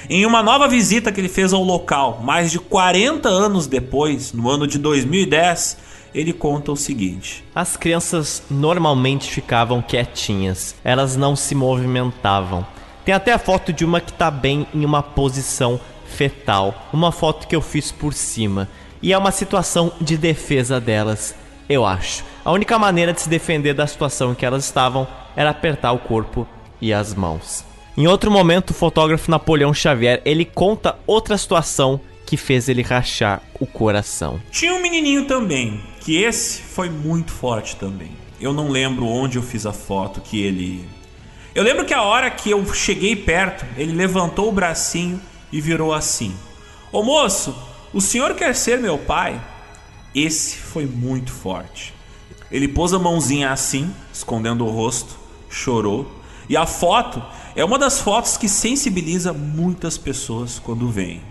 Em uma nova visita que ele fez ao local, mais de 40 anos depois, no ano de 2010, ele conta o seguinte: As crianças normalmente ficavam quietinhas, elas não se movimentavam. Tem até a foto de uma que tá bem em uma posição fetal, uma foto que eu fiz por cima. E é uma situação de defesa delas, eu acho. A única maneira de se defender da situação em que elas estavam era apertar o corpo e as mãos. Em outro momento, o fotógrafo Napoleão Xavier, ele conta outra situação que fez ele rachar o coração. Tinha um menininho também, que esse foi muito forte também. Eu não lembro onde eu fiz a foto que ele eu lembro que a hora que eu cheguei perto, ele levantou o bracinho e virou assim: Ô moço, o senhor quer ser meu pai? Esse foi muito forte. Ele pôs a mãozinha assim, escondendo o rosto, chorou. E a foto é uma das fotos que sensibiliza muitas pessoas quando vem.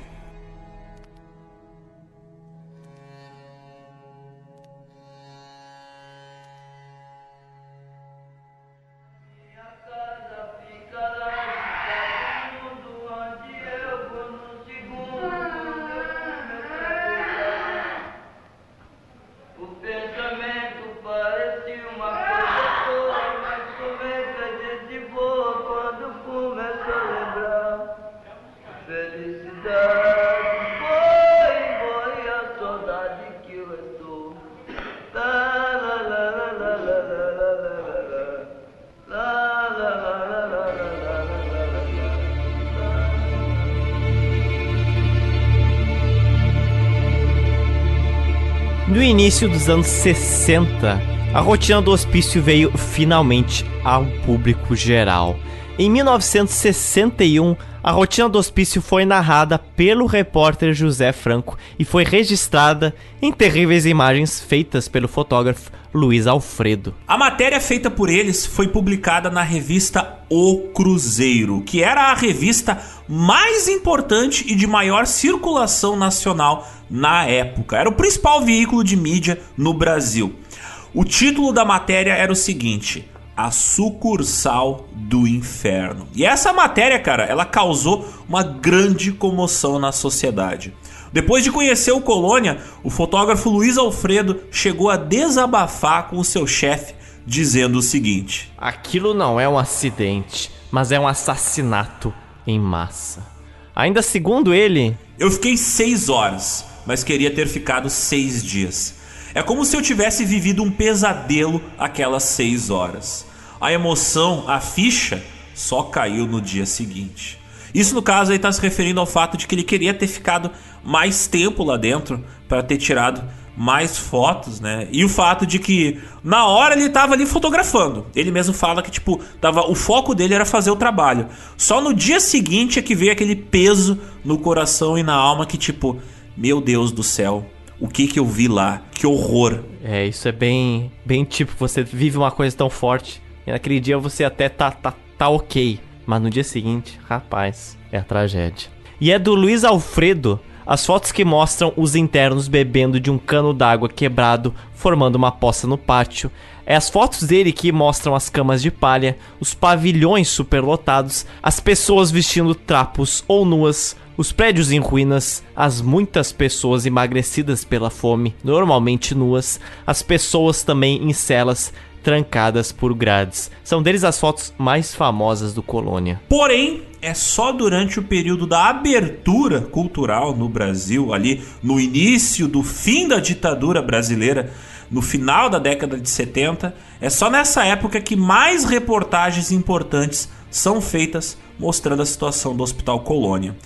Início dos anos 60, a rotina do hospício veio finalmente ao público geral. Em 1961, a rotina do hospício foi narrada pelo repórter José Franco e foi registrada em terríveis imagens feitas pelo fotógrafo Luiz Alfredo. A matéria feita por eles foi publicada na revista O Cruzeiro, que era a revista mais importante e de maior circulação nacional na época. Era o principal veículo de mídia no Brasil. O título da matéria era o seguinte: a sucursal do inferno. E essa matéria, cara, ela causou uma grande comoção na sociedade. Depois de conhecer o Colônia, o fotógrafo Luiz Alfredo chegou a desabafar com o seu chefe, dizendo o seguinte: Aquilo não é um acidente, mas é um assassinato em massa. Ainda segundo ele, eu fiquei seis horas, mas queria ter ficado seis dias. É como se eu tivesse vivido um pesadelo aquelas seis horas. A emoção, a ficha, só caiu no dia seguinte. Isso, no caso, aí está se referindo ao fato de que ele queria ter ficado mais tempo lá dentro para ter tirado mais fotos, né? E o fato de que na hora ele tava ali fotografando. Ele mesmo fala que tipo, tava o foco dele era fazer o trabalho. Só no dia seguinte é que veio aquele peso no coração e na alma que tipo, meu Deus do céu, o que que eu vi lá? Que horror. É, isso é bem, bem tipo, você vive uma coisa tão forte e naquele dia você até tá, tá, tá ok, mas no dia seguinte, rapaz, é a tragédia. E é do Luiz Alfredo as fotos que mostram os internos bebendo de um cano d'água quebrado, formando uma poça no pátio. É as fotos dele que mostram as camas de palha, os pavilhões superlotados, as pessoas vestindo trapos ou nuas, os prédios em ruínas, as muitas pessoas emagrecidas pela fome, normalmente nuas, as pessoas também em celas trancadas por grades. São deles as fotos mais famosas do Colônia. Porém, é só durante o período da abertura cultural no Brasil, ali no início do fim da ditadura brasileira, no final da década de 70, é só nessa época que mais reportagens importantes são feitas mostrando a situação do Hospital Colônia.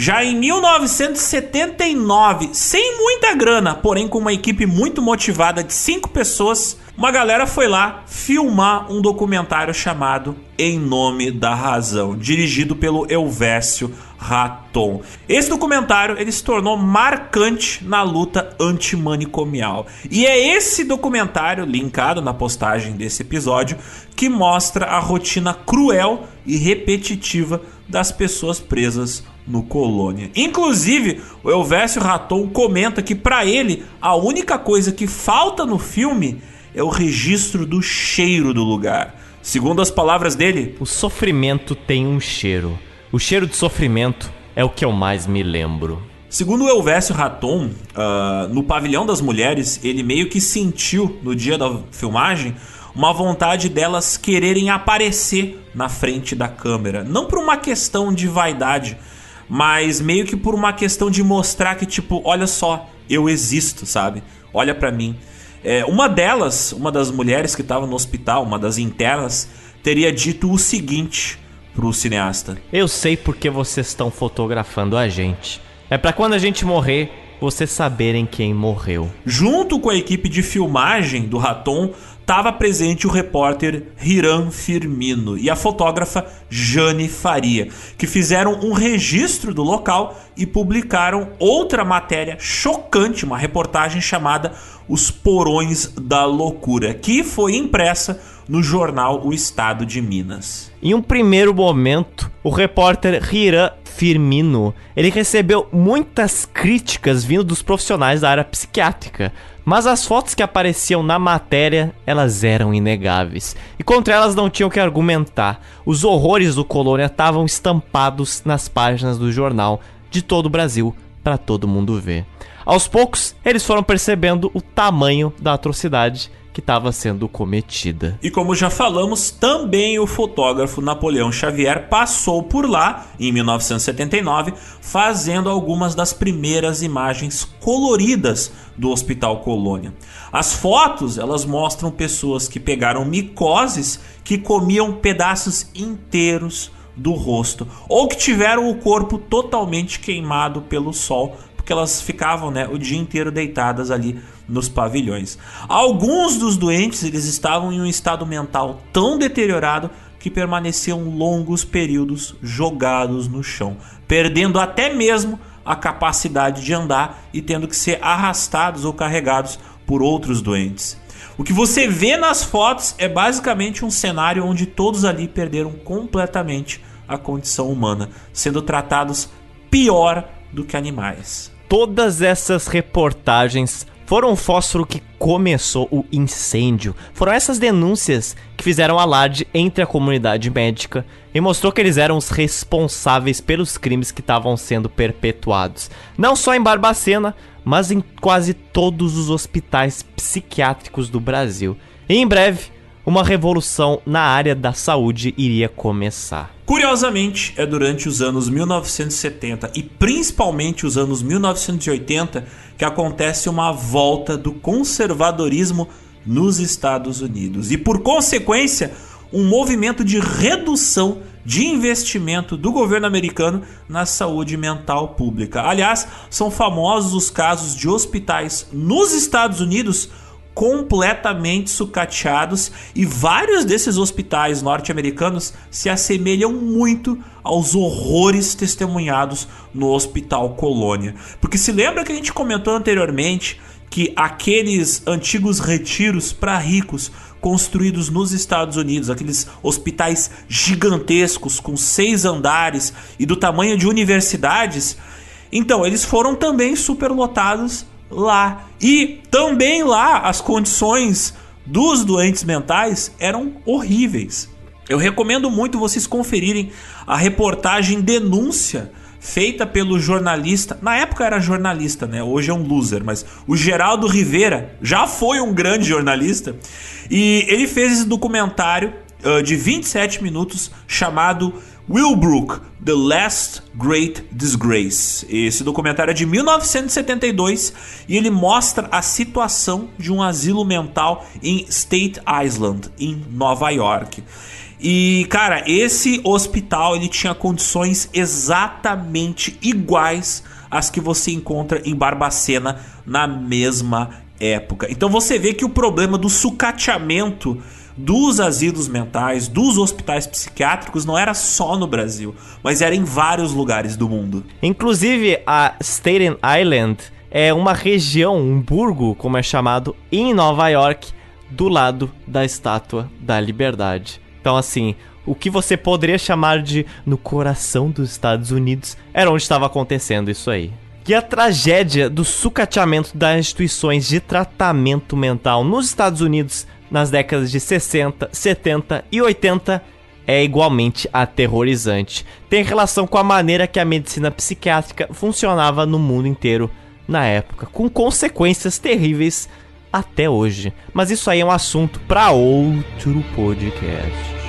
Já em 1979, sem muita grana, porém com uma equipe muito motivada de cinco pessoas, uma galera foi lá filmar um documentário chamado Em Nome da Razão, dirigido pelo Elvésio Raton. Esse documentário ele se tornou marcante na luta antimanicomial. E é esse documentário, linkado na postagem desse episódio, que mostra a rotina cruel e repetitiva das pessoas presas no Colônia. Inclusive, o Elvésio Raton comenta que para ele a única coisa que falta no filme é o registro do cheiro do lugar. Segundo as palavras dele, o sofrimento tem um cheiro. O cheiro de sofrimento é o que eu mais me lembro. Segundo o Elvésio Raton, uh, no pavilhão das mulheres, ele meio que sentiu no dia da filmagem uma vontade delas quererem aparecer na frente da câmera. Não por uma questão de vaidade, mas meio que por uma questão de mostrar que, tipo, olha só, eu existo, sabe? Olha para mim. É, uma delas, uma das mulheres que estava no hospital, uma das internas, teria dito o seguinte pro cineasta: Eu sei porque vocês estão fotografando a gente. É para quando a gente morrer, vocês saberem quem morreu. Junto com a equipe de filmagem do Raton, estava presente o repórter Hiram Firmino e a fotógrafa Jane Faria, que fizeram um registro do local e publicaram outra matéria chocante, uma reportagem chamada Os Porões da Loucura, que foi impressa no jornal O Estado de Minas. Em um primeiro momento, o repórter Hiram Firmino, ele recebeu muitas críticas vindo dos profissionais da área psiquiátrica, mas as fotos que apareciam na matéria, elas eram inegáveis. E contra elas não tinham que argumentar. Os horrores do Colônia estavam estampados nas páginas do jornal de todo o Brasil para todo mundo ver. Aos poucos, eles foram percebendo o tamanho da atrocidade que estava sendo cometida. E como já falamos, também o fotógrafo Napoleão Xavier passou por lá em 1979, fazendo algumas das primeiras imagens coloridas do Hospital Colônia. As fotos, elas mostram pessoas que pegaram micoses que comiam pedaços inteiros do rosto ou que tiveram o corpo totalmente queimado pelo sol porque elas ficavam né, o dia inteiro deitadas ali nos pavilhões. Alguns dos doentes eles estavam em um estado mental tão deteriorado que permaneciam longos períodos jogados no chão, perdendo até mesmo a capacidade de andar e tendo que ser arrastados ou carregados por outros doentes. O que você vê nas fotos é basicamente um cenário onde todos ali perderam completamente a condição humana, sendo tratados pior do que animais. Todas essas reportagens foram o fósforo que começou o incêndio. Foram essas denúncias que fizeram alarde entre a comunidade médica e mostrou que eles eram os responsáveis pelos crimes que estavam sendo perpetuados. Não só em Barbacena, mas em quase todos os hospitais psiquiátricos do Brasil. E em breve, uma revolução na área da saúde iria começar. Curiosamente, é durante os anos 1970 e principalmente os anos 1980 que acontece uma volta do conservadorismo nos Estados Unidos e, por consequência, um movimento de redução de investimento do governo americano na saúde mental pública. Aliás, são famosos os casos de hospitais nos Estados Unidos completamente sucateados e vários desses hospitais norte-americanos se assemelham muito aos horrores testemunhados no Hospital Colônia. Porque se lembra que a gente comentou anteriormente que aqueles antigos retiros para ricos construídos nos Estados Unidos, aqueles hospitais gigantescos com seis andares e do tamanho de universidades, então eles foram também superlotados lá. E também lá as condições dos doentes mentais eram horríveis. Eu recomendo muito vocês conferirem a reportagem Denúncia feita pelo jornalista, na época era jornalista, né? Hoje é um loser, mas o Geraldo Rivera já foi um grande jornalista e ele fez esse documentário uh, de 27 minutos chamado Willbrook, The Last Great Disgrace. Esse documentário é de 1972 e ele mostra a situação de um asilo mental em State Island, em Nova York. E, cara, esse hospital ele tinha condições exatamente iguais às que você encontra em Barbacena na mesma época. Então você vê que o problema do sucateamento dos asilos mentais, dos hospitais psiquiátricos não era só no Brasil, mas era em vários lugares do mundo. Inclusive, a Staten Island é uma região, um burgo, como é chamado, em Nova York, do lado da Estátua da Liberdade. Então, assim, o que você poderia chamar de no coração dos Estados Unidos era onde estava acontecendo isso aí. E a tragédia do sucateamento das instituições de tratamento mental nos Estados Unidos nas décadas de 60, 70 e 80 é igualmente aterrorizante. Tem relação com a maneira que a medicina psiquiátrica funcionava no mundo inteiro na época, com consequências terríveis até hoje. Mas isso aí é um assunto para outro podcast.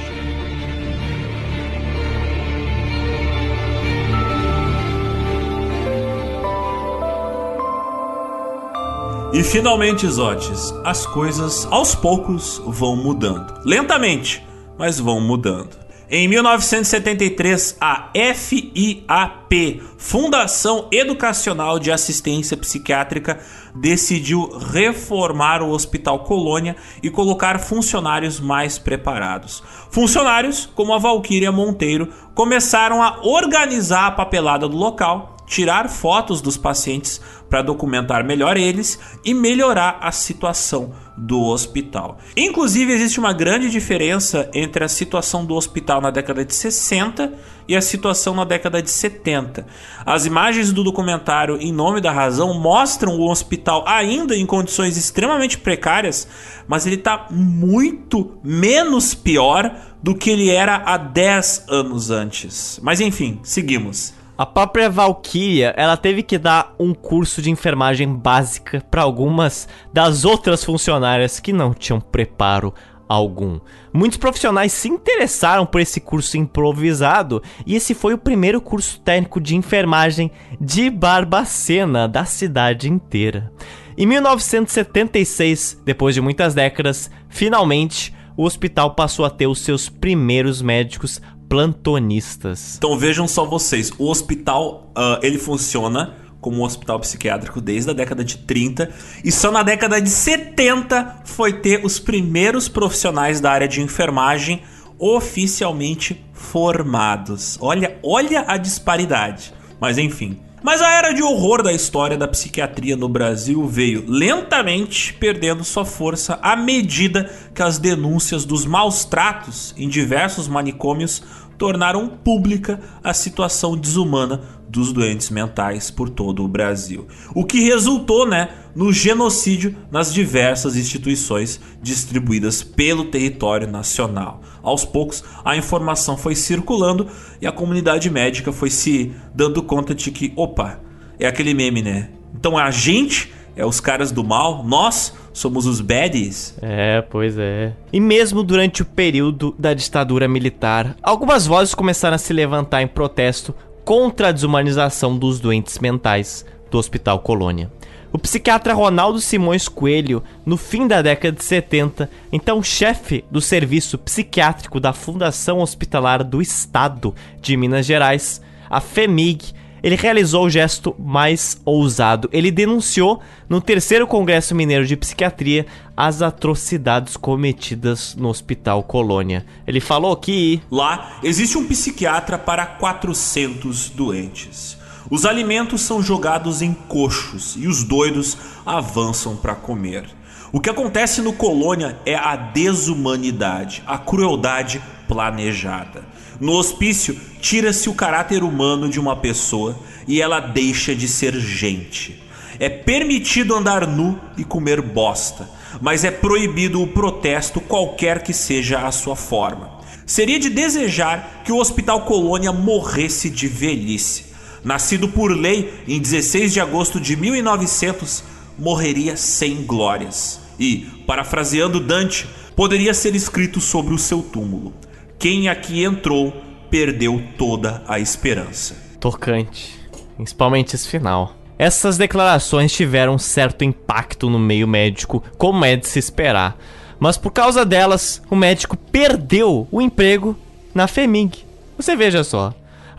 E finalmente, Zotes, as coisas aos poucos vão mudando. Lentamente, mas vão mudando. Em 1973, a FIAP, Fundação Educacional de Assistência Psiquiátrica, decidiu reformar o Hospital Colônia e colocar funcionários mais preparados. Funcionários como a Valquíria Monteiro começaram a organizar a papelada do local tirar fotos dos pacientes para documentar melhor eles e melhorar a situação do hospital. Inclusive, existe uma grande diferença entre a situação do hospital na década de 60 e a situação na década de 70. As imagens do documentário Em Nome da Razão mostram o hospital ainda em condições extremamente precárias, mas ele está muito menos pior do que ele era há 10 anos antes. Mas enfim, seguimos. A própria Valkyria, ela teve que dar um curso de enfermagem básica para algumas das outras funcionárias que não tinham preparo algum. Muitos profissionais se interessaram por esse curso improvisado e esse foi o primeiro curso técnico de enfermagem de Barbacena da cidade inteira. Em 1976, depois de muitas décadas, finalmente o hospital passou a ter os seus primeiros médicos plantonistas. Então vejam só vocês, o hospital uh, ele funciona como um hospital psiquiátrico desde a década de 30 e só na década de 70 foi ter os primeiros profissionais da área de enfermagem oficialmente formados. Olha, olha a disparidade. Mas enfim, mas a era de horror da história da psiquiatria no Brasil veio lentamente perdendo sua força à medida que as denúncias dos maus tratos em diversos manicômios tornaram pública a situação desumana dos doentes mentais por todo o Brasil. O que resultou, né, no genocídio nas diversas instituições distribuídas pelo território nacional. Aos poucos, a informação foi circulando e a comunidade médica foi se dando conta de que, opa, é aquele meme, né? Então a gente é os caras do mal, nós somos os baddies. É, pois é. E mesmo durante o período da ditadura militar, algumas vozes começaram a se levantar em protesto contra a desumanização dos doentes mentais do Hospital Colônia. O psiquiatra Ronaldo Simões Coelho, no fim da década de 70, então chefe do serviço psiquiátrico da Fundação Hospitalar do Estado de Minas Gerais, a FEMIG, ele realizou o gesto mais ousado. Ele denunciou no terceiro Congresso Mineiro de Psiquiatria as atrocidades cometidas no Hospital Colônia. Ele falou que lá existe um psiquiatra para 400 doentes. Os alimentos são jogados em coxos e os doidos avançam para comer. O que acontece no Colônia é a desumanidade, a crueldade planejada. No hospício, tira-se o caráter humano de uma pessoa e ela deixa de ser gente. É permitido andar nu e comer bosta, mas é proibido o protesto, qualquer que seja a sua forma. Seria de desejar que o Hospital Colônia morresse de velhice nascido por lei em 16 de agosto de 1900, morreria sem glórias. E, parafraseando Dante, poderia ser escrito sobre o seu túmulo: Quem aqui entrou perdeu toda a esperança. Tocante, principalmente esse final. Essas declarações tiveram certo impacto no meio médico, como é de se esperar. Mas por causa delas, o médico perdeu o emprego na FEMIG. Você veja só.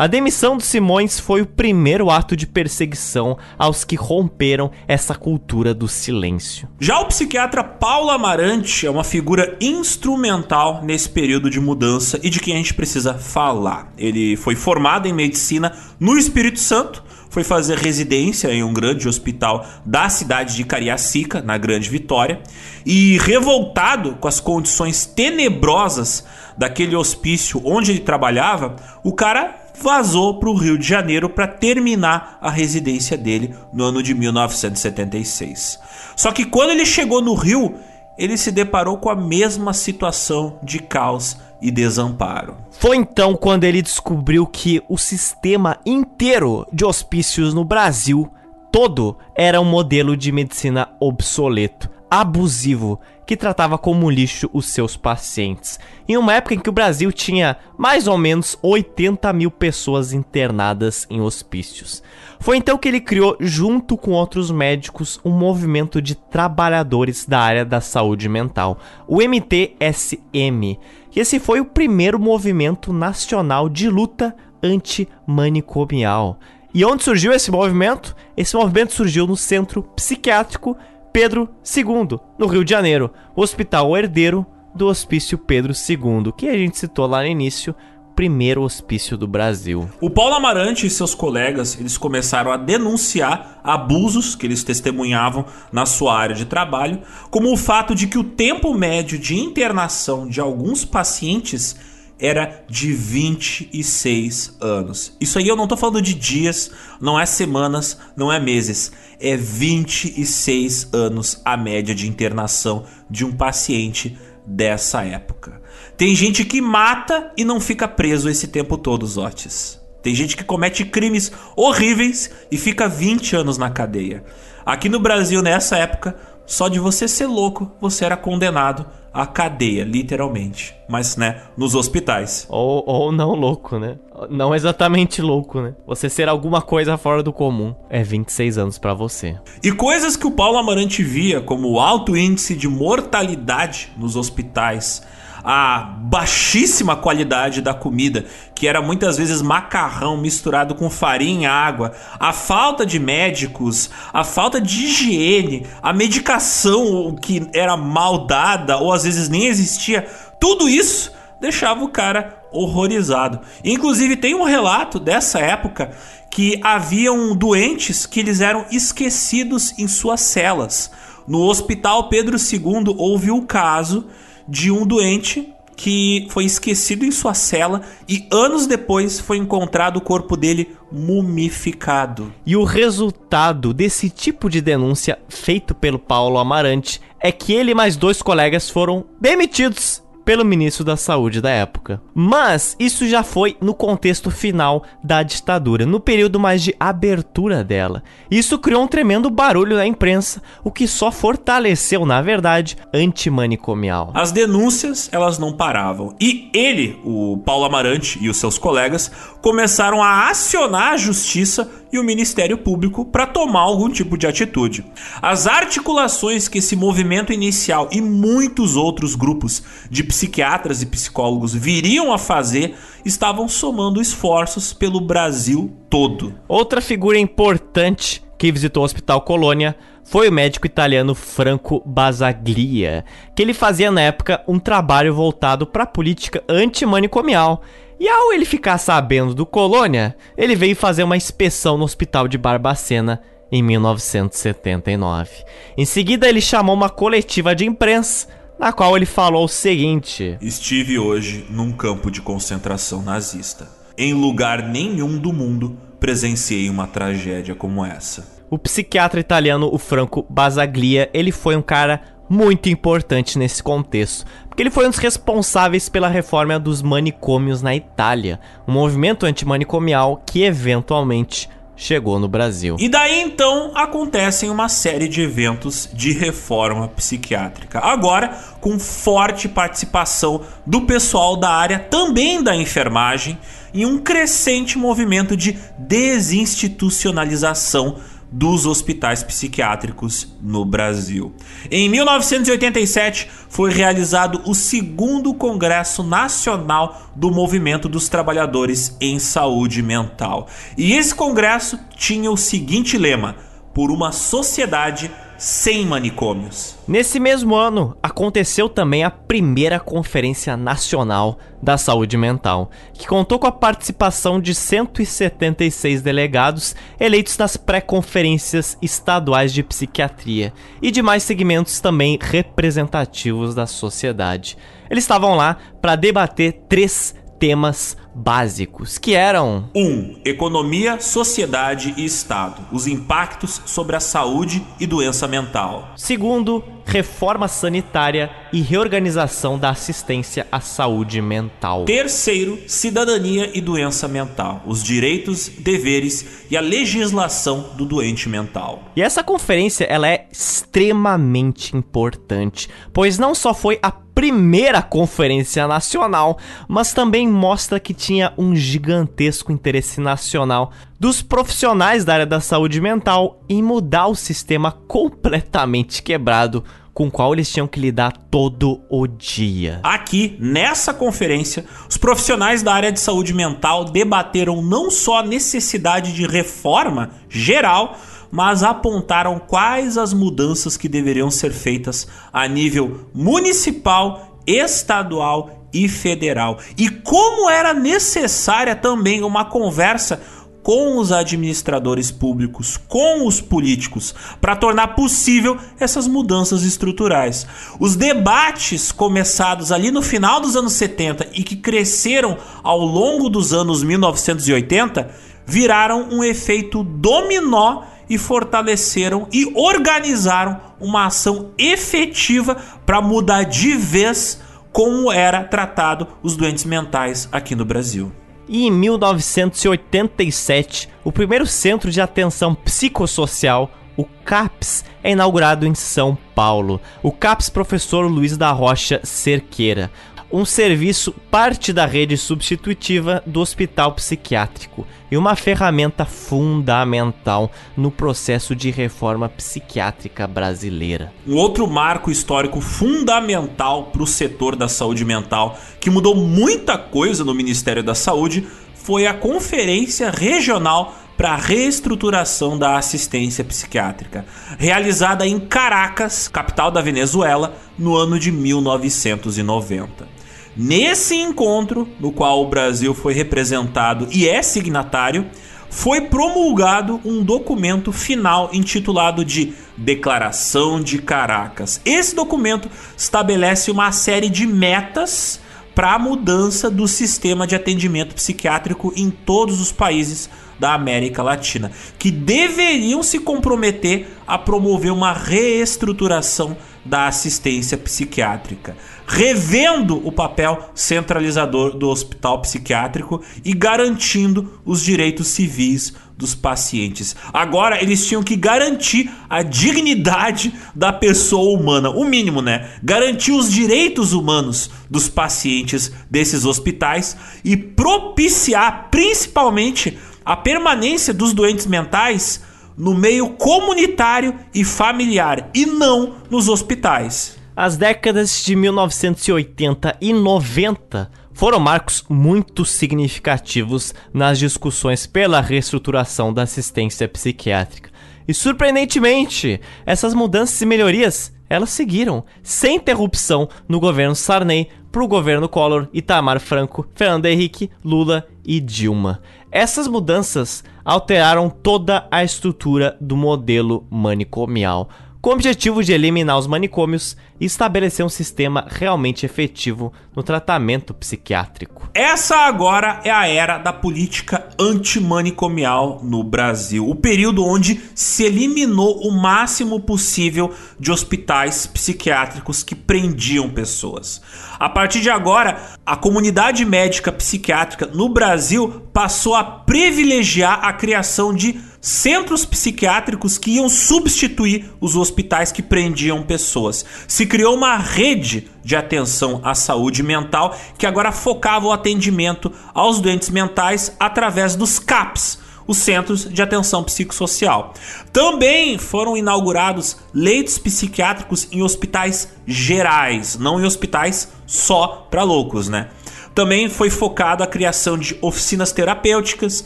A demissão de Simões foi o primeiro ato de perseguição aos que romperam essa cultura do silêncio. Já o psiquiatra Paulo Amarante é uma figura instrumental nesse período de mudança e de quem a gente precisa falar. Ele foi formado em medicina no Espírito Santo, foi fazer residência em um grande hospital da cidade de Cariacica, na Grande Vitória, e revoltado com as condições tenebrosas daquele hospício onde ele trabalhava, o cara vazou para o Rio de Janeiro para terminar a residência dele no ano de 1976. Só que quando ele chegou no Rio, ele se deparou com a mesma situação de caos e desamparo. Foi então quando ele descobriu que o sistema inteiro de hospícios no Brasil todo era um modelo de medicina obsoleto, abusivo, que tratava como lixo os seus pacientes. Em uma época em que o Brasil tinha mais ou menos 80 mil pessoas internadas em hospícios. Foi então que ele criou, junto com outros médicos, um movimento de trabalhadores da área da saúde mental, o MTSM. E esse foi o primeiro movimento nacional de luta antimanicomial. E onde surgiu esse movimento? Esse movimento surgiu no Centro Psiquiátrico Pedro II, no Rio de Janeiro, hospital herdeiro do Hospício Pedro II, que a gente citou lá no início, primeiro hospício do Brasil. O Paulo Amarante e seus colegas, eles começaram a denunciar abusos que eles testemunhavam na sua área de trabalho, como o fato de que o tempo médio de internação de alguns pacientes era de 26 anos. Isso aí eu não tô falando de dias, não é semanas, não é meses. É 26 anos a média de internação de um paciente dessa época. Tem gente que mata e não fica preso esse tempo todo, Zotes. Tem gente que comete crimes horríveis e fica 20 anos na cadeia. Aqui no Brasil, nessa época, só de você ser louco, você era condenado à cadeia, literalmente. Mas, né, nos hospitais. Ou, ou não louco, né? Não exatamente louco, né? Você ser alguma coisa fora do comum é 26 anos para você. E coisas que o Paulo Amarante via como alto índice de mortalidade nos hospitais a baixíssima qualidade da comida, que era muitas vezes macarrão misturado com farinha e água, a falta de médicos, a falta de higiene, a medicação que era mal dada ou às vezes nem existia, tudo isso deixava o cara horrorizado. Inclusive tem um relato dessa época que haviam doentes que eles eram esquecidos em suas celas. No Hospital Pedro II houve o caso de um doente que foi esquecido em sua cela e anos depois foi encontrado o corpo dele mumificado. E o resultado desse tipo de denúncia feito pelo Paulo Amarante é que ele e mais dois colegas foram demitidos pelo ministro da Saúde da época. Mas isso já foi no contexto final da ditadura, no período mais de abertura dela. Isso criou um tremendo barulho na imprensa, o que só fortaleceu, na verdade, antimanicomial. As denúncias, elas não paravam. E ele, o Paulo Amarante e os seus colegas, começaram a acionar a justiça e o Ministério Público para tomar algum tipo de atitude. As articulações que esse movimento inicial e muitos outros grupos de psiquiatras e psicólogos viriam a fazer estavam somando esforços pelo Brasil todo. Outra figura importante que visitou o Hospital Colônia foi o médico italiano Franco Basaglia, que ele fazia na época um trabalho voltado para a política antimanicomial e ao ele ficar sabendo do Colônia, ele veio fazer uma inspeção no hospital de Barbacena em 1979. Em seguida, ele chamou uma coletiva de imprensa, na qual ele falou o seguinte: Estive hoje num campo de concentração nazista. Em lugar nenhum do mundo presenciei uma tragédia como essa. O psiquiatra italiano, o Franco Basaglia, ele foi um cara muito importante nesse contexto, porque ele foi um dos responsáveis pela reforma dos manicômios na Itália, um movimento antimanicomial que eventualmente chegou no Brasil. E daí então acontecem uma série de eventos de reforma psiquiátrica. Agora, com forte participação do pessoal da área, também da enfermagem, e um crescente movimento de desinstitucionalização dos hospitais psiquiátricos no Brasil. Em 1987 foi realizado o segundo Congresso Nacional do Movimento dos Trabalhadores em Saúde Mental. E esse congresso tinha o seguinte lema: por uma sociedade sem manicômios. Nesse mesmo ano, aconteceu também a primeira Conferência Nacional da Saúde Mental, que contou com a participação de 176 delegados eleitos nas pré-conferências estaduais de psiquiatria e demais segmentos também representativos da sociedade. Eles estavam lá para debater três temas básicos, que eram 1. Um, economia, sociedade e Estado. Os impactos sobre a saúde e doença mental. Segundo, reforma sanitária e reorganização da assistência à saúde mental. Terceiro, cidadania e doença mental. Os direitos, deveres e a legislação do doente mental. E essa conferência ela é extremamente importante, pois não só foi a primeira conferência nacional, mas também mostra que tinha um gigantesco interesse nacional dos profissionais da área da saúde mental em mudar o sistema completamente quebrado com o qual eles tinham que lidar todo o dia. Aqui, nessa conferência, os profissionais da área de saúde mental debateram não só a necessidade de reforma geral, mas apontaram quais as mudanças que deveriam ser feitas a nível municipal, estadual e federal. E como era necessária também uma conversa com os administradores públicos, com os políticos, para tornar possível essas mudanças estruturais. Os debates começados ali no final dos anos 70 e que cresceram ao longo dos anos 1980 viraram um efeito dominó e fortaleceram e organizaram uma ação efetiva para mudar de vez como era tratado os doentes mentais aqui no Brasil. E em 1987, o primeiro centro de atenção psicossocial, o CAPS, é inaugurado em São Paulo. O CAPS Professor Luiz da Rocha Cerqueira, um serviço parte da rede substitutiva do hospital psiquiátrico e uma ferramenta fundamental no processo de reforma psiquiátrica brasileira. Um outro marco histórico fundamental para o setor da saúde mental, que mudou muita coisa no Ministério da Saúde, foi a Conferência Regional para a Reestruturação da Assistência Psiquiátrica, realizada em Caracas, capital da Venezuela, no ano de 1990. Nesse encontro, no qual o Brasil foi representado e é signatário, foi promulgado um documento final intitulado de Declaração de Caracas. Esse documento estabelece uma série de metas para a mudança do sistema de atendimento psiquiátrico em todos os países da América Latina, que deveriam se comprometer a promover uma reestruturação da assistência psiquiátrica, revendo o papel centralizador do hospital psiquiátrico e garantindo os direitos civis dos pacientes. Agora eles tinham que garantir a dignidade da pessoa humana, o mínimo, né? Garantir os direitos humanos dos pacientes desses hospitais e propiciar principalmente a permanência dos doentes mentais no meio comunitário e familiar e não nos hospitais. As décadas de 1980 e 90 foram marcos muito significativos nas discussões pela reestruturação da assistência psiquiátrica. E surpreendentemente, essas mudanças e melhorias, elas seguiram sem interrupção no governo Sarney para o governo Collor, Itamar Franco, Fernando Henrique, Lula e Dilma. Essas mudanças alteraram toda a estrutura do modelo manicomial com o objetivo de eliminar os manicômios e estabelecer um sistema realmente efetivo no tratamento psiquiátrico. Essa agora é a era da política antimanicomial no Brasil, o período onde se eliminou o máximo possível de hospitais psiquiátricos que prendiam pessoas. A partir de agora, a comunidade médica psiquiátrica no Brasil passou a privilegiar a criação de centros psiquiátricos que iam substituir os hospitais que prendiam pessoas. Se criou uma rede de atenção à saúde mental que agora focava o atendimento aos doentes mentais através dos CAPs, os Centros de Atenção Psicossocial. Também foram inaugurados leitos psiquiátricos em hospitais gerais, não em hospitais só para loucos, né? Também foi focado a criação de oficinas terapêuticas,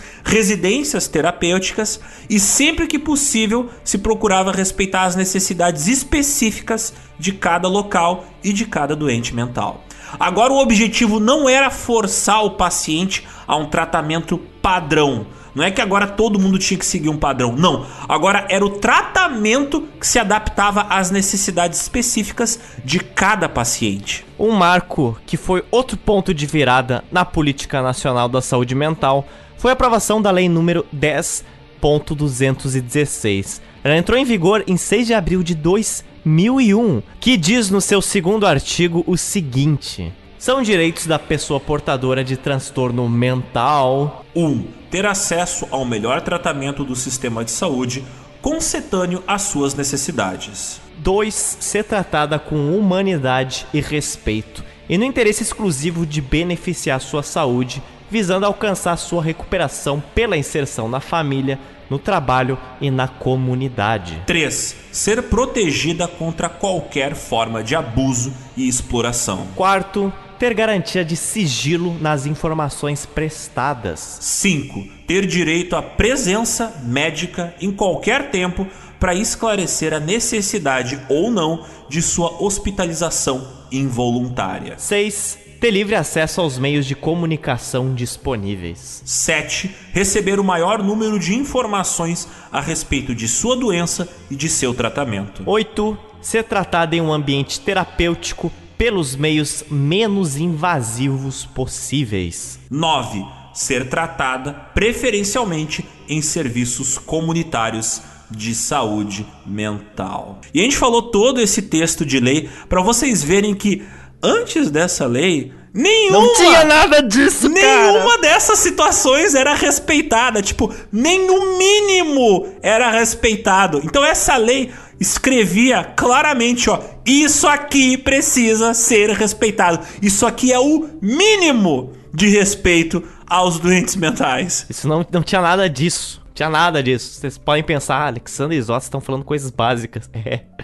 residências terapêuticas e sempre que possível se procurava respeitar as necessidades específicas de cada local e de cada doente mental. Agora o objetivo não era forçar o paciente a um tratamento padrão, não é que agora todo mundo tinha que seguir um padrão. Não. Agora era o tratamento que se adaptava às necessidades específicas de cada paciente. Um marco que foi outro ponto de virada na política nacional da saúde mental foi a aprovação da lei número 10.216. Ela entrou em vigor em 6 de abril de 2001, que diz no seu segundo artigo o seguinte: são direitos da pessoa portadora de transtorno mental. 1. Um, ter acesso ao melhor tratamento do sistema de saúde concetâneo às suas necessidades. 2. Ser tratada com humanidade e respeito, e no interesse exclusivo de beneficiar sua saúde, visando alcançar sua recuperação pela inserção na família, no trabalho e na comunidade. 3. Ser protegida contra qualquer forma de abuso e exploração. Quarto, ter garantia de sigilo nas informações prestadas. 5. Ter direito à presença médica em qualquer tempo para esclarecer a necessidade ou não de sua hospitalização involuntária. 6. Ter livre acesso aos meios de comunicação disponíveis. 7. Receber o maior número de informações a respeito de sua doença e de seu tratamento. 8. Ser tratado em um ambiente terapêutico pelos meios menos invasivos possíveis. 9. Ser tratada preferencialmente em serviços comunitários de saúde mental. E a gente falou todo esse texto de lei para vocês verem que antes dessa lei Nenhuma, não tinha nada disso, Nenhuma cara. dessas situações era respeitada. Tipo, nem o mínimo era respeitado. Então essa lei escrevia claramente, ó, isso aqui precisa ser respeitado. Isso aqui é o mínimo de respeito aos doentes mentais. Isso não, não tinha nada disso. Tinha nada disso. Vocês podem pensar, ah, Alexandre e Zotz estão falando coisas básicas.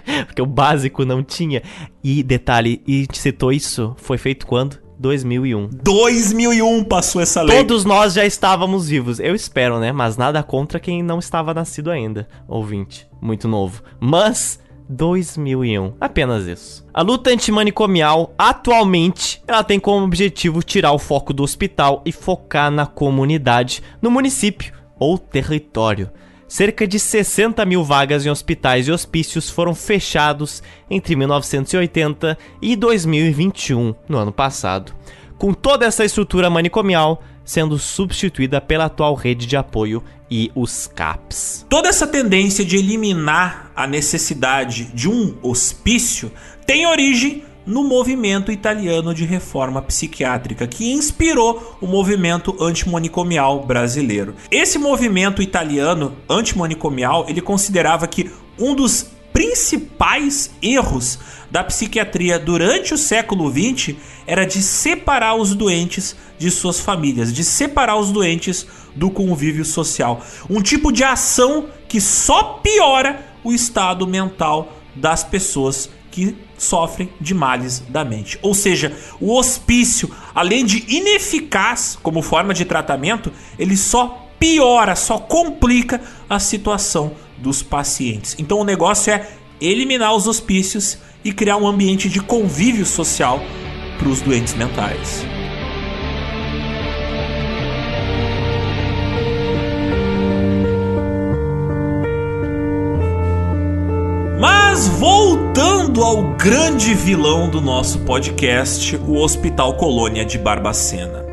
É, porque o básico não tinha. E detalhe, e citou isso, foi feito quando? 2001. 2001 passou essa lei. Todos nós já estávamos vivos. Eu espero, né? Mas nada contra quem não estava nascido ainda. Ouvinte, muito novo. Mas 2001. Apenas isso. A luta antimanicomial, atualmente, ela tem como objetivo tirar o foco do hospital e focar na comunidade, no município ou território. Cerca de 60 mil vagas em hospitais e hospícios foram fechados entre 1980 e 2021, no ano passado. com toda essa estrutura manicomial sendo substituída pela atual rede de apoio e os CAPs. Toda essa tendência de eliminar a necessidade de um hospício tem origem no movimento italiano de reforma psiquiátrica que inspirou o movimento antimanicomial brasileiro. Esse movimento italiano antimanicomial, ele considerava que um dos principais erros da psiquiatria durante o século XX era de separar os doentes de suas famílias, de separar os doentes do convívio social. Um tipo de ação que só piora o estado mental das pessoas que sofrem de males da mente. Ou seja, o hospício, além de ineficaz como forma de tratamento, ele só piora, só complica a situação dos pacientes. Então o negócio é eliminar os hospícios e criar um ambiente de convívio social para os doentes mentais. Mas voltando ao grande vilão do nosso podcast, o Hospital Colônia de Barbacena.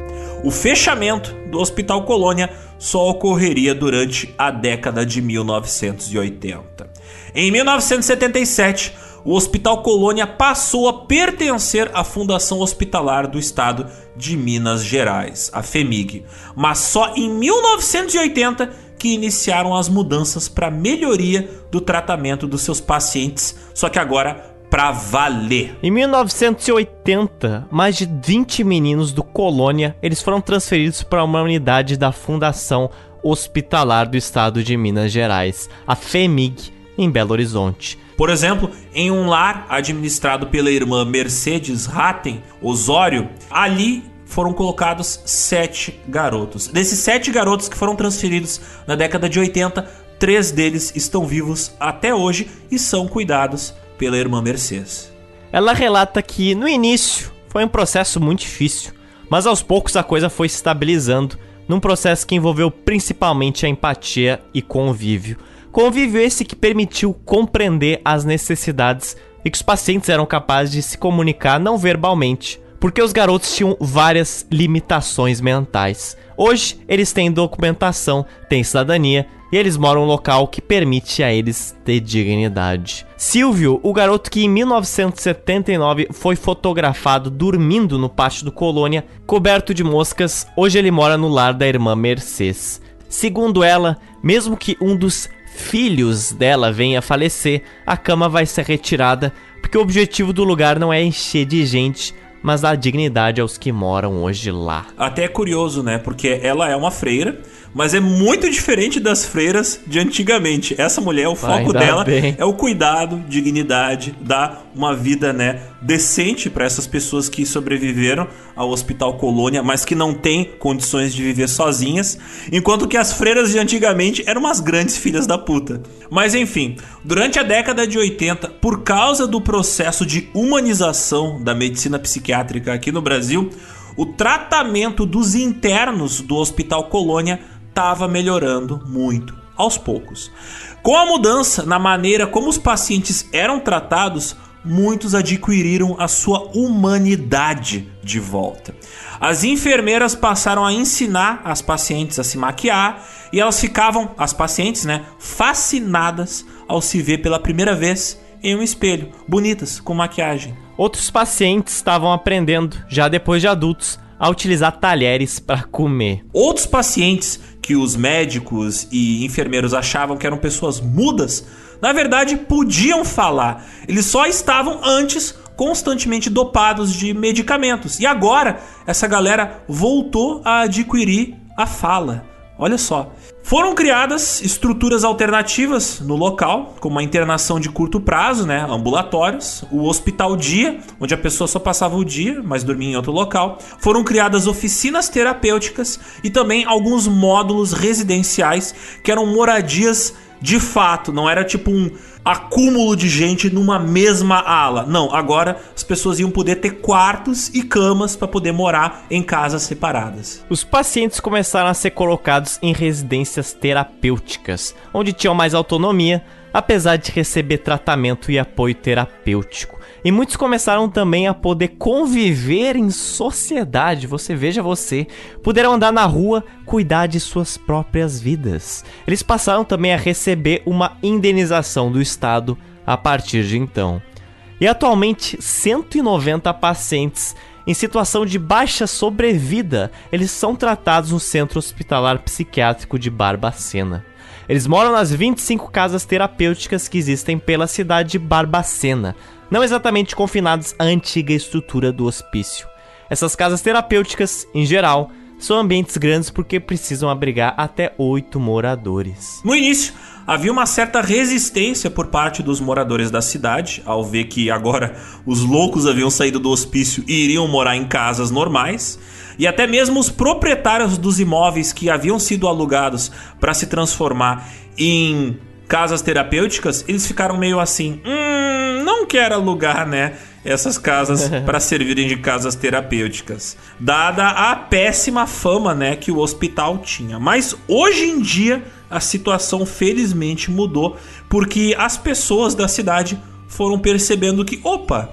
O fechamento do Hospital Colônia só ocorreria durante a década de 1980. Em 1977, o Hospital Colônia passou a pertencer à Fundação Hospitalar do Estado de Minas Gerais, a FEMIG, mas só em 1980 que iniciaram as mudanças para melhoria do tratamento dos seus pacientes, só que agora para valer. Em 1980, mais de 20 meninos do Colônia, eles foram transferidos para uma unidade da Fundação Hospitalar do Estado de Minas Gerais, a FEMIG, em Belo Horizonte. Por exemplo, em um lar administrado pela irmã Mercedes Ratten Osório, ali foram colocados sete garotos. Desses sete garotos que foram transferidos na década de 80, três deles estão vivos até hoje e são cuidados pela irmã Mercedes. Ela relata que no início foi um processo muito difícil, mas aos poucos a coisa foi se estabilizando num processo que envolveu principalmente a empatia e convívio. Convívio esse que permitiu compreender as necessidades e que os pacientes eram capazes de se comunicar não verbalmente porque os garotos tinham várias limitações mentais. Hoje, eles têm documentação, têm cidadania e eles moram em um local que permite a eles ter dignidade. Silvio, o garoto que em 1979 foi fotografado dormindo no pátio do Colônia, coberto de moscas, hoje ele mora no lar da irmã Mercedes. Segundo ela, mesmo que um dos filhos dela venha falecer, a cama vai ser retirada, porque o objetivo do lugar não é encher de gente, mas dá dignidade aos que moram hoje lá. Até é curioso, né? Porque ela é uma freira, mas é muito diferente das freiras de antigamente. Essa mulher, o foco dela bem. é o cuidado, dignidade, dar uma vida, né, decente para essas pessoas que sobreviveram ao Hospital Colônia, mas que não têm condições de viver sozinhas, enquanto que as freiras de antigamente eram umas grandes filhas da puta. Mas enfim, durante a década de 80, por causa do processo de humanização da medicina psiquiátrica aqui no Brasil, o tratamento dos internos do Hospital Colônia estava melhorando muito aos poucos. Com a mudança na maneira como os pacientes eram tratados, muitos adquiriram a sua humanidade de volta. As enfermeiras passaram a ensinar as pacientes a se maquiar e elas ficavam, as pacientes, né, fascinadas ao se ver pela primeira vez em um espelho, bonitas, com maquiagem. Outros pacientes estavam aprendendo, já depois de adultos, a utilizar talheres para comer. Outros pacientes que os médicos e enfermeiros achavam que eram pessoas mudas, na verdade podiam falar. Eles só estavam antes constantemente dopados de medicamentos. E agora essa galera voltou a adquirir a fala. Olha só. Foram criadas estruturas alternativas no local, como a internação de curto prazo, né, ambulatórios, o hospital dia, onde a pessoa só passava o dia, mas dormia em outro local. Foram criadas oficinas terapêuticas e também alguns módulos residenciais que eram moradias de fato, não era tipo um acúmulo de gente numa mesma ala. Não, agora as pessoas iam poder ter quartos e camas para poder morar em casas separadas. Os pacientes começaram a ser colocados em residências terapêuticas, onde tinham mais autonomia, apesar de receber tratamento e apoio terapêutico. E muitos começaram também a poder conviver em sociedade. Você veja você. Puderam andar na rua, cuidar de suas próprias vidas. Eles passaram também a receber uma indenização do Estado a partir de então. E atualmente, 190 pacientes em situação de baixa sobrevida, eles são tratados no Centro Hospitalar Psiquiátrico de Barbacena. Eles moram nas 25 casas terapêuticas que existem pela cidade de Barbacena, não exatamente confinados à antiga estrutura do hospício. Essas casas terapêuticas, em geral, são ambientes grandes porque precisam abrigar até oito moradores. No início, havia uma certa resistência por parte dos moradores da cidade ao ver que agora os loucos haviam saído do hospício e iriam morar em casas normais. E até mesmo os proprietários dos imóveis que haviam sido alugados para se transformar em casas terapêuticas, eles ficaram meio assim: hum, não quero alugar, né? essas casas para servirem de casas terapêuticas, dada a péssima fama, né, que o hospital tinha. Mas hoje em dia a situação felizmente mudou, porque as pessoas da cidade foram percebendo que, opa,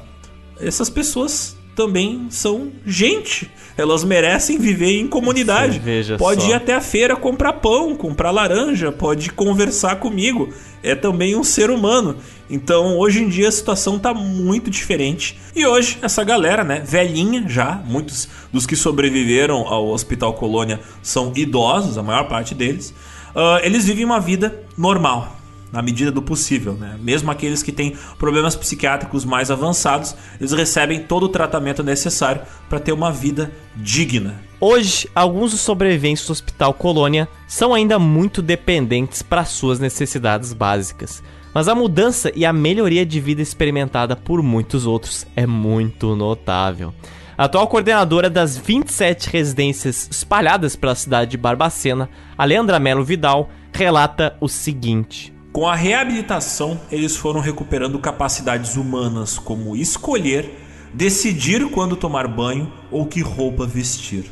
essas pessoas também são gente. Elas merecem viver em comunidade. pode só. ir até a feira comprar pão, comprar laranja, pode conversar comigo. É também um ser humano. Então, hoje em dia a situação tá muito diferente. E hoje essa galera, né, velhinha já, muitos dos que sobreviveram ao Hospital Colônia são idosos, a maior parte deles. Uh, eles vivem uma vida normal na medida do possível, né? Mesmo aqueles que têm problemas psiquiátricos mais avançados, eles recebem todo o tratamento necessário para ter uma vida digna. Hoje, alguns dos sobreviventes do Hospital Colônia são ainda muito dependentes para suas necessidades básicas. Mas a mudança e a melhoria de vida experimentada por muitos outros é muito notável. A atual coordenadora das 27 residências espalhadas pela cidade de Barbacena, a Leandra Melo Vidal, relata o seguinte: com a reabilitação, eles foram recuperando capacidades humanas como escolher, decidir quando tomar banho ou que roupa vestir.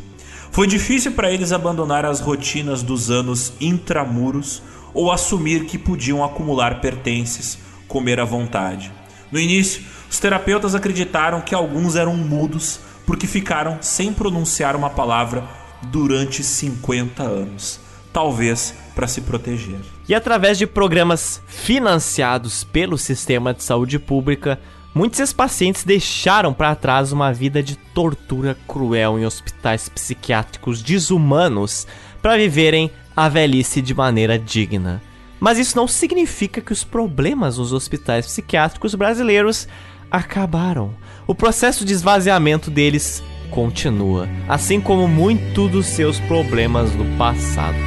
Foi difícil para eles abandonar as rotinas dos anos intramuros ou assumir que podiam acumular pertences, comer à vontade. No início, os terapeutas acreditaram que alguns eram mudos porque ficaram sem pronunciar uma palavra durante 50 anos talvez para se proteger. E através de programas financiados pelo sistema de saúde pública, muitos ex-pacientes deixaram para trás uma vida de tortura cruel em hospitais psiquiátricos desumanos para viverem a velhice de maneira digna. Mas isso não significa que os problemas nos hospitais psiquiátricos brasileiros acabaram. O processo de esvaziamento deles continua, assim como muitos dos seus problemas do passado.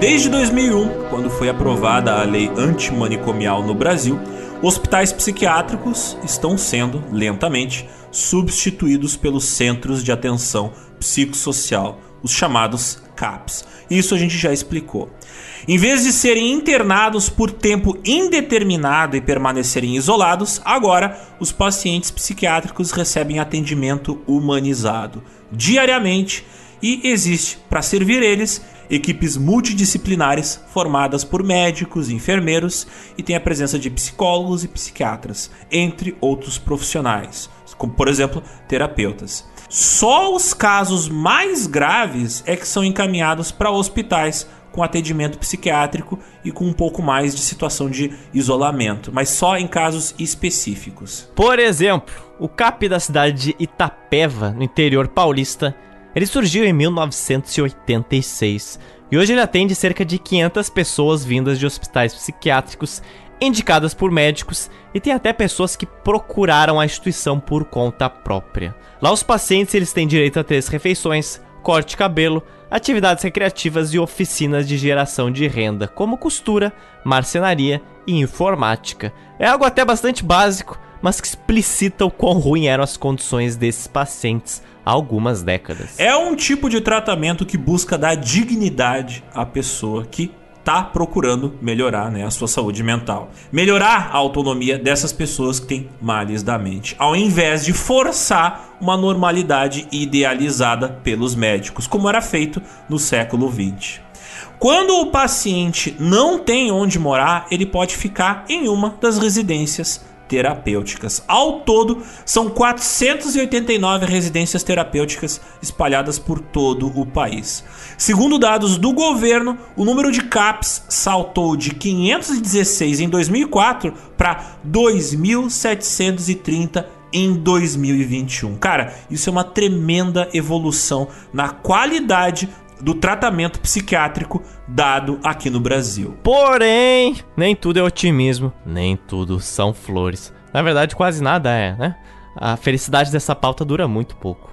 Desde 2001, quando foi aprovada a lei antimanicomial no Brasil, hospitais psiquiátricos estão sendo, lentamente, substituídos pelos Centros de Atenção Psicossocial, os chamados CAPs. Isso a gente já explicou. Em vez de serem internados por tempo indeterminado e permanecerem isolados, agora os pacientes psiquiátricos recebem atendimento humanizado diariamente e existe para servir eles equipes multidisciplinares formadas por médicos, enfermeiros e tem a presença de psicólogos e psiquiatras, entre outros profissionais, como por exemplo terapeutas. Só os casos mais graves é que são encaminhados para hospitais com atendimento psiquiátrico e com um pouco mais de situação de isolamento, mas só em casos específicos. Por exemplo, o CAP da cidade de Itapeva, no interior paulista, ele surgiu em 1986 e hoje ele atende cerca de 500 pessoas vindas de hospitais psiquiátricos indicadas por médicos e tem até pessoas que procuraram a instituição por conta própria. Lá os pacientes eles têm direito a três refeições, corte cabelo, atividades recreativas e oficinas de geração de renda, como costura, marcenaria e informática. É algo até bastante básico, mas que explicita o quão ruim eram as condições desses pacientes algumas décadas. É um tipo de tratamento que busca dar dignidade à pessoa que tá procurando melhorar né, a sua saúde mental. Melhorar a autonomia dessas pessoas que têm males da mente, ao invés de forçar uma normalidade idealizada pelos médicos, como era feito no século XX. Quando o paciente não tem onde morar, ele pode ficar em uma das residências terapêuticas. Ao todo, são 489 residências terapêuticas espalhadas por todo o país. Segundo dados do governo, o número de CAPs saltou de 516 em 2004 para 2.730 em 2021. Cara, isso é uma tremenda evolução na qualidade do tratamento psiquiátrico dado aqui no Brasil. Porém, nem tudo é otimismo, nem tudo são flores. Na verdade, quase nada é, né? A felicidade dessa pauta dura muito pouco.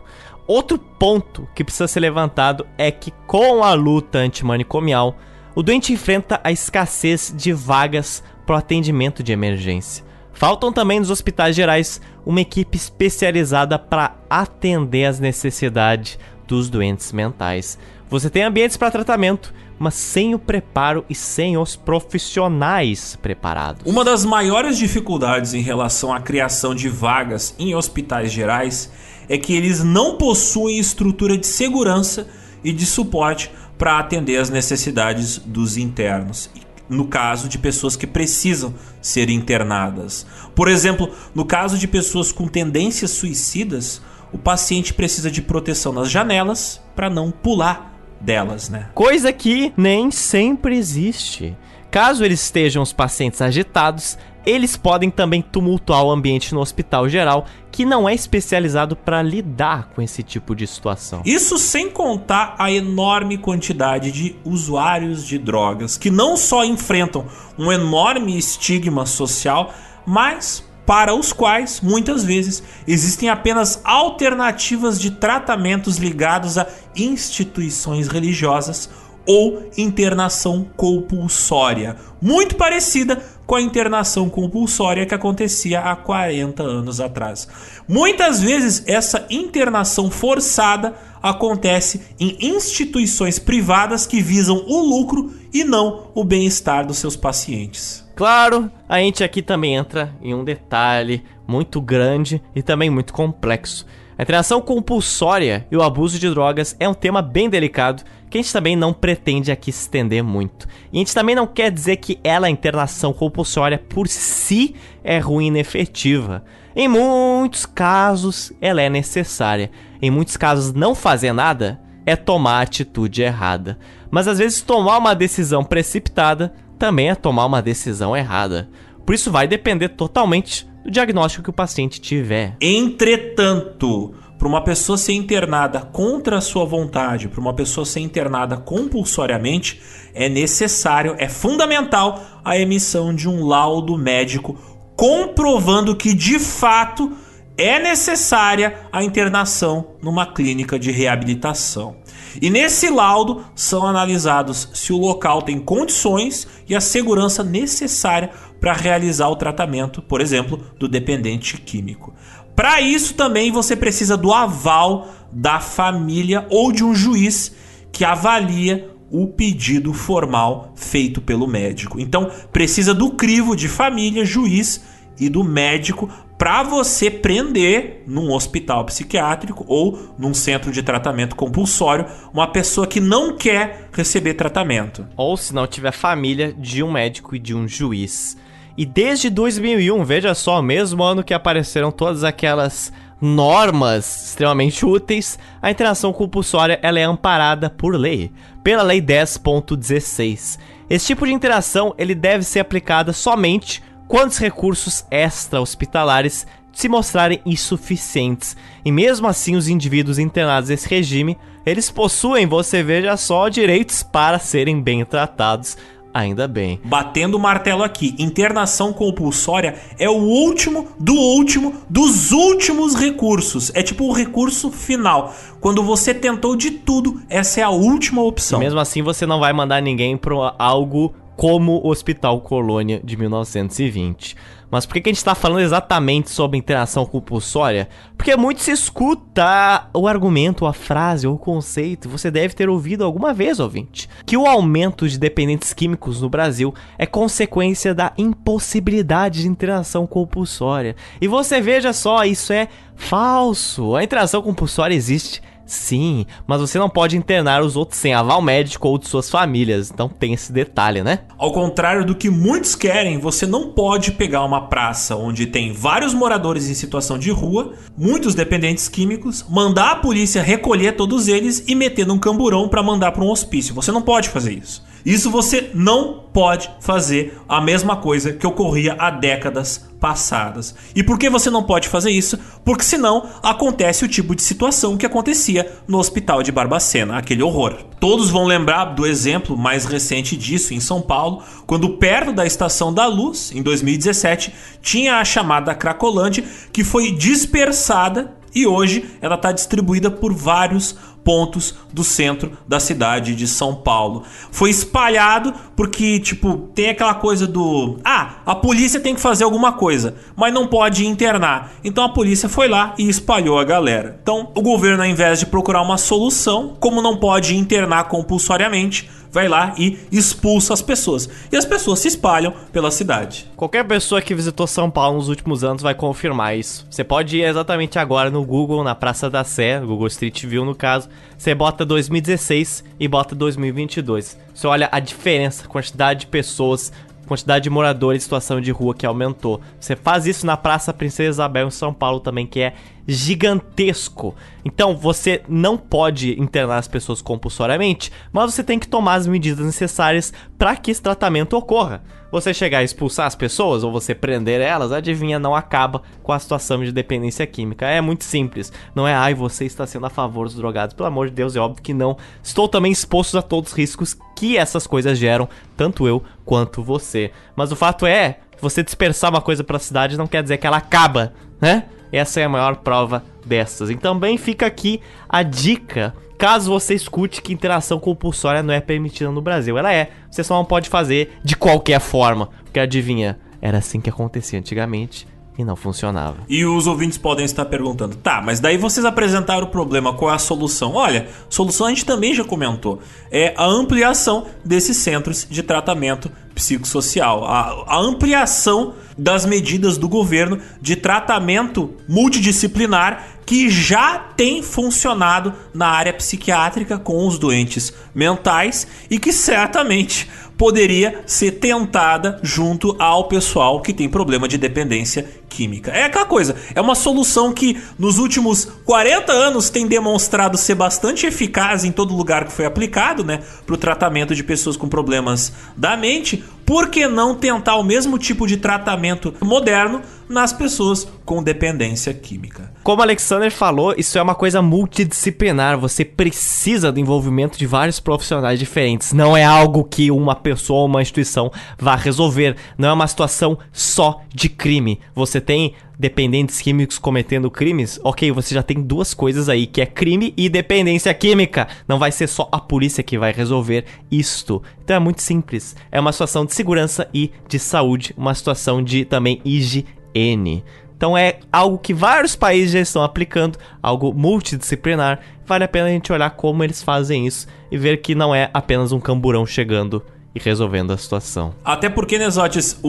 Outro ponto que precisa ser levantado é que, com a luta antimanicomial, o doente enfrenta a escassez de vagas para o atendimento de emergência. Faltam também nos hospitais gerais uma equipe especializada para atender as necessidades dos doentes mentais. Você tem ambientes para tratamento, mas sem o preparo e sem os profissionais preparados. Uma das maiores dificuldades em relação à criação de vagas em hospitais gerais é que eles não possuem estrutura de segurança e de suporte para atender as necessidades dos internos. No caso de pessoas que precisam ser internadas. Por exemplo, no caso de pessoas com tendências suicidas, o paciente precisa de proteção nas janelas para não pular delas, né? Coisa que nem sempre existe. Caso eles estejam os pacientes agitados, eles podem também tumultuar o ambiente no hospital geral, que não é especializado para lidar com esse tipo de situação. Isso sem contar a enorme quantidade de usuários de drogas que não só enfrentam um enorme estigma social, mas para os quais, muitas vezes, existem apenas alternativas de tratamentos ligados a instituições religiosas ou internação compulsória, muito parecida com a internação compulsória que acontecia há 40 anos atrás. Muitas vezes essa internação forçada acontece em instituições privadas que visam o lucro e não o bem-estar dos seus pacientes. Claro, a gente aqui também entra em um detalhe muito grande e também muito complexo. A internação compulsória e o abuso de drogas é um tema bem delicado que a gente também não pretende aqui estender muito. E a gente também não quer dizer que ela, a internação compulsória, por si é ruim e inefetiva. Em muitos casos, ela é necessária. Em muitos casos, não fazer nada é tomar a atitude errada. Mas às vezes, tomar uma decisão precipitada também é tomar uma decisão errada. Por isso vai depender totalmente do diagnóstico que o paciente tiver. Entretanto, para uma pessoa ser internada contra a sua vontade, para uma pessoa ser internada compulsoriamente, é necessário, é fundamental a emissão de um laudo médico comprovando que de fato é necessária a internação numa clínica de reabilitação. E nesse laudo são analisados se o local tem condições e a segurança necessária para realizar o tratamento, por exemplo, do dependente químico. Para isso também você precisa do aval da família ou de um juiz que avalia o pedido formal feito pelo médico. Então, precisa do crivo de família, juiz e do médico para você prender num hospital psiquiátrico ou num centro de tratamento compulsório uma pessoa que não quer receber tratamento. Ou se não tiver família de um médico e de um juiz. E desde 2001, veja só, mesmo ano que apareceram todas aquelas normas extremamente úteis, a internação compulsória ela é amparada por lei, pela lei 10.16. Esse tipo de interação ele deve ser aplicada somente quando os recursos extra-hospitalares se mostrarem insuficientes. E mesmo assim, os indivíduos internados nesse regime, eles possuem, você veja só, direitos para serem bem tratados. Ainda bem. Batendo o martelo aqui, internação compulsória é o último do último dos últimos recursos. É tipo o recurso final. Quando você tentou de tudo, essa é a última opção. E mesmo assim, você não vai mandar ninguém para algo como o Hospital Colônia de 1920. Mas por que, a gente está falando exatamente sobre interação compulsória? Porque muito se escuta o argumento, a frase ou o conceito, você deve ter ouvido alguma vez, ouvinte, que o aumento de dependentes químicos no Brasil é consequência da impossibilidade de interação compulsória. E você veja só, isso é falso. A interação compulsória existe Sim, mas você não pode internar os outros sem aval médico ou de suas famílias. Então tem esse detalhe, né? Ao contrário do que muitos querem, você não pode pegar uma praça onde tem vários moradores em situação de rua, muitos dependentes químicos, mandar a polícia recolher todos eles e meter num camburão para mandar para um hospício. Você não pode fazer isso. Isso você não pode fazer a mesma coisa que ocorria há décadas passadas. E por que você não pode fazer isso? Porque senão acontece o tipo de situação que acontecia no hospital de Barbacena, aquele horror. Todos vão lembrar do exemplo mais recente disso em São Paulo, quando perto da Estação da Luz, em 2017, tinha a chamada Cracolândia, que foi dispersada e hoje ela está distribuída por vários pontos do centro da cidade de São Paulo. Foi espalhado porque, tipo, tem aquela coisa do. Ah, a polícia tem que fazer alguma coisa, mas não pode internar. Então a polícia foi lá e espalhou a galera. Então o governo, ao invés de procurar uma solução, como não pode internar compulsoriamente, vai lá e expulsa as pessoas. E as pessoas se espalham pela cidade. Qualquer pessoa que visitou São Paulo nos últimos anos vai confirmar isso. Você pode ir exatamente agora no Google, na Praça da Sé, Google Street View no caso, você bota 2016 e bota 2022. Você olha a diferença, a quantidade de pessoas, quantidade de moradores em situação de rua que aumentou. Você faz isso na Praça Princesa Isabel em São Paulo também, que é gigantesco. Então você não pode internar as pessoas compulsoriamente, mas você tem que tomar as medidas necessárias para que esse tratamento ocorra. Você chegar a expulsar as pessoas ou você prender elas, adivinha, não acaba com a situação de dependência química. É muito simples. Não é, ai, você está sendo a favor dos drogados. Pelo amor de Deus, é óbvio que não. Estou também exposto a todos os riscos que essas coisas geram, tanto eu quanto você. Mas o fato é, você dispersar uma coisa para a cidade não quer dizer que ela acaba, né? Essa é a maior prova dessas. Então também fica aqui a dica. Caso você escute que interação compulsória não é permitida no Brasil, ela é. Você só não pode fazer de qualquer forma. Porque adivinha, era assim que acontecia antigamente e não funcionava. E os ouvintes podem estar perguntando: tá, mas daí vocês apresentaram o problema, qual é a solução? Olha, solução a gente também já comentou: é a ampliação desses centros de tratamento psicossocial, a, a ampliação das medidas do governo de tratamento multidisciplinar que já tem funcionado na área psiquiátrica com os doentes mentais e que certamente poderia ser tentada junto ao pessoal que tem problema de dependência química. É aquela coisa, é uma solução que nos últimos 40 anos tem demonstrado ser bastante eficaz em todo lugar que foi aplicado, né, para o tratamento de pessoas com problemas da mente. Por que não tentar o mesmo tipo de tratamento moderno nas pessoas com dependência química? Como Alexander falou, isso é uma coisa multidisciplinar. Você precisa do envolvimento de vários profissionais diferentes. Não é algo que uma pessoa ou uma instituição vá resolver. Não é uma situação só de crime. Você tem dependentes químicos cometendo crimes, ok, você já tem duas coisas aí, que é crime e dependência química. Não vai ser só a polícia que vai resolver isto. Então é muito simples. É uma situação de segurança e de saúde, uma situação de também higiene. Então é algo que vários países já estão aplicando, algo multidisciplinar. Vale a pena a gente olhar como eles fazem isso e ver que não é apenas um camburão chegando e resolvendo a situação. Até porque, Nesotes,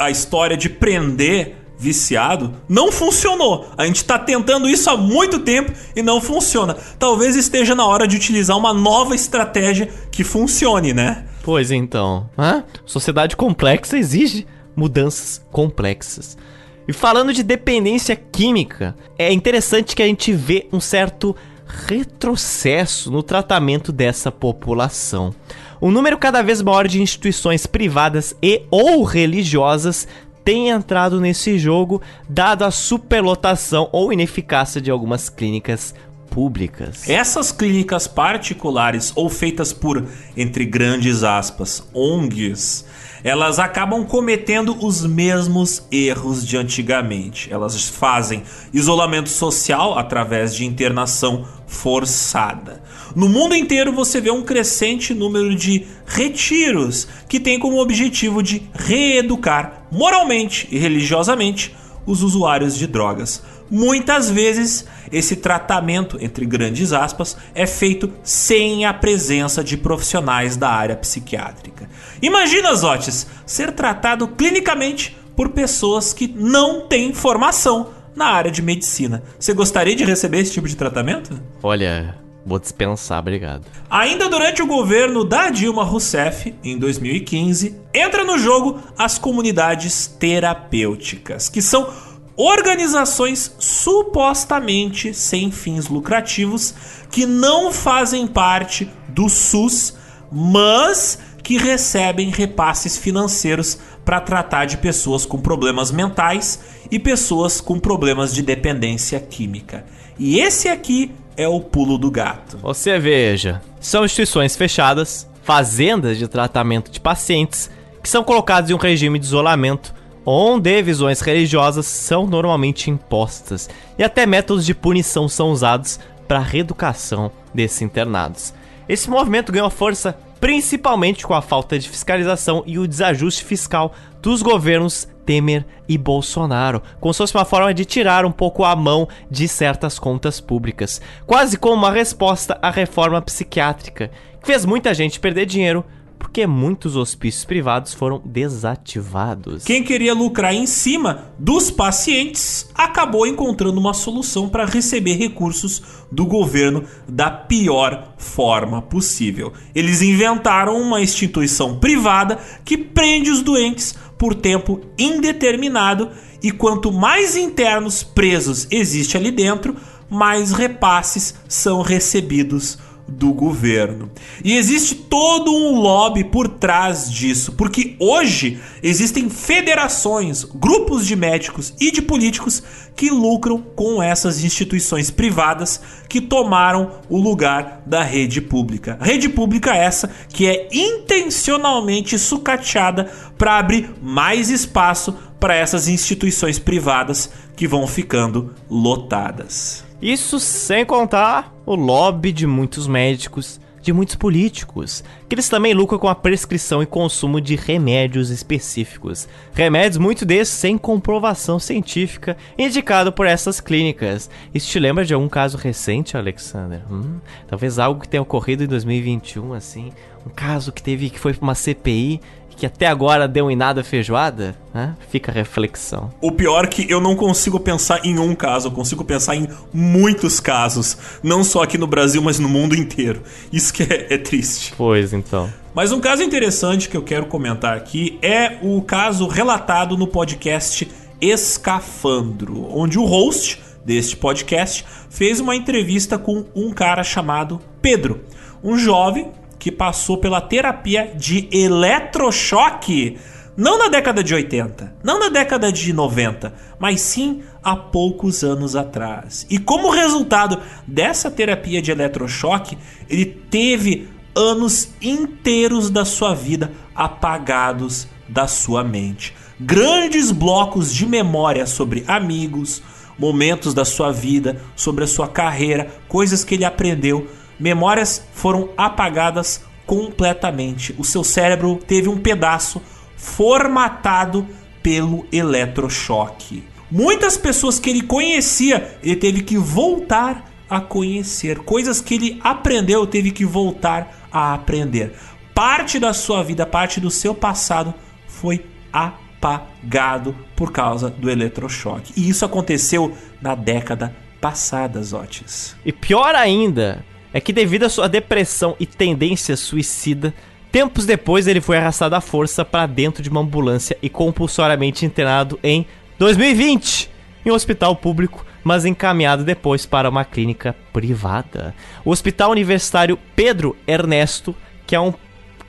a história de prender viciado, não funcionou. A gente está tentando isso há muito tempo e não funciona. Talvez esteja na hora de utilizar uma nova estratégia que funcione, né? Pois então. Hã? Sociedade complexa exige mudanças complexas. E falando de dependência química, é interessante que a gente vê um certo retrocesso no tratamento dessa população. Um número cada vez maior de instituições privadas e ou religiosas tem entrado nesse jogo, dado a superlotação ou ineficácia de algumas clínicas públicas. Essas clínicas particulares ou feitas por, entre grandes aspas, ONGs, elas acabam cometendo os mesmos erros de antigamente. Elas fazem isolamento social através de internação forçada. No mundo inteiro você vê um crescente número de retiros que tem como objetivo de reeducar moralmente e religiosamente os usuários de drogas. Muitas vezes esse tratamento, entre grandes aspas, é feito sem a presença de profissionais da área psiquiátrica. Imagina, Zotes, ser tratado clinicamente por pessoas que não têm formação na área de medicina. Você gostaria de receber esse tipo de tratamento? Olha, vou dispensar, obrigado. Ainda durante o governo da Dilma Rousseff, em 2015, entra no jogo as comunidades terapêuticas, que são organizações supostamente sem fins lucrativos que não fazem parte do SUS, mas que recebem repasses financeiros para tratar de pessoas com problemas mentais e pessoas com problemas de dependência química. E esse aqui é o pulo do gato. Você veja, são instituições fechadas, fazendas de tratamento de pacientes que são colocados em um regime de isolamento onde visões religiosas são normalmente impostas e até métodos de punição são usados para a reeducação desses internados. Esse movimento ganhou força principalmente com a falta de fiscalização e o desajuste fiscal dos governos Temer e Bolsonaro, como se fosse uma forma de tirar um pouco a mão de certas contas públicas, quase como uma resposta à reforma psiquiátrica, que fez muita gente perder dinheiro porque muitos hospícios privados foram desativados. Quem queria lucrar em cima dos pacientes acabou encontrando uma solução para receber recursos do governo da pior forma possível. Eles inventaram uma instituição privada que prende os doentes por tempo indeterminado e quanto mais internos presos existe ali dentro, mais repasses são recebidos do governo. E existe todo um lobby por trás disso, porque hoje existem federações, grupos de médicos e de políticos que lucram com essas instituições privadas que tomaram o lugar da rede pública. Rede pública essa que é intencionalmente sucateada para abrir mais espaço para essas instituições privadas que vão ficando lotadas. Isso sem contar o lobby de muitos médicos, de muitos políticos, que eles também lucram com a prescrição e consumo de remédios específicos. Remédios, muito desses sem comprovação científica, indicado por essas clínicas. Isso te lembra de algum caso recente, Alexander? Hum, talvez algo que tenha ocorrido em 2021, assim. Um caso que teve que foi pra uma CPI que até agora deu em nada feijoada, né? Fica a reflexão. O pior é que eu não consigo pensar em um caso, eu consigo pensar em muitos casos. Não só aqui no Brasil, mas no mundo inteiro. Isso que é, é triste. Pois então. Mas um caso interessante que eu quero comentar aqui é o caso relatado no podcast Escafandro, onde o host deste podcast fez uma entrevista com um cara chamado Pedro, um jovem que passou pela terapia de eletrochoque. Não na década de 80, não na década de 90, mas sim há poucos anos atrás. E como resultado dessa terapia de eletrochoque, ele teve anos inteiros da sua vida apagados da sua mente. Grandes blocos de memória sobre amigos, momentos da sua vida, sobre a sua carreira, coisas que ele aprendeu memórias foram apagadas completamente. O seu cérebro teve um pedaço formatado pelo eletrochoque. Muitas pessoas que ele conhecia, ele teve que voltar a conhecer. Coisas que ele aprendeu, teve que voltar a aprender. Parte da sua vida, parte do seu passado foi apagado por causa do eletrochoque. E isso aconteceu na década passada, Zotes. E pior ainda, é que devido à sua depressão e tendência suicida, tempos depois ele foi arrastado à força para dentro de uma ambulância e compulsoriamente internado em 2020 em um hospital público, mas encaminhado depois para uma clínica privada. O Hospital Universitário Pedro Ernesto, que é um,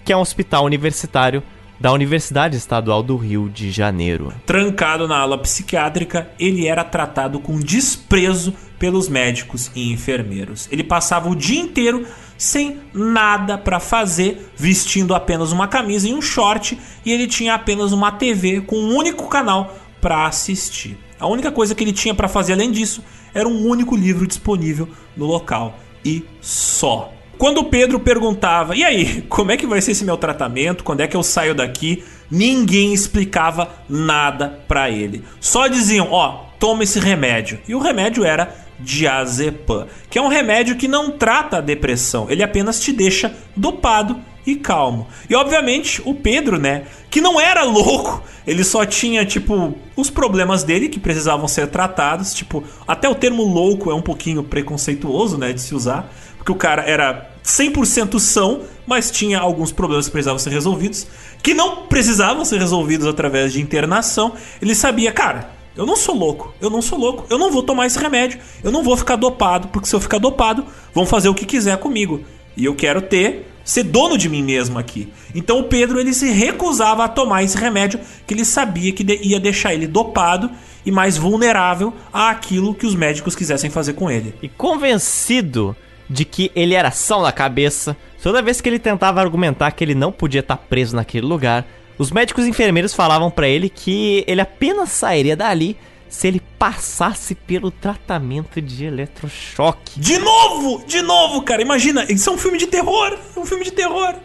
que é um hospital universitário da Universidade Estadual do Rio de Janeiro. Trancado na ala psiquiátrica, ele era tratado com desprezo pelos médicos e enfermeiros. Ele passava o dia inteiro sem nada para fazer, vestindo apenas uma camisa e um short, e ele tinha apenas uma TV com um único canal para assistir. A única coisa que ele tinha para fazer além disso era um único livro disponível no local e só. Quando Pedro perguntava: "E aí, como é que vai ser esse meu tratamento? Quando é que eu saio daqui?", ninguém explicava nada para ele. Só diziam: "Ó, oh, toma esse remédio". E o remédio era diazepam, que é um remédio que não trata a depressão, ele apenas te deixa dopado e calmo. E obviamente o Pedro, né, que não era louco, ele só tinha tipo os problemas dele que precisavam ser tratados, tipo, até o termo louco é um pouquinho preconceituoso, né, de se usar, porque o cara era 100% são, mas tinha alguns problemas que precisavam ser resolvidos, que não precisavam ser resolvidos através de internação. Ele sabia, cara, eu não sou louco, eu não sou louco, eu não vou tomar esse remédio, eu não vou ficar dopado, porque se eu ficar dopado, vão fazer o que quiser comigo. E eu quero ter, ser dono de mim mesmo aqui. Então o Pedro ele se recusava a tomar esse remédio que ele sabia que ia deixar ele dopado e mais vulnerável àquilo que os médicos quisessem fazer com ele. E convencido de que ele era são na cabeça, toda vez que ele tentava argumentar que ele não podia estar preso naquele lugar, os médicos e enfermeiros falavam para ele que ele apenas sairia dali se ele passasse pelo tratamento de eletrochoque. De novo! De novo, cara! Imagina, isso é um filme de terror! É um filme de terror!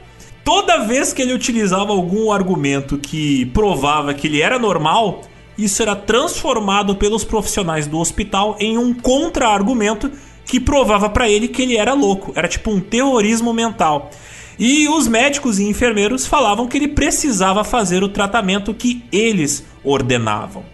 Toda vez que ele utilizava algum argumento que provava que ele era normal, isso era transformado pelos profissionais do hospital em um contra-argumento que provava para ele que ele era louco. Era tipo um terrorismo mental. E os médicos e enfermeiros falavam que ele precisava fazer o tratamento que eles ordenavam.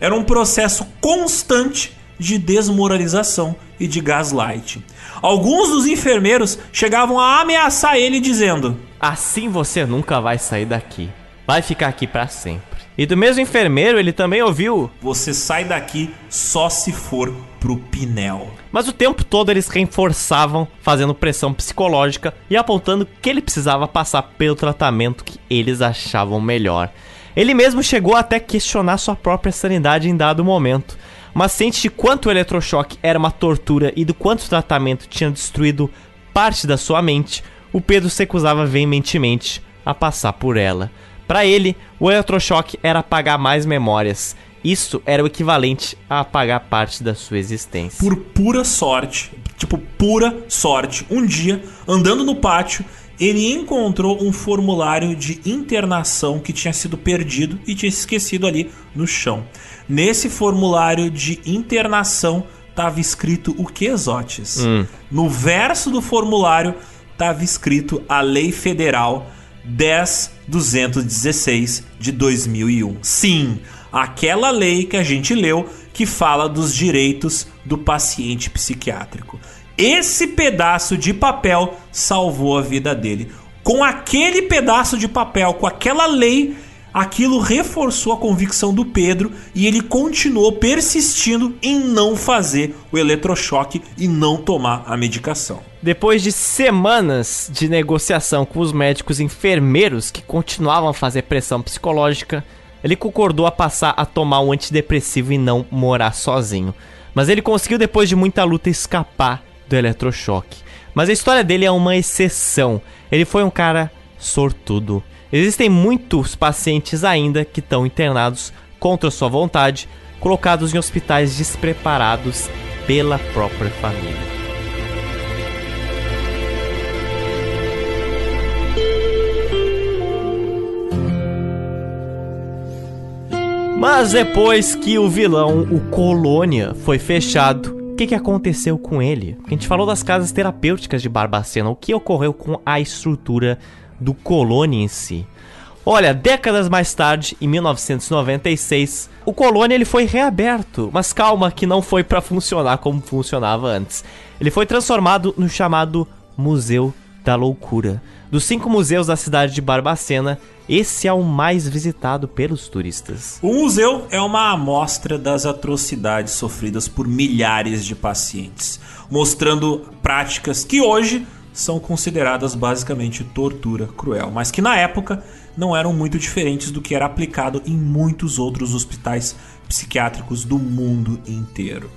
Era um processo constante de desmoralização e de gaslight. Alguns dos enfermeiros chegavam a ameaçar ele dizendo: Assim você nunca vai sair daqui. Vai ficar aqui para sempre. E do mesmo enfermeiro, ele também ouviu: Você sai daqui só se for pro Pinel. Mas o tempo todo eles reforçavam, fazendo pressão psicológica e apontando que ele precisava passar pelo tratamento que eles achavam melhor. Ele mesmo chegou até questionar sua própria sanidade em dado momento. Mas ciente de quanto o eletrochoque era uma tortura e do quanto o tratamento tinha destruído parte da sua mente, o Pedro se recusava veementemente a passar por ela. Para ele, o eletrochoque era apagar mais memórias. Isso era o equivalente a apagar parte da sua existência. Por pura sorte, tipo pura sorte, um dia, andando no pátio, ele encontrou um formulário de internação que tinha sido perdido e tinha se esquecido ali no chão. Nesse formulário de internação estava escrito o que, Zotes? Hum. No verso do formulário estava escrito a lei federal 10216 de 2001. Sim, aquela lei que a gente leu que fala dos direitos do paciente psiquiátrico. Esse pedaço de papel salvou a vida dele. Com aquele pedaço de papel, com aquela lei, aquilo reforçou a convicção do Pedro e ele continuou persistindo em não fazer o eletrochoque e não tomar a medicação. Depois de semanas de negociação com os médicos enfermeiros que continuavam a fazer pressão psicológica, ele concordou a passar a tomar um antidepressivo e não morar sozinho. Mas ele conseguiu, depois de muita luta, escapar do eletrochoque. Mas a história dele é uma exceção. Ele foi um cara sortudo. Existem muitos pacientes ainda que estão internados contra sua vontade, colocados em hospitais despreparados pela própria família. Mas depois que o vilão, o Colônia, foi fechado, o que, que aconteceu com ele? A gente falou das casas terapêuticas de Barbacena, o que ocorreu com a estrutura do Colônia em si. Olha, décadas mais tarde, em 1996, o Colônia ele foi reaberto, mas calma que não foi para funcionar como funcionava antes. Ele foi transformado no chamado Museu da Loucura. Dos cinco museus da cidade de Barbacena, esse é o mais visitado pelos turistas. O museu é uma amostra das atrocidades sofridas por milhares de pacientes, mostrando práticas que hoje são consideradas basicamente tortura cruel, mas que na época não eram muito diferentes do que era aplicado em muitos outros hospitais psiquiátricos do mundo inteiro.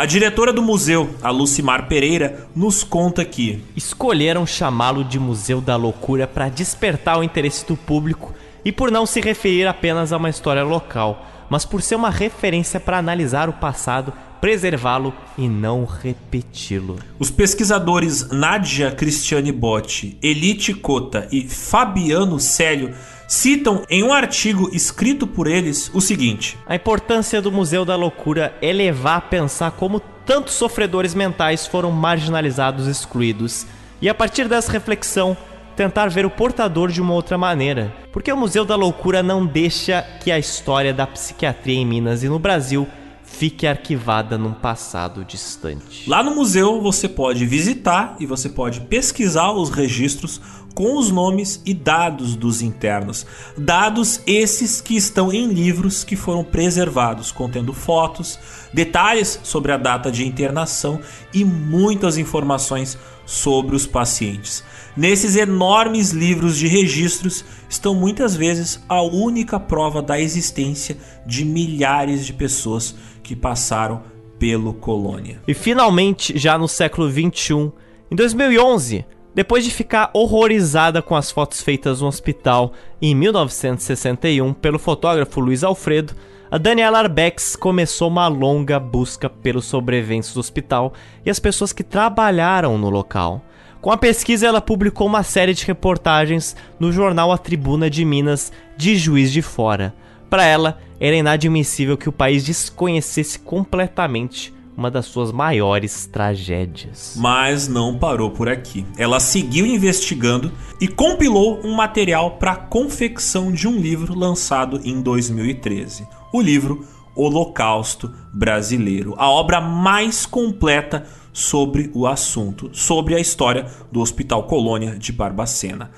A diretora do museu, a Lucimar Pereira, nos conta que escolheram chamá-lo de Museu da Loucura para despertar o interesse do público e por não se referir apenas a uma história local, mas por ser uma referência para analisar o passado preservá-lo e não repeti-lo. Os pesquisadores Nádia Cristiane Botti, Elite Cota e Fabiano Célio citam em um artigo escrito por eles o seguinte: A importância do Museu da Loucura é levar a pensar como tantos sofredores mentais foram marginalizados excluídos, e a partir dessa reflexão, tentar ver o portador de uma outra maneira. Porque o Museu da Loucura não deixa que a história da psiquiatria em Minas e no Brasil fique arquivada num passado distante. Lá no museu você pode visitar e você pode pesquisar os registros com os nomes e dados dos internos. Dados esses que estão em livros que foram preservados, contendo fotos, detalhes sobre a data de internação e muitas informações sobre os pacientes. Nesses enormes livros de registros estão muitas vezes a única prova da existência de milhares de pessoas que passaram pelo colônia. E finalmente, já no século 21, em 2011, depois de ficar horrorizada com as fotos feitas no hospital em 1961 pelo fotógrafo Luiz Alfredo, a Daniela Arbex começou uma longa busca pelos sobreviventes do hospital e as pessoas que trabalharam no local. Com a pesquisa, ela publicou uma série de reportagens no jornal A Tribuna de Minas de Juiz de Fora. Para ela, era inadmissível que o país desconhecesse completamente uma das suas maiores tragédias. Mas não parou por aqui. Ela seguiu investigando e compilou um material para a confecção de um livro lançado em 2013. O livro Holocausto Brasileiro, a obra mais completa sobre o assunto, sobre a história do Hospital Colônia de Barbacena.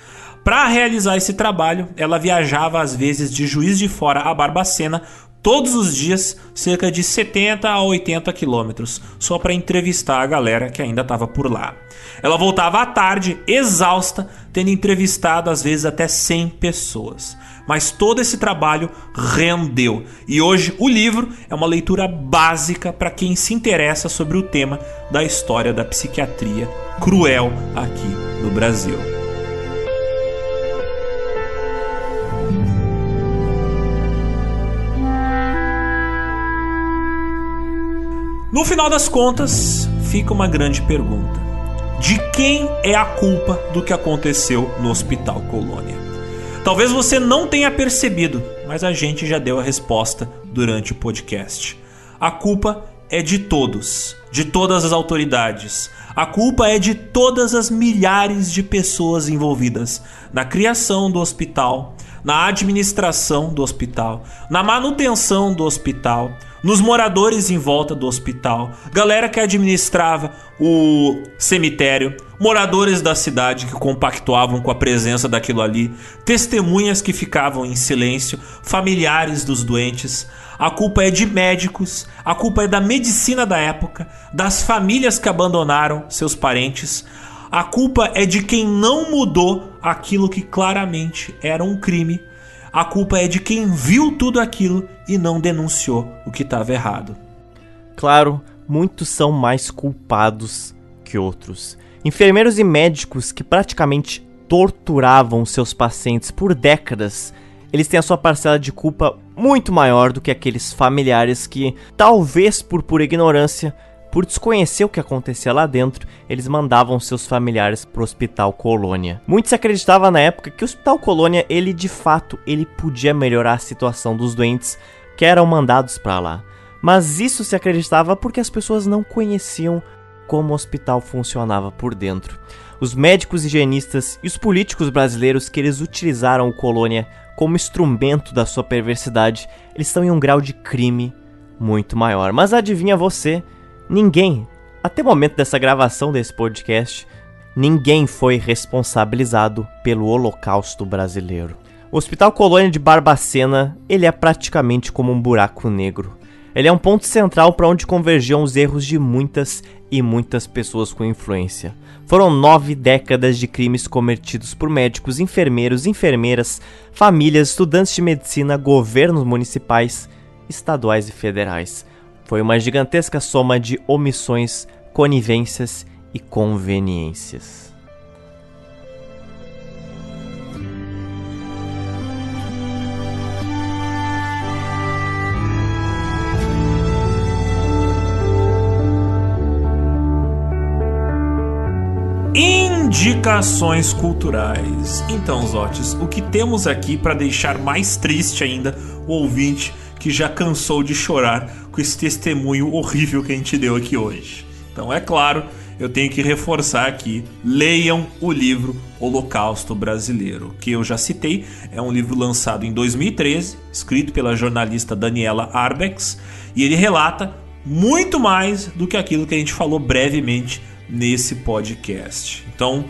Para realizar esse trabalho, ela viajava às vezes de Juiz de Fora a Barbacena todos os dias, cerca de 70 a 80 quilômetros, só para entrevistar a galera que ainda estava por lá. Ela voltava à tarde, exausta, tendo entrevistado às vezes até 100 pessoas. Mas todo esse trabalho rendeu, e hoje o livro é uma leitura básica para quem se interessa sobre o tema da história da psiquiatria cruel aqui no Brasil. No final das contas, fica uma grande pergunta: de quem é a culpa do que aconteceu no Hospital Colônia? Talvez você não tenha percebido, mas a gente já deu a resposta durante o podcast. A culpa é de todos, de todas as autoridades. A culpa é de todas as milhares de pessoas envolvidas na criação do hospital, na administração do hospital, na manutenção do hospital, nos moradores em volta do hospital, galera que administrava o cemitério, moradores da cidade que compactuavam com a presença daquilo ali, testemunhas que ficavam em silêncio, familiares dos doentes. A culpa é de médicos, a culpa é da medicina da época, das famílias que abandonaram seus parentes. A culpa é de quem não mudou aquilo que claramente era um crime a culpa é de quem viu tudo aquilo e não denunciou o que estava errado. Claro, muitos são mais culpados que outros. Enfermeiros e médicos que praticamente torturavam seus pacientes por décadas, eles têm a sua parcela de culpa muito maior do que aqueles familiares que, talvez por pura ignorância, por desconhecer o que acontecia lá dentro, eles mandavam seus familiares para o Hospital Colônia. Muitos acreditavam na época que o Hospital Colônia, ele de fato, ele podia melhorar a situação dos doentes que eram mandados para lá. Mas isso se acreditava porque as pessoas não conheciam como o hospital funcionava por dentro. Os médicos higienistas e os políticos brasileiros que eles utilizaram o Colônia como instrumento da sua perversidade, eles estão em um grau de crime muito maior. Mas adivinha você, Ninguém, até o momento dessa gravação desse podcast, ninguém foi responsabilizado pelo Holocausto brasileiro. O Hospital Colônia de Barbacena, ele é praticamente como um buraco negro. Ele é um ponto central para onde convergiam os erros de muitas e muitas pessoas com influência. Foram nove décadas de crimes cometidos por médicos, enfermeiros, enfermeiras, famílias, estudantes de medicina, governos municipais, estaduais e federais. Foi uma gigantesca soma de omissões, conivências e conveniências. Indicações culturais. Então, Zotes, o que temos aqui para deixar mais triste ainda o ouvinte que já cansou de chorar com esse testemunho horrível que a gente deu aqui hoje? Então, é claro, eu tenho que reforçar aqui: leiam o livro Holocausto Brasileiro, que eu já citei. É um livro lançado em 2013, escrito pela jornalista Daniela Arbex, e ele relata muito mais do que aquilo que a gente falou brevemente nesse podcast. Então,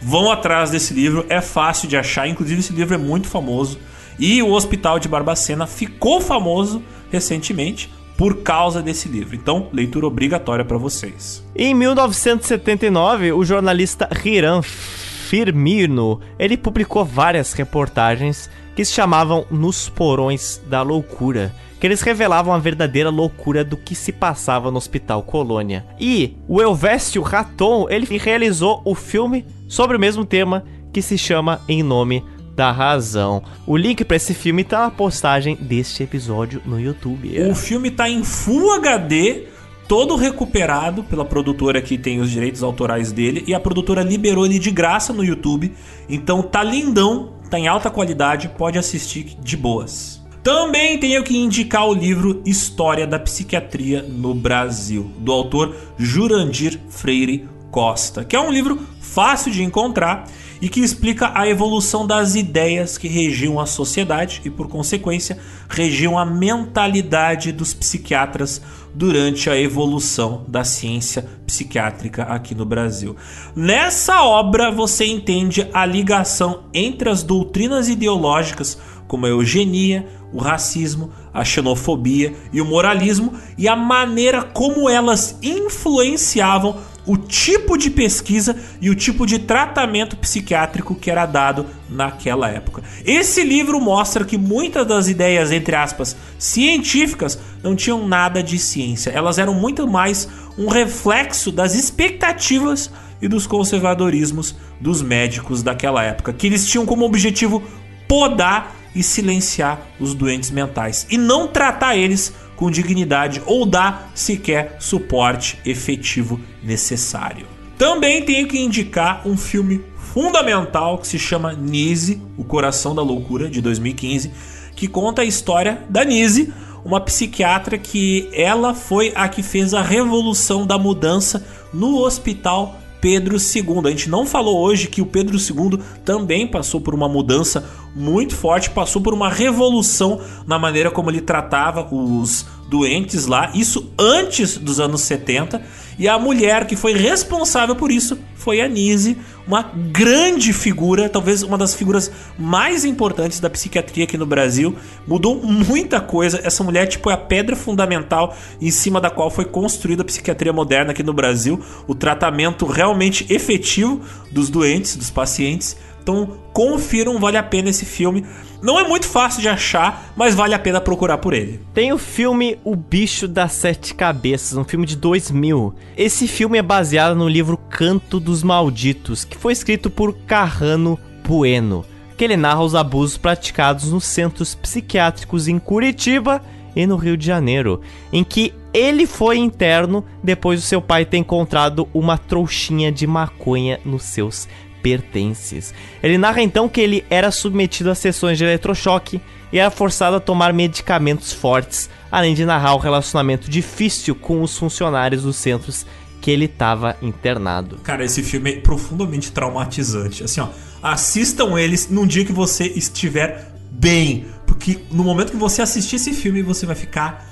vão atrás desse livro, é fácil de achar, inclusive esse livro é muito famoso. E o Hospital de Barbacena ficou famoso recentemente por causa desse livro. Então, leitura obrigatória para vocês. Em 1979, o jornalista Hiram Firmino, ele publicou várias reportagens que se chamavam Nos Porões da Loucura que eles revelavam a verdadeira loucura do que se passava no Hospital Colônia. E o Elvésio Raton, ele realizou o filme sobre o mesmo tema que se chama Em Nome da Razão. O link para esse filme tá na postagem deste episódio no YouTube. O filme tá em Full HD, todo recuperado pela produtora que tem os direitos autorais dele e a produtora liberou ele de graça no YouTube. Então tá lindão, tá em alta qualidade, pode assistir de boas. Também tenho que indicar o livro História da Psiquiatria no Brasil, do autor Jurandir Freire Costa, que é um livro fácil de encontrar e que explica a evolução das ideias que regiam a sociedade e, por consequência, regiam a mentalidade dos psiquiatras durante a evolução da ciência psiquiátrica aqui no Brasil. Nessa obra você entende a ligação entre as doutrinas ideológicas como a eugenia, o racismo, a xenofobia e o moralismo e a maneira como elas influenciavam o tipo de pesquisa e o tipo de tratamento psiquiátrico que era dado naquela época. Esse livro mostra que muitas das ideias, entre aspas, científicas não tinham nada de ciência, elas eram muito mais um reflexo das expectativas e dos conservadorismos dos médicos daquela época, que eles tinham como objetivo podar e silenciar os doentes mentais e não tratar eles com dignidade ou dar sequer suporte efetivo necessário. Também tenho que indicar um filme fundamental que se chama Nise, O Coração da Loucura, de 2015, que conta a história da Nise, uma psiquiatra que ela foi a que fez a revolução da mudança no hospital Pedro II. A gente não falou hoje que o Pedro II também passou por uma mudança muito forte, passou por uma revolução na maneira como ele tratava os doentes lá, isso antes dos anos 70. E a mulher que foi responsável por isso foi a Nise, uma grande figura, talvez uma das figuras mais importantes da psiquiatria aqui no Brasil. Mudou muita coisa. Essa mulher tipo é a pedra fundamental em cima da qual foi construída a psiquiatria moderna aqui no Brasil, o tratamento realmente efetivo dos doentes, dos pacientes. Então, confiram, vale a pena esse filme. Não é muito fácil de achar, mas vale a pena procurar por ele. Tem o filme O Bicho das Sete Cabeças, um filme de 2000. Esse filme é baseado no livro Canto dos Malditos, que foi escrito por Carrano Bueno, que ele narra os abusos praticados nos centros psiquiátricos em Curitiba e no Rio de Janeiro, em que ele foi interno depois do seu pai ter encontrado uma trouxinha de maconha nos seus pertences. Ele narra então que ele era submetido a sessões de eletrochoque e era forçado a tomar medicamentos fortes, além de narrar o relacionamento difícil com os funcionários dos centros que ele estava internado. Cara, esse filme é profundamente traumatizante. Assim, ó, assistam eles num dia que você estiver bem, porque no momento que você assistir esse filme você vai ficar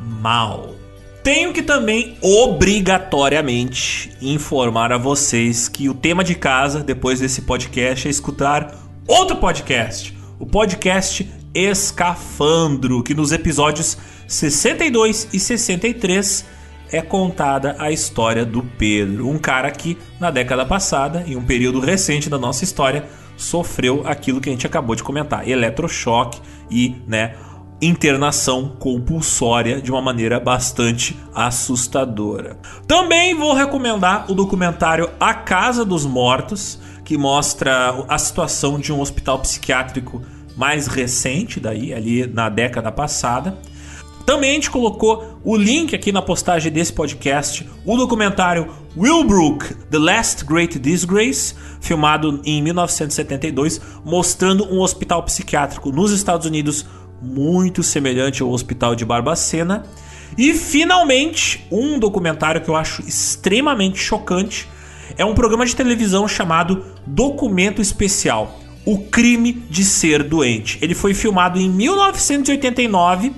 mal. Tenho que também obrigatoriamente informar a vocês que o tema de casa depois desse podcast é escutar outro podcast, o podcast Escafandro, que nos episódios 62 e 63 é contada a história do Pedro, um cara que na década passada, em um período recente da nossa história, sofreu aquilo que a gente acabou de comentar, eletrochoque e, né, internação compulsória de uma maneira bastante assustadora. Também vou recomendar o documentário A Casa dos Mortos, que mostra a situação de um hospital psiquiátrico mais recente daí, ali na década passada. Também a gente colocou o link aqui na postagem desse podcast, o documentário Willbrook, The Last Great Disgrace, filmado em 1972, mostrando um hospital psiquiátrico nos Estados Unidos muito semelhante ao Hospital de Barbacena. E finalmente, um documentário que eu acho extremamente chocante é um programa de televisão chamado Documento Especial: O Crime de Ser Doente. Ele foi filmado em 1989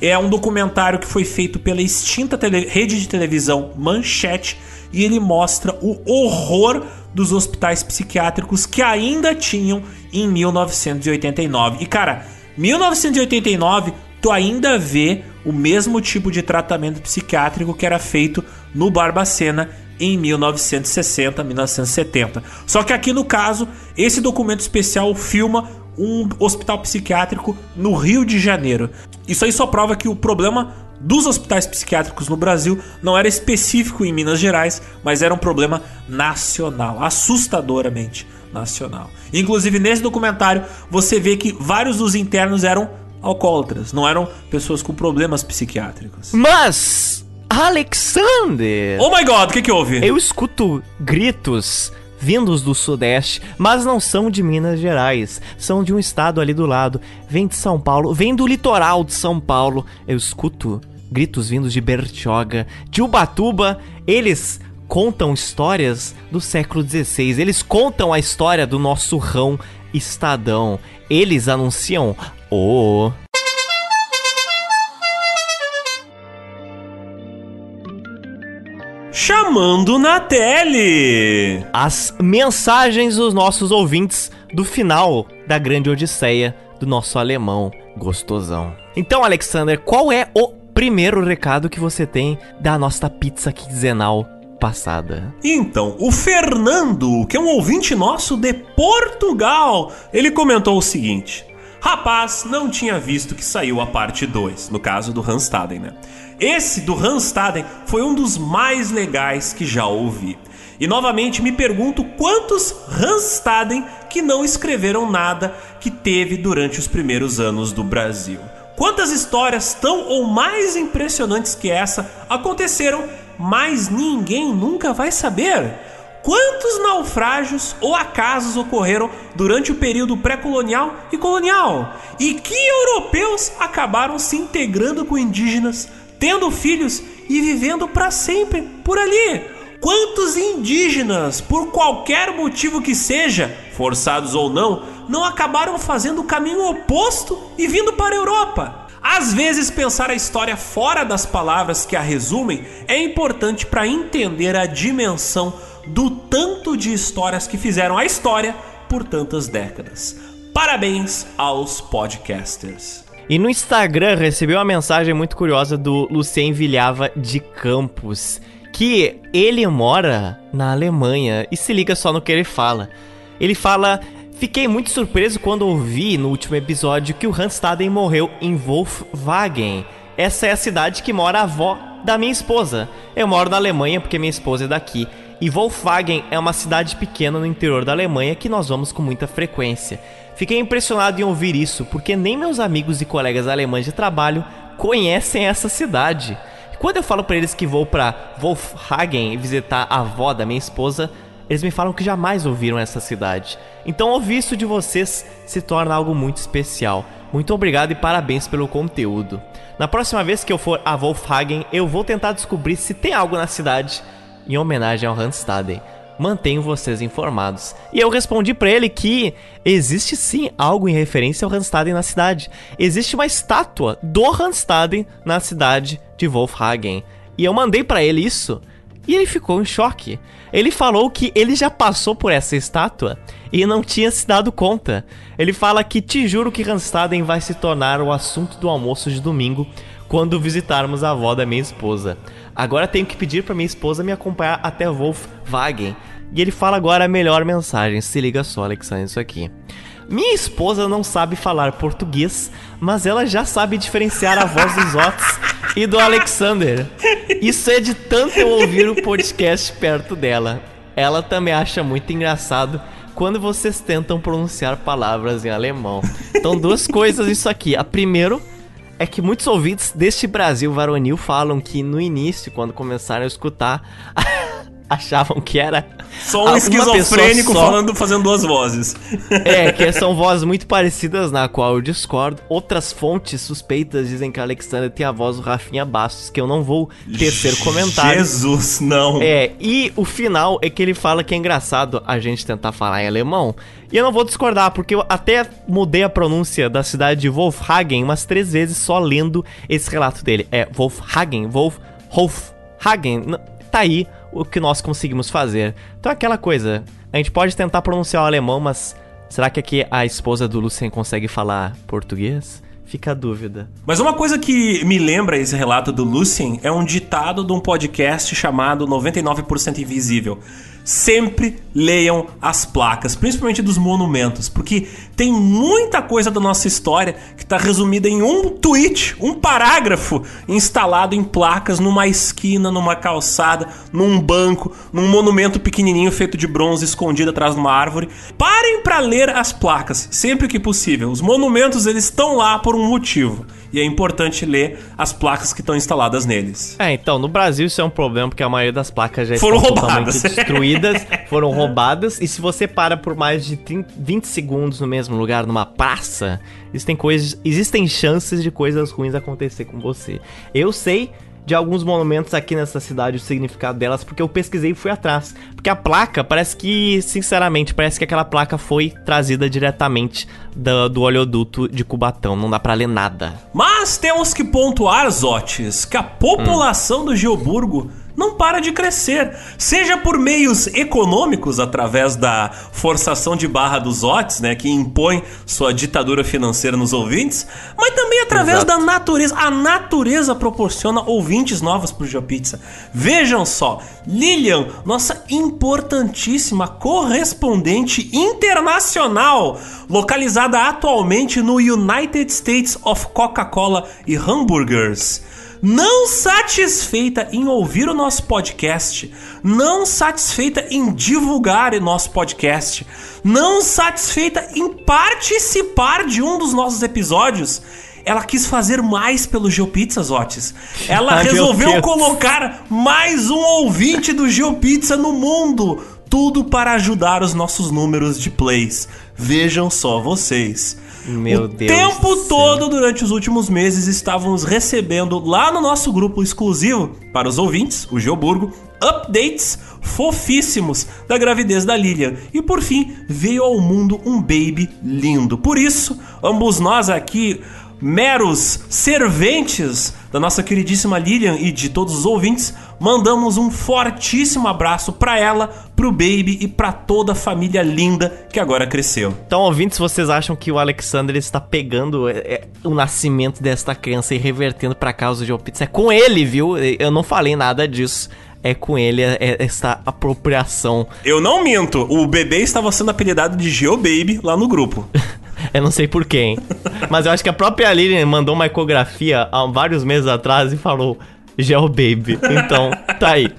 é um documentário que foi feito pela extinta rede de televisão Manchete e ele mostra o horror dos hospitais psiquiátricos que ainda tinham em 1989. E cara, 1989 tu ainda vê o mesmo tipo de tratamento psiquiátrico que era feito no Barbacena em 1960, 1970. Só que aqui no caso, esse documento especial filma um hospital psiquiátrico no Rio de Janeiro. Isso aí só prova que o problema dos hospitais psiquiátricos no Brasil não era específico em Minas Gerais, mas era um problema nacional, assustadoramente nacional. Inclusive nesse documentário você vê que vários dos internos eram alcoólatras, não eram pessoas com problemas psiquiátricos. Mas Alexander! Oh my god, o que que houve? Eu escuto gritos vindos do Sudeste, mas não são de Minas Gerais, são de um estado ali do lado. Vem de São Paulo, vem do litoral de São Paulo. Eu escuto gritos vindos de Bertioga, de Ubatuba. Eles contam histórias do século XVI. Eles contam a história do nosso rão Estadão. Eles anunciam o oh, chamando na tele. As mensagens dos nossos ouvintes do final da grande odisseia do nosso alemão gostosão. Então, Alexander, qual é o primeiro recado que você tem da nossa pizza quinzenal passada. Então, o Fernando, que é um ouvinte nosso de Portugal, ele comentou o seguinte: Rapaz, não tinha visto que saiu a parte 2, no caso do Hanstaden, né? Esse do Hanstaden foi um dos mais legais que já ouvi. E novamente me pergunto quantos Hanstaden que não escreveram nada que teve durante os primeiros anos do Brasil. Quantas histórias tão ou mais impressionantes que essa aconteceram, mas ninguém nunca vai saber? Quantos naufrágios ou acasos ocorreram durante o período pré-colonial e colonial? E que europeus acabaram se integrando com indígenas tendo filhos e vivendo para sempre por ali. Quantos indígenas, por qualquer motivo que seja, forçados ou não, não acabaram fazendo o caminho oposto e vindo para a Europa? Às vezes, pensar a história fora das palavras que a resumem é importante para entender a dimensão do tanto de histórias que fizeram a história por tantas décadas. Parabéns aos podcasters. E no Instagram recebeu uma mensagem muito curiosa do Lucien Vilhava de Campos, que ele mora na Alemanha e se liga só no que ele fala. Ele fala: Fiquei muito surpreso quando ouvi no último episódio que o Hans Staden morreu em Wolfwagen. Essa é a cidade que mora a avó da minha esposa. Eu moro na Alemanha porque minha esposa é daqui. E Wolfwagen é uma cidade pequena no interior da Alemanha que nós vamos com muita frequência. Fiquei impressionado em ouvir isso, porque nem meus amigos e colegas alemães de trabalho conhecem essa cidade. Quando eu falo para eles que vou para Wolfhagen visitar a avó da minha esposa, eles me falam que jamais ouviram essa cidade. Então ouvir isso de vocês se torna algo muito especial. Muito obrigado e parabéns pelo conteúdo. Na próxima vez que eu for a Wolfhagen, eu vou tentar descobrir se tem algo na cidade em homenagem ao Randstaden mantenho vocês informados. E eu respondi para ele que existe sim algo em referência ao Randstaden na cidade. Existe uma estátua do Randstaden na cidade de Wolfhagen. E eu mandei para ele isso e ele ficou em choque. Ele falou que ele já passou por essa estátua e não tinha se dado conta. Ele fala que te juro que Randstaden vai se tornar o assunto do almoço de domingo quando visitarmos a avó da minha esposa. Agora tenho que pedir para minha esposa me acompanhar até Wolfwagen. E ele fala agora a melhor mensagem. Se liga só, Alexandre, isso aqui. Minha esposa não sabe falar português, mas ela já sabe diferenciar a voz dos Otis e do Alexander. Isso é de tanto eu ouvir o podcast perto dela. Ela também acha muito engraçado quando vocês tentam pronunciar palavras em alemão. Então, duas coisas isso aqui. A primeiro é que muitos ouvintes deste Brasil varonil falam que no início, quando começaram a escutar, achavam que era Só um esquizofrênico só. falando, fazendo duas vozes. É, que são vozes muito parecidas, na qual eu discordo. Outras fontes suspeitas dizem que a Alexandra tem a voz do Rafinha Bastos, que eu não vou tecer comentários. Jesus, não. É, e o final é que ele fala que é engraçado a gente tentar falar em alemão. E eu não vou discordar, porque eu até mudei a pronúncia da cidade de Wolfhagen umas três vezes só lendo esse relato dele. É Wolfhagen, Wolf, Wolfhagen. Tá aí o que nós conseguimos fazer. Então aquela coisa, a gente pode tentar pronunciar o alemão, mas será que aqui a esposa do Lucien consegue falar português? Fica a dúvida. Mas uma coisa que me lembra esse relato do Lucien é um ditado de um podcast chamado 99% Invisível. Sempre leiam as placas, principalmente dos monumentos, porque tem muita coisa da nossa história que está resumida em um tweet, um parágrafo instalado em placas numa esquina, numa calçada, num banco, num monumento pequenininho feito de bronze escondido atrás de uma árvore. Parem para ler as placas, sempre que possível. Os monumentos eles estão lá por um motivo. E é importante ler as placas que estão instaladas neles. É, então, no Brasil isso é um problema porque a maioria das placas já Foram estão roubadas. totalmente destruídas, foram roubadas, e se você para por mais de 30, 20 segundos no mesmo lugar, numa praça, existem coisas, existem chances de coisas ruins acontecer com você. Eu sei de alguns monumentos aqui nessa cidade, o significado delas, porque eu pesquisei e fui atrás. Porque a placa, parece que, sinceramente, parece que aquela placa foi trazida diretamente do, do oleoduto de Cubatão, não dá pra ler nada. Mas temos que pontuar, Zotes, que a população do Geoburgo não para de crescer, seja por meios econômicos através da forçação de barra dos Zotes, né, que impõe sua ditadura financeira nos ouvintes, mas também através Exato. da natureza. A natureza proporciona ouvintes novos pro GeoPizza. Vejam só, Lilian, nossa importantíssima correspondente internacional, localizada atualmente no United States of Coca-Cola e Hamburgers. Não satisfeita em ouvir o nosso podcast, não satisfeita em divulgar o nosso podcast, não satisfeita em participar de um dos nossos episódios, ela quis fazer mais pelo GeoPizza, Otis. Ela meu resolveu colocar mais um ouvinte do GeoPizza no mundo. Tudo para ajudar os nossos números de plays. Vejam só vocês. Meu o Deus tempo todo durante os últimos meses estávamos recebendo lá no nosso grupo exclusivo para os ouvintes, o Geoburgo, updates fofíssimos da gravidez da Lilian. E por fim, veio ao mundo um baby lindo. Por isso, ambos nós aqui, meros serventes da nossa queridíssima Lilian e de todos os ouvintes, mandamos um fortíssimo abraço para ela, pro baby e para toda a família linda que agora cresceu. Então, ouvintes, vocês acham que o Alexander está pegando é, é, o nascimento desta criança e revertendo pra causa de Pizza? É com ele, viu? Eu não falei nada disso. É com ele é, é esta apropriação. Eu não minto, o bebê estava sendo apelidado de GeoBaby lá no grupo. Eu não sei por quem. Mas eu acho que a própria Lilian mandou uma ecografia há vários meses atrás e falou Gel Baby. Então, tá aí.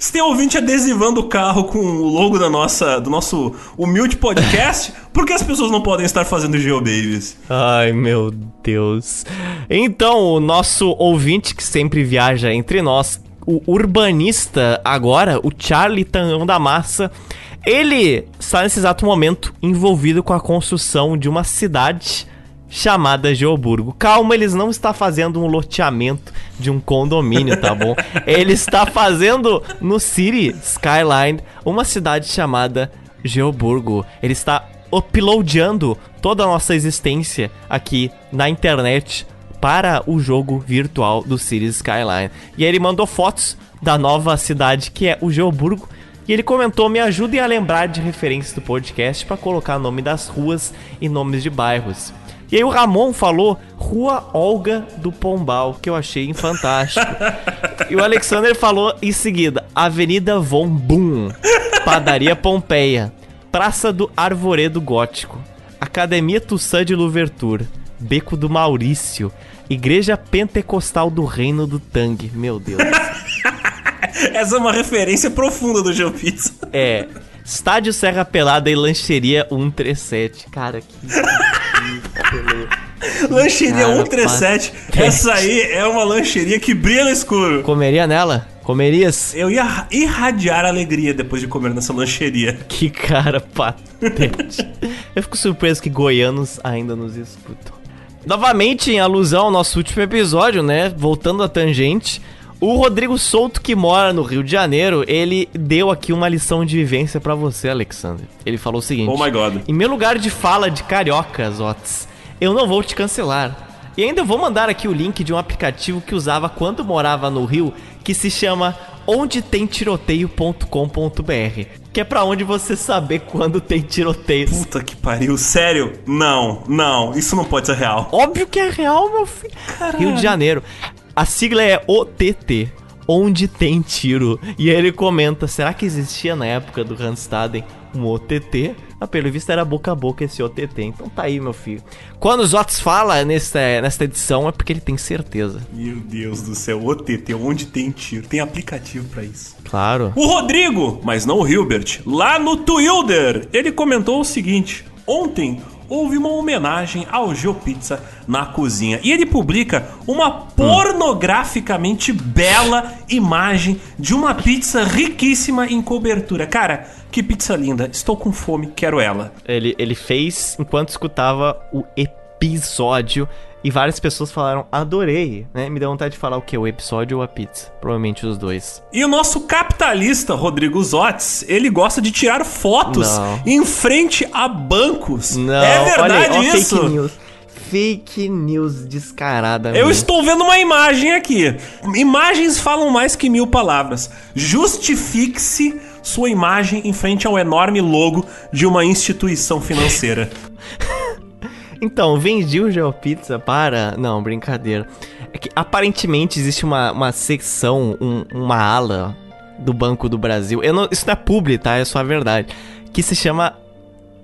Se tem ouvinte adesivando o carro com o logo da nossa, do nosso humilde podcast, por que as pessoas não podem estar fazendo GeoBabies? Ai, meu Deus. Então, o nosso ouvinte que sempre viaja entre nós, o urbanista agora, o Charlie Tangão da Massa, ele está nesse exato momento envolvido com a construção de uma cidade chamada Geoburgo. Calma, eles não está fazendo um loteamento de um condomínio, tá bom? Ele está fazendo no City Skyline uma cidade chamada Geoburgo. Ele está uploadando toda a nossa existência aqui na internet para o jogo virtual do Cities Skyline. E aí ele mandou fotos da nova cidade que é o Geoburgo. E ele comentou: me ajudem a lembrar de referências do podcast para colocar nome das ruas e nomes de bairros. E aí o Ramon falou Rua Olga do Pombal, que eu achei fantástico. e o Alexander falou em seguida Avenida Von Boom, Padaria Pompeia, Praça do Arvoredo Gótico, Academia Tussã de Louverture, Beco do Maurício, Igreja Pentecostal do Reino do Tang. Meu Deus. Essa é uma referência profunda do João Pizza. É. Estádio Serra Pelada e Lancheria 137. Cara, que. Lancheria Cara, 137. patete. Essa aí é uma lancheria que brilha no escuro. Comeria nela? Comerias? Eu ia irradiar alegria depois de comer nessa lancheria. Que cara patente. Eu fico surpreso que goianos ainda nos escutam. Novamente, em alusão ao nosso último episódio, né? Voltando à tangente. O Rodrigo Souto, que mora no Rio de Janeiro, ele deu aqui uma lição de vivência pra você, Alexander. Ele falou o seguinte: Oh my god. Em meu lugar de fala de carioca, Zotes, eu não vou te cancelar. E ainda vou mandar aqui o link de um aplicativo que usava quando morava no Rio, que se chama ondetemtiroteio.com.br, que é pra onde você saber quando tem tiroteios. Puta que pariu. Sério? Não, não. Isso não pode ser real. Óbvio que é real, meu filho. Rio de Janeiro. A sigla é OTT. Onde tem tiro. E aí ele comenta: será que existia na época do Randstaden um OTT? Ah, pelo visto era boca a boca esse OTT. Então tá aí, meu filho. Quando os Otis fala nesta, nesta edição é porque ele tem certeza. Meu Deus do céu. OTT, onde tem tiro? Tem aplicativo pra isso. Claro. O Rodrigo, mas não o Hilbert, lá no Twilder, ele comentou o seguinte: Ontem houve uma homenagem ao GeoPizza na cozinha. E ele publica uma pornograficamente bela imagem de uma pizza riquíssima em cobertura. Cara, que pizza linda. Estou com fome, quero ela. Ele, ele fez enquanto escutava o episódio. E várias pessoas falaram, adorei, né? Me deu vontade de falar o que? O episódio ou a pizza? Provavelmente os dois. E o nosso capitalista, Rodrigo Zotz, ele gosta de tirar fotos Não. em frente a bancos. Não, é verdade olha ó, isso? Fake news. Fake news descarada. Eu mesmo. estou vendo uma imagem aqui. Imagens falam mais que mil palavras. Justifique-se sua imagem em frente ao enorme logo de uma instituição financeira. Então, vendi o GeoPizza para. Não, brincadeira. É que aparentemente existe uma, uma secção, um- uma ala do Banco do Brasil. Eu não, isso não é publi, tá? É só a verdade. Que se chama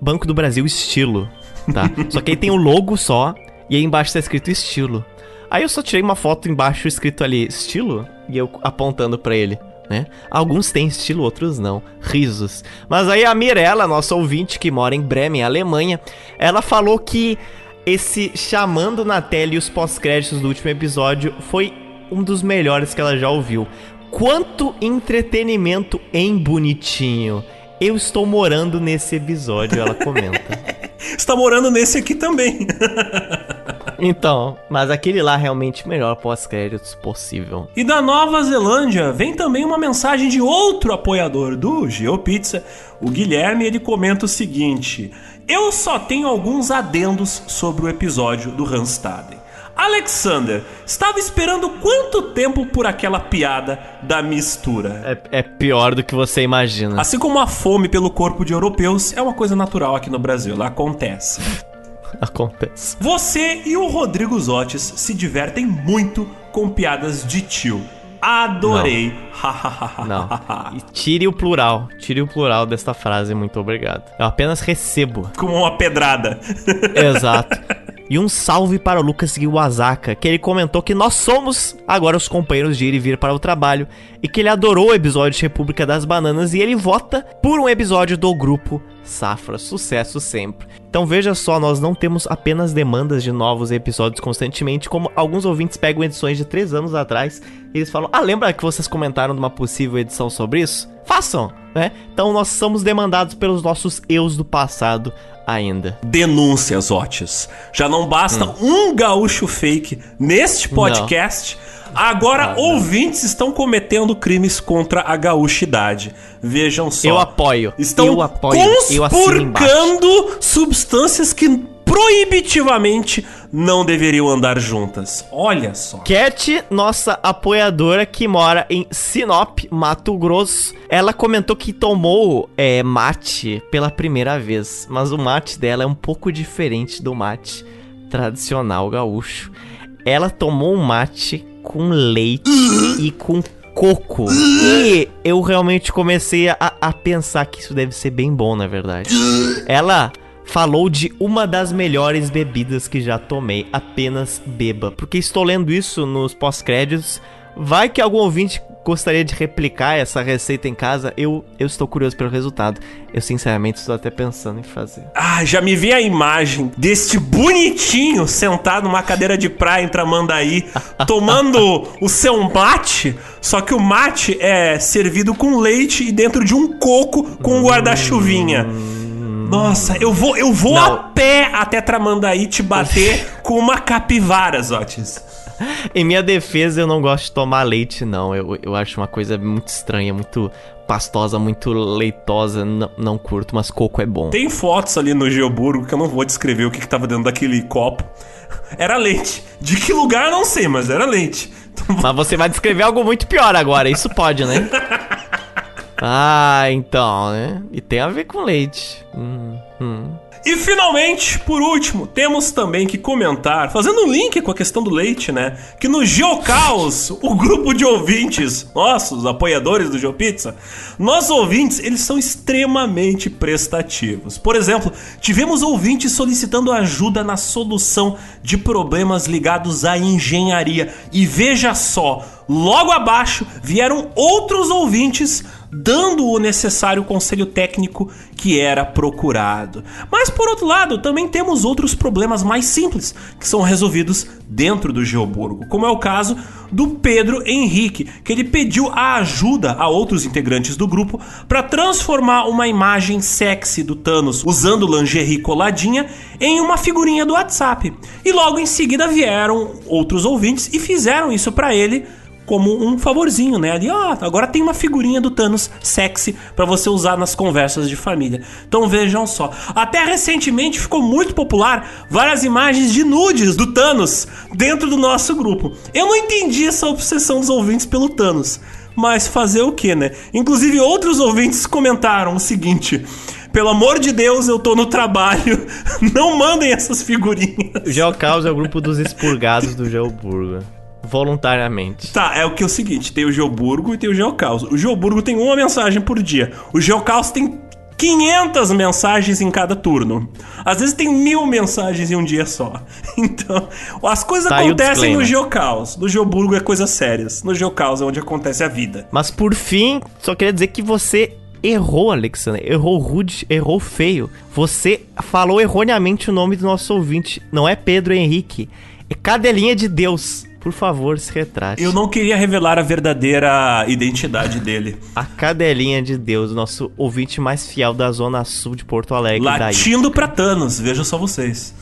Banco do Brasil Estilo, tá? só que aí tem o logo só e aí embaixo tá escrito estilo. Aí eu só tirei uma foto embaixo escrito ali estilo e eu apontando pra ele. Né? Alguns têm estilo, outros não. Risos. Mas aí a Mirella, nossa ouvinte que mora em Bremen, Alemanha, ela falou que esse chamando na tela e os pós-créditos do último episódio foi um dos melhores que ela já ouviu. Quanto entretenimento em bonitinho. Eu estou morando nesse episódio, ela comenta. Está morando nesse aqui também. então, mas aquele lá realmente o melhor pós-créditos possível. E da Nova Zelândia vem também uma mensagem de outro apoiador do GeoPizza, o Guilherme, ele comenta o seguinte: Eu só tenho alguns adendos sobre o episódio do Randstaden. Alexander, estava esperando quanto tempo por aquela piada da mistura? É, é pior do que você imagina. Assim como a fome pelo corpo de europeus é uma coisa natural aqui no Brasil, ela acontece. Acontece. Você e o Rodrigo Zotes se divertem muito com piadas de tio. Adorei. Não. E tire o plural. Tire o plural desta frase, muito obrigado. Eu apenas recebo. Como uma pedrada. Exato. E um salve para o Lucas Iwasaka, que ele comentou que nós somos agora os companheiros de ir e vir para o trabalho e que ele adorou o episódio de República das Bananas e ele vota por um episódio do grupo Safra. Sucesso sempre. Então veja só, nós não temos apenas demandas de novos episódios constantemente, como alguns ouvintes pegam edições de três anos atrás e eles falam: Ah, lembra que vocês comentaram de uma possível edição sobre isso? Façam, né? Então nós somos demandados pelos nossos eus do passado ainda. Denúncias, Otis. Já não basta um gaúcho fake neste podcast. Agora Ah, ouvintes estão cometendo crimes contra a gaúchidade. Vejam só. Eu apoio. Estão eu apoio. Conspurcando substâncias que proibitivamente não deveriam andar juntas. Olha só. Cat, nossa apoiadora que mora em Sinop, Mato Grosso, ela comentou que tomou é, mate pela primeira vez, mas o mate dela é um pouco diferente do mate tradicional gaúcho. Ela tomou um mate com leite e com coco. E eu realmente comecei a, a pensar que isso deve ser bem bom, na verdade. Ela falou de uma das melhores bebidas que já tomei, apenas beba. Porque estou lendo isso nos pós-créditos. Vai que algum ouvinte gostaria de replicar essa receita em casa, eu, eu estou curioso pelo resultado. Eu, sinceramente, estou até pensando em fazer. Ah, já me vi a imagem deste bonitinho sentado numa cadeira de praia em Tramandaí, tomando o seu mate, só que o mate é servido com leite e dentro de um coco com um guarda-chuvinha. Nossa, eu vou, eu vou a pé até Tramandaí te bater com uma capivara, Zotis. Em minha defesa, eu não gosto de tomar leite, não. Eu, eu acho uma coisa muito estranha, muito pastosa, muito leitosa. Não, não curto, mas coco é bom. Tem fotos ali no Geoburgo que eu não vou descrever o que, que tava dentro daquele copo. Era leite. De que lugar não sei, mas era leite. Mas você vai descrever algo muito pior agora, isso pode, né? Ah, então, né? E tem a ver com leite. Hum, hum. E finalmente, por último, temos também que comentar, fazendo um link com a questão do leite, né? Que no Geocaos, o grupo de ouvintes, nossos apoiadores do GeoPizza, nossos ouvintes, eles são extremamente prestativos. Por exemplo, tivemos ouvintes solicitando ajuda na solução de problemas ligados à engenharia. E veja só, logo abaixo vieram outros ouvintes dando o necessário conselho técnico que era procurado. Mas por outro lado, também temos outros problemas mais simples que são resolvidos dentro do Geoburgo, como é o caso do Pedro Henrique, que ele pediu a ajuda a outros integrantes do grupo para transformar uma imagem sexy do Thanos usando lingerie coladinha em uma figurinha do WhatsApp. E logo em seguida vieram outros ouvintes e fizeram isso para ele como um favorzinho, né? Ali, ó, agora tem uma figurinha do Thanos sexy para você usar nas conversas de família. Então vejam só. Até recentemente ficou muito popular várias imagens de nudes do Thanos dentro do nosso grupo. Eu não entendi essa obsessão dos ouvintes pelo Thanos. Mas fazer o que, né? Inclusive outros ouvintes comentaram o seguinte: pelo amor de Deus, eu tô no trabalho. Não mandem essas figurinhas. O Geocaos é o grupo dos expurgados do Geoburgo voluntariamente. Tá, é o que é o seguinte: tem o Geoburgo e tem o Geocaos. O Geoburgo tem uma mensagem por dia. O Geocaos tem 500 mensagens em cada turno. Às vezes tem mil mensagens em um dia só. Então, as coisas tá acontecem no Geocaos. No Geoburgo é coisas sérias. No Geocaos é onde acontece a vida. Mas por fim, só queria dizer que você errou, Alexandre. Errou rude, errou feio. Você falou erroneamente o nome do nosso ouvinte. Não é Pedro Henrique. É Cadelinha de Deus. Por favor, se retrate. Eu não queria revelar a verdadeira identidade dele. A cadelinha de Deus, nosso ouvinte mais fiel da Zona Sul de Porto Alegre. Latindo pra Thanos, vejam só vocês.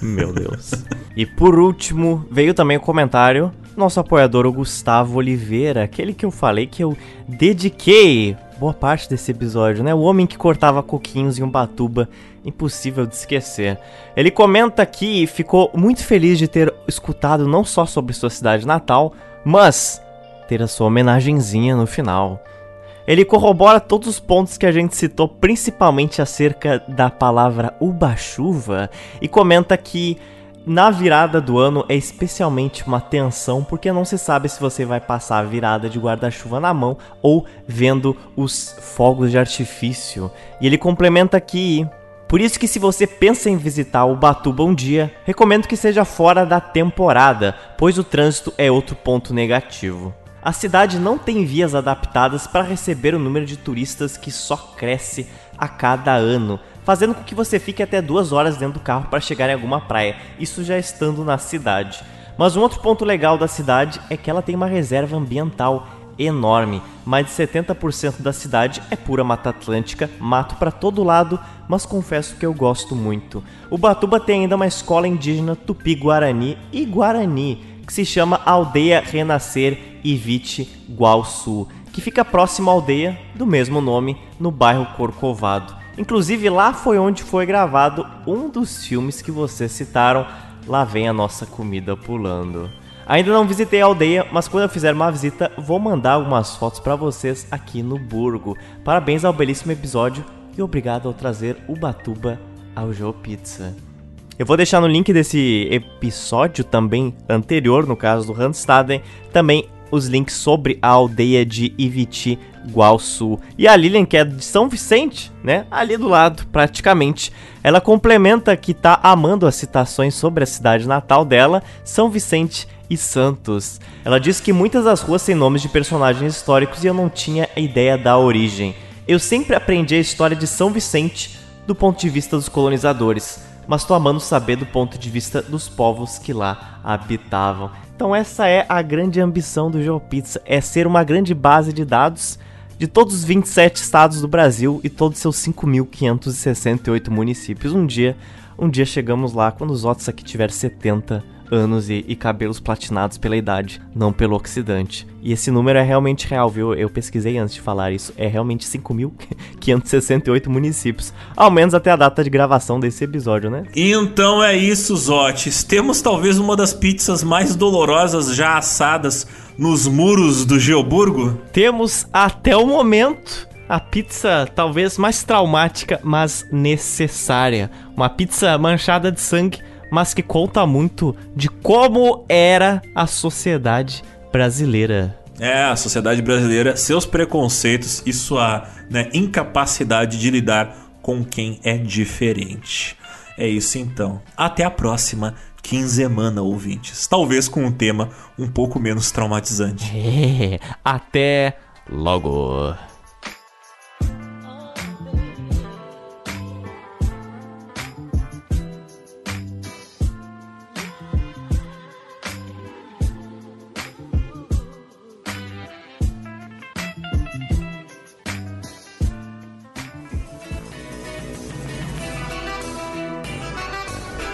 Meu Deus. e por último, veio também o comentário nosso apoiador, o Gustavo Oliveira, aquele que eu falei que eu dediquei boa parte desse episódio, né? O homem que cortava coquinhos em um batuba, impossível de esquecer. Ele comenta aqui e ficou muito feliz de ter escutado não só sobre sua cidade natal, mas ter a sua homenagenzinha no final. Ele corrobora todos os pontos que a gente citou, principalmente acerca da palavra uba-chuva, e comenta que na virada do ano é especialmente uma tensão porque não se sabe se você vai passar a virada de guarda-chuva na mão ou vendo os fogos de artifício. E ele complementa aqui por isso que se você pensa em visitar o Batuba um dia, recomendo que seja fora da temporada, pois o trânsito é outro ponto negativo. A cidade não tem vias adaptadas para receber o número de turistas que só cresce a cada ano, fazendo com que você fique até duas horas dentro do carro para chegar em alguma praia, isso já estando na cidade. Mas um outro ponto legal da cidade é que ela tem uma reserva ambiental enorme. Mais de 70% da cidade é pura mata atlântica, mato para todo lado, mas confesso que eu gosto muito. O Batuba tem ainda uma escola indígena Tupi-Guarani e Guarani, que se chama Aldeia Renascer Ivite Guaçu, que fica próximo à aldeia do mesmo nome, no bairro Corcovado. Inclusive lá foi onde foi gravado um dos filmes que vocês citaram. Lá vem a nossa comida pulando. Ainda não visitei a aldeia, mas quando eu fizer uma visita, vou mandar algumas fotos para vocês aqui no Burgo. Parabéns ao belíssimo episódio e obrigado ao trazer Ubatuba ao Joe Pizza. Eu vou deixar no link desse episódio também anterior, no caso do Randstaden, também os links sobre a aldeia de Iviti Guaçu. E a Lilian, que é de São Vicente, né? Ali do lado, praticamente. Ela complementa que tá amando as citações sobre a cidade natal dela, São Vicente e Santos. Ela diz que muitas das ruas têm nomes de personagens históricos e eu não tinha ideia da origem. Eu sempre aprendi a história de São Vicente do ponto de vista dos colonizadores, mas tô amando saber do ponto de vista dos povos que lá habitavam. Então essa é a grande ambição do GeoPizza, é ser uma grande base de dados de todos os 27 estados do Brasil e todos os seus 5.568 municípios. Um dia, um dia chegamos lá quando os outros aqui tiver 70 anos e, e, cabelos platinados pela idade, não pelo oxidante. E esse número é realmente real, viu? Eu pesquisei antes de falar isso. É realmente 5.568 municípios. Ao menos até a data de gravação desse episódio, né? Então é isso, Zotes. Temos talvez uma das pizzas mais dolorosas já assadas nos muros do Geoburgo? Temos até o momento a pizza talvez mais traumática, mas necessária. Uma pizza manchada de sangue mas que conta muito de como era a sociedade brasileira. É, a sociedade brasileira, seus preconceitos e sua né, incapacidade de lidar com quem é diferente. É isso então. Até a próxima quinzemana, ouvintes. Talvez com um tema um pouco menos traumatizante. É, até logo.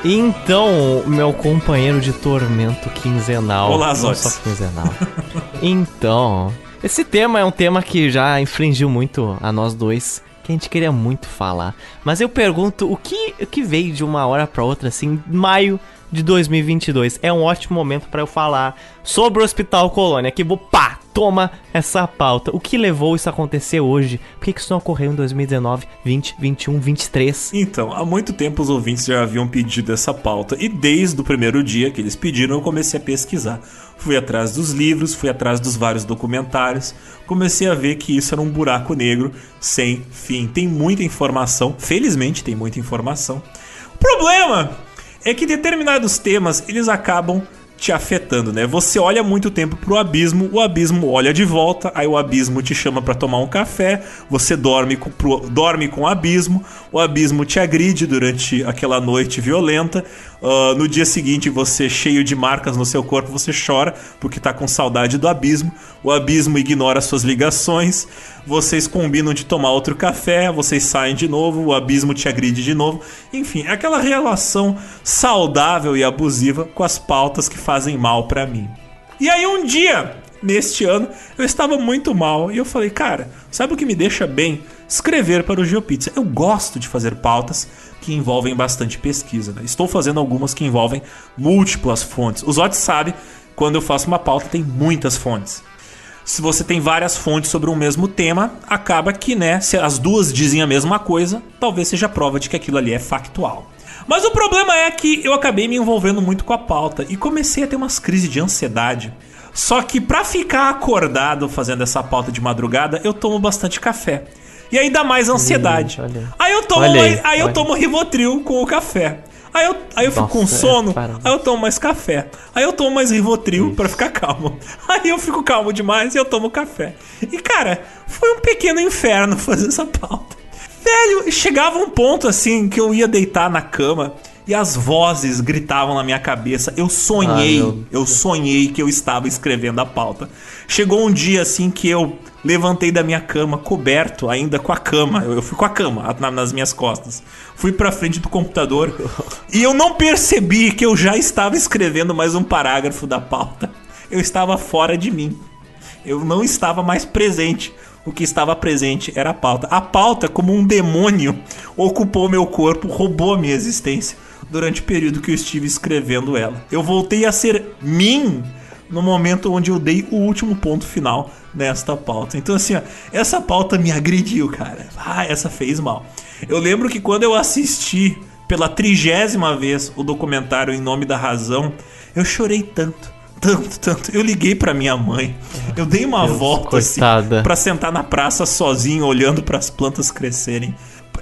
Então, meu companheiro de tormento quinzenal. Olá, Zotes. Só quinzenal. então, esse tema é um tema que já infringiu muito a nós dois, que a gente queria muito falar. Mas eu pergunto, o que, o que veio de uma hora para outra, assim, maio de 2022? É um ótimo momento para eu falar sobre o Hospital Colônia, que vou, pá, toma essa pauta. O que levou isso a acontecer hoje? Por que isso não ocorreu em 2019, 20, 21, 23? Então, há muito tempo os ouvintes já haviam pedido essa pauta e desde o primeiro dia que eles pediram eu comecei a pesquisar. Fui atrás dos livros, fui atrás dos vários documentários, comecei a ver que isso era um buraco negro sem fim. Tem muita informação, felizmente tem muita informação. O problema é que determinados temas eles acabam te afetando, né? Você olha muito tempo pro abismo, o abismo olha de volta, aí o abismo te chama para tomar um café, você dorme com, pro, dorme com o abismo, o abismo te agride durante aquela noite violenta, uh, no dia seguinte você cheio de marcas no seu corpo, você chora porque tá com saudade do abismo, o abismo ignora suas ligações, vocês combinam de tomar outro café, vocês saem de novo, o abismo te agride de novo, enfim, é aquela relação saudável e abusiva com as pautas que fazem mal para mim. E aí um dia, neste ano, eu estava muito mal e eu falei, cara, sabe o que me deixa bem? Escrever para o GeoPizza. Eu gosto de fazer pautas que envolvem bastante pesquisa. Né? Estou fazendo algumas que envolvem múltiplas fontes. Os Zotes sabe, quando eu faço uma pauta tem muitas fontes. Se você tem várias fontes sobre um mesmo tema, acaba que, né, se as duas dizem a mesma coisa, talvez seja prova de que aquilo ali é factual. Mas o problema é que eu acabei me envolvendo muito com a pauta e comecei a ter umas crises de ansiedade. Só que para ficar acordado fazendo essa pauta de madrugada, eu tomo bastante café. E aí dá mais ansiedade. Hum, aí eu tomo, aí, aí, aí eu tomo Rivotril com o café. Aí eu, aí eu fico Nossa, com é, sono, é, aí eu tomo mais café. Aí eu tomo mais Rivotril para ficar calmo. Aí eu fico calmo demais e eu tomo café. E cara, foi um pequeno inferno fazer essa pauta. Velho, chegava um ponto assim que eu ia deitar na cama e as vozes gritavam na minha cabeça. Eu sonhei, ah, eu sonhei que eu estava escrevendo a pauta. Chegou um dia assim que eu levantei da minha cama, coberto ainda com a cama. Eu, fui com a cama nas minhas costas. Fui pra frente do computador e eu não percebi que eu já estava escrevendo mais um parágrafo da pauta. Eu estava fora de mim. Eu não estava mais presente o que estava presente era a pauta. A pauta, como um demônio, ocupou meu corpo, roubou a minha existência durante o período que eu estive escrevendo ela. Eu voltei a ser mim no momento onde eu dei o último ponto final nesta pauta. Então, assim, ó, essa pauta me agrediu, cara. Ah, essa fez mal. Eu lembro que quando eu assisti pela trigésima vez o documentário Em Nome da Razão, eu chorei tanto, tanto, tanto. Eu liguei pra minha mãe, eu dei uma Deus, volta coitada. assim, pra sentar na praça sozinho, olhando pras plantas crescerem.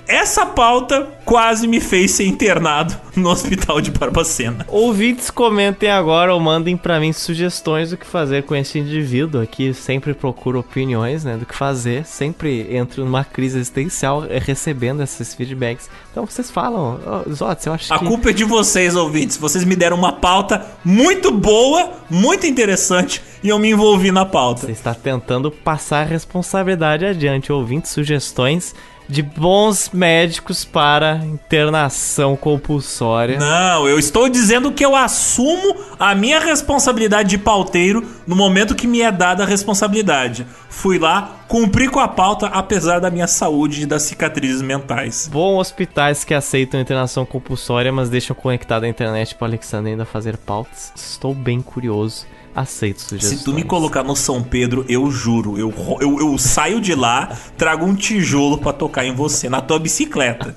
Essa pauta quase me fez ser internado no hospital de Barbacena. Ouvintes, comentem agora ou mandem pra mim sugestões do que fazer com esse indivíduo aqui. Sempre procuro opiniões, né, do que fazer. Sempre entro numa crise existencial eh, recebendo esses feedbacks. Então vocês falam, oh, Zotes, eu acho A que... culpa é de vocês, ouvintes. Vocês me deram uma pauta muito boa, muito interessante, e eu me envolvi na pauta. Você está tentando passar a responsabilidade adiante. Ouvintes, sugestões de bons médicos para internação compulsória. Não, eu estou dizendo que eu assumo a minha responsabilidade de pauteiro no momento que me é dada a responsabilidade. Fui lá, cumpri com a pauta, apesar da minha saúde e das cicatrizes mentais. Bom hospitais que aceitam internação compulsória, mas deixam conectado a internet para Alexandre ainda fazer pautas. Estou bem curioso. Aceito sugestões. Se tu me colocar no São Pedro, eu juro, eu, eu, eu saio de lá, trago um tijolo pra tocar em você, na tua bicicleta.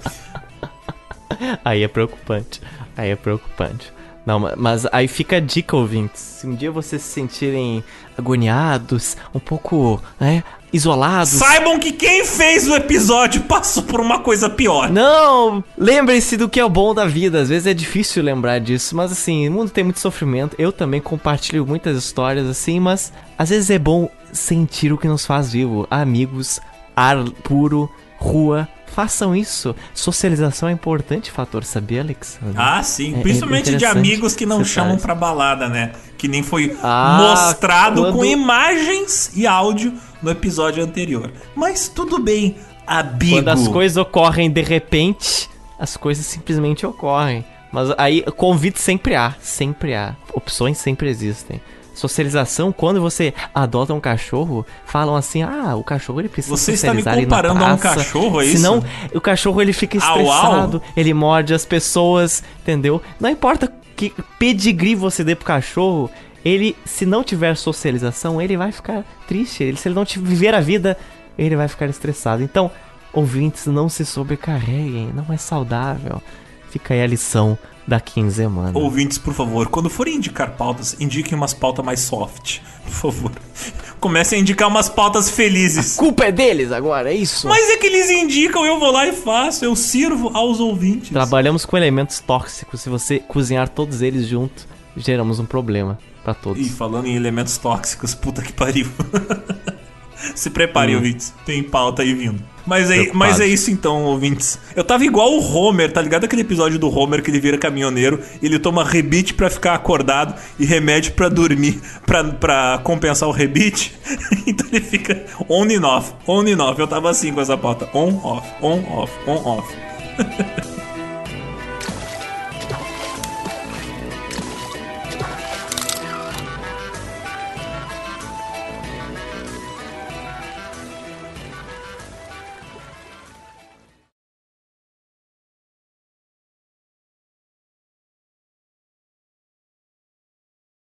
Aí é preocupante. Aí é preocupante. Não, ma- mas aí fica a dica, ouvintes. Se um dia vocês se sentirem agoniados, um pouco, né, isolados. Saibam que quem fez o episódio passou por uma coisa pior. Não! Lembrem-se do que é o bom da vida. Às vezes é difícil lembrar disso, mas assim, o mundo tem muito sofrimento. Eu também compartilho muitas histórias assim, mas às vezes é bom sentir o que nos faz vivo. Amigos, ar puro, rua. Façam isso. Socialização é importante fator, sabia, Alex? Ah, sim. É- é Principalmente de interessante amigos que não chamam pra balada, né? Que nem foi Ah, mostrado quando- com imagens e áudio no episódio anterior. Mas tudo bem, amigo. Quando as coisas ocorrem de repente, as coisas simplesmente ocorrem. Mas aí, convite sempre há, sempre há. Opções sempre existem. Socialização, quando você adota um cachorro, falam assim: ah, o cachorro ele precisa Você está me comparando a um cachorro, é isso? Senão, o cachorro ele fica Au, au? estressado, ele morde as pessoas, entendeu? Não importa que pedigree você dê pro cachorro, ele, se não tiver socialização, ele vai ficar triste. Ele, se ele não viver a vida, ele vai ficar estressado. Então, ouvintes, não se sobrecarreguem, não é saudável. Fica aí a lição da quinzena. Ouvintes, por favor, quando forem indicar pautas, indiquem umas pautas mais soft. Por favor. Comecem a indicar umas pautas felizes. culpa é deles agora, é isso? Mas é que eles indicam, eu vou lá e faço. Eu sirvo aos ouvintes. Trabalhamos com elementos tóxicos. Se você cozinhar todos eles juntos, geramos um problema pra todos. E falando em elementos tóxicos, puta que pariu. Se preparem, Hum. ouvintes. Tem pauta aí vindo. Mas é, mas é isso então, ouvintes. Eu tava igual o Homer, tá ligado aquele episódio do Homer que ele vira caminhoneiro, ele toma rebite pra ficar acordado e remédio pra dormir, pra compensar o rebite. então ele fica on and off, on and off. Eu tava assim com essa pauta, on, off, on, off, on, off.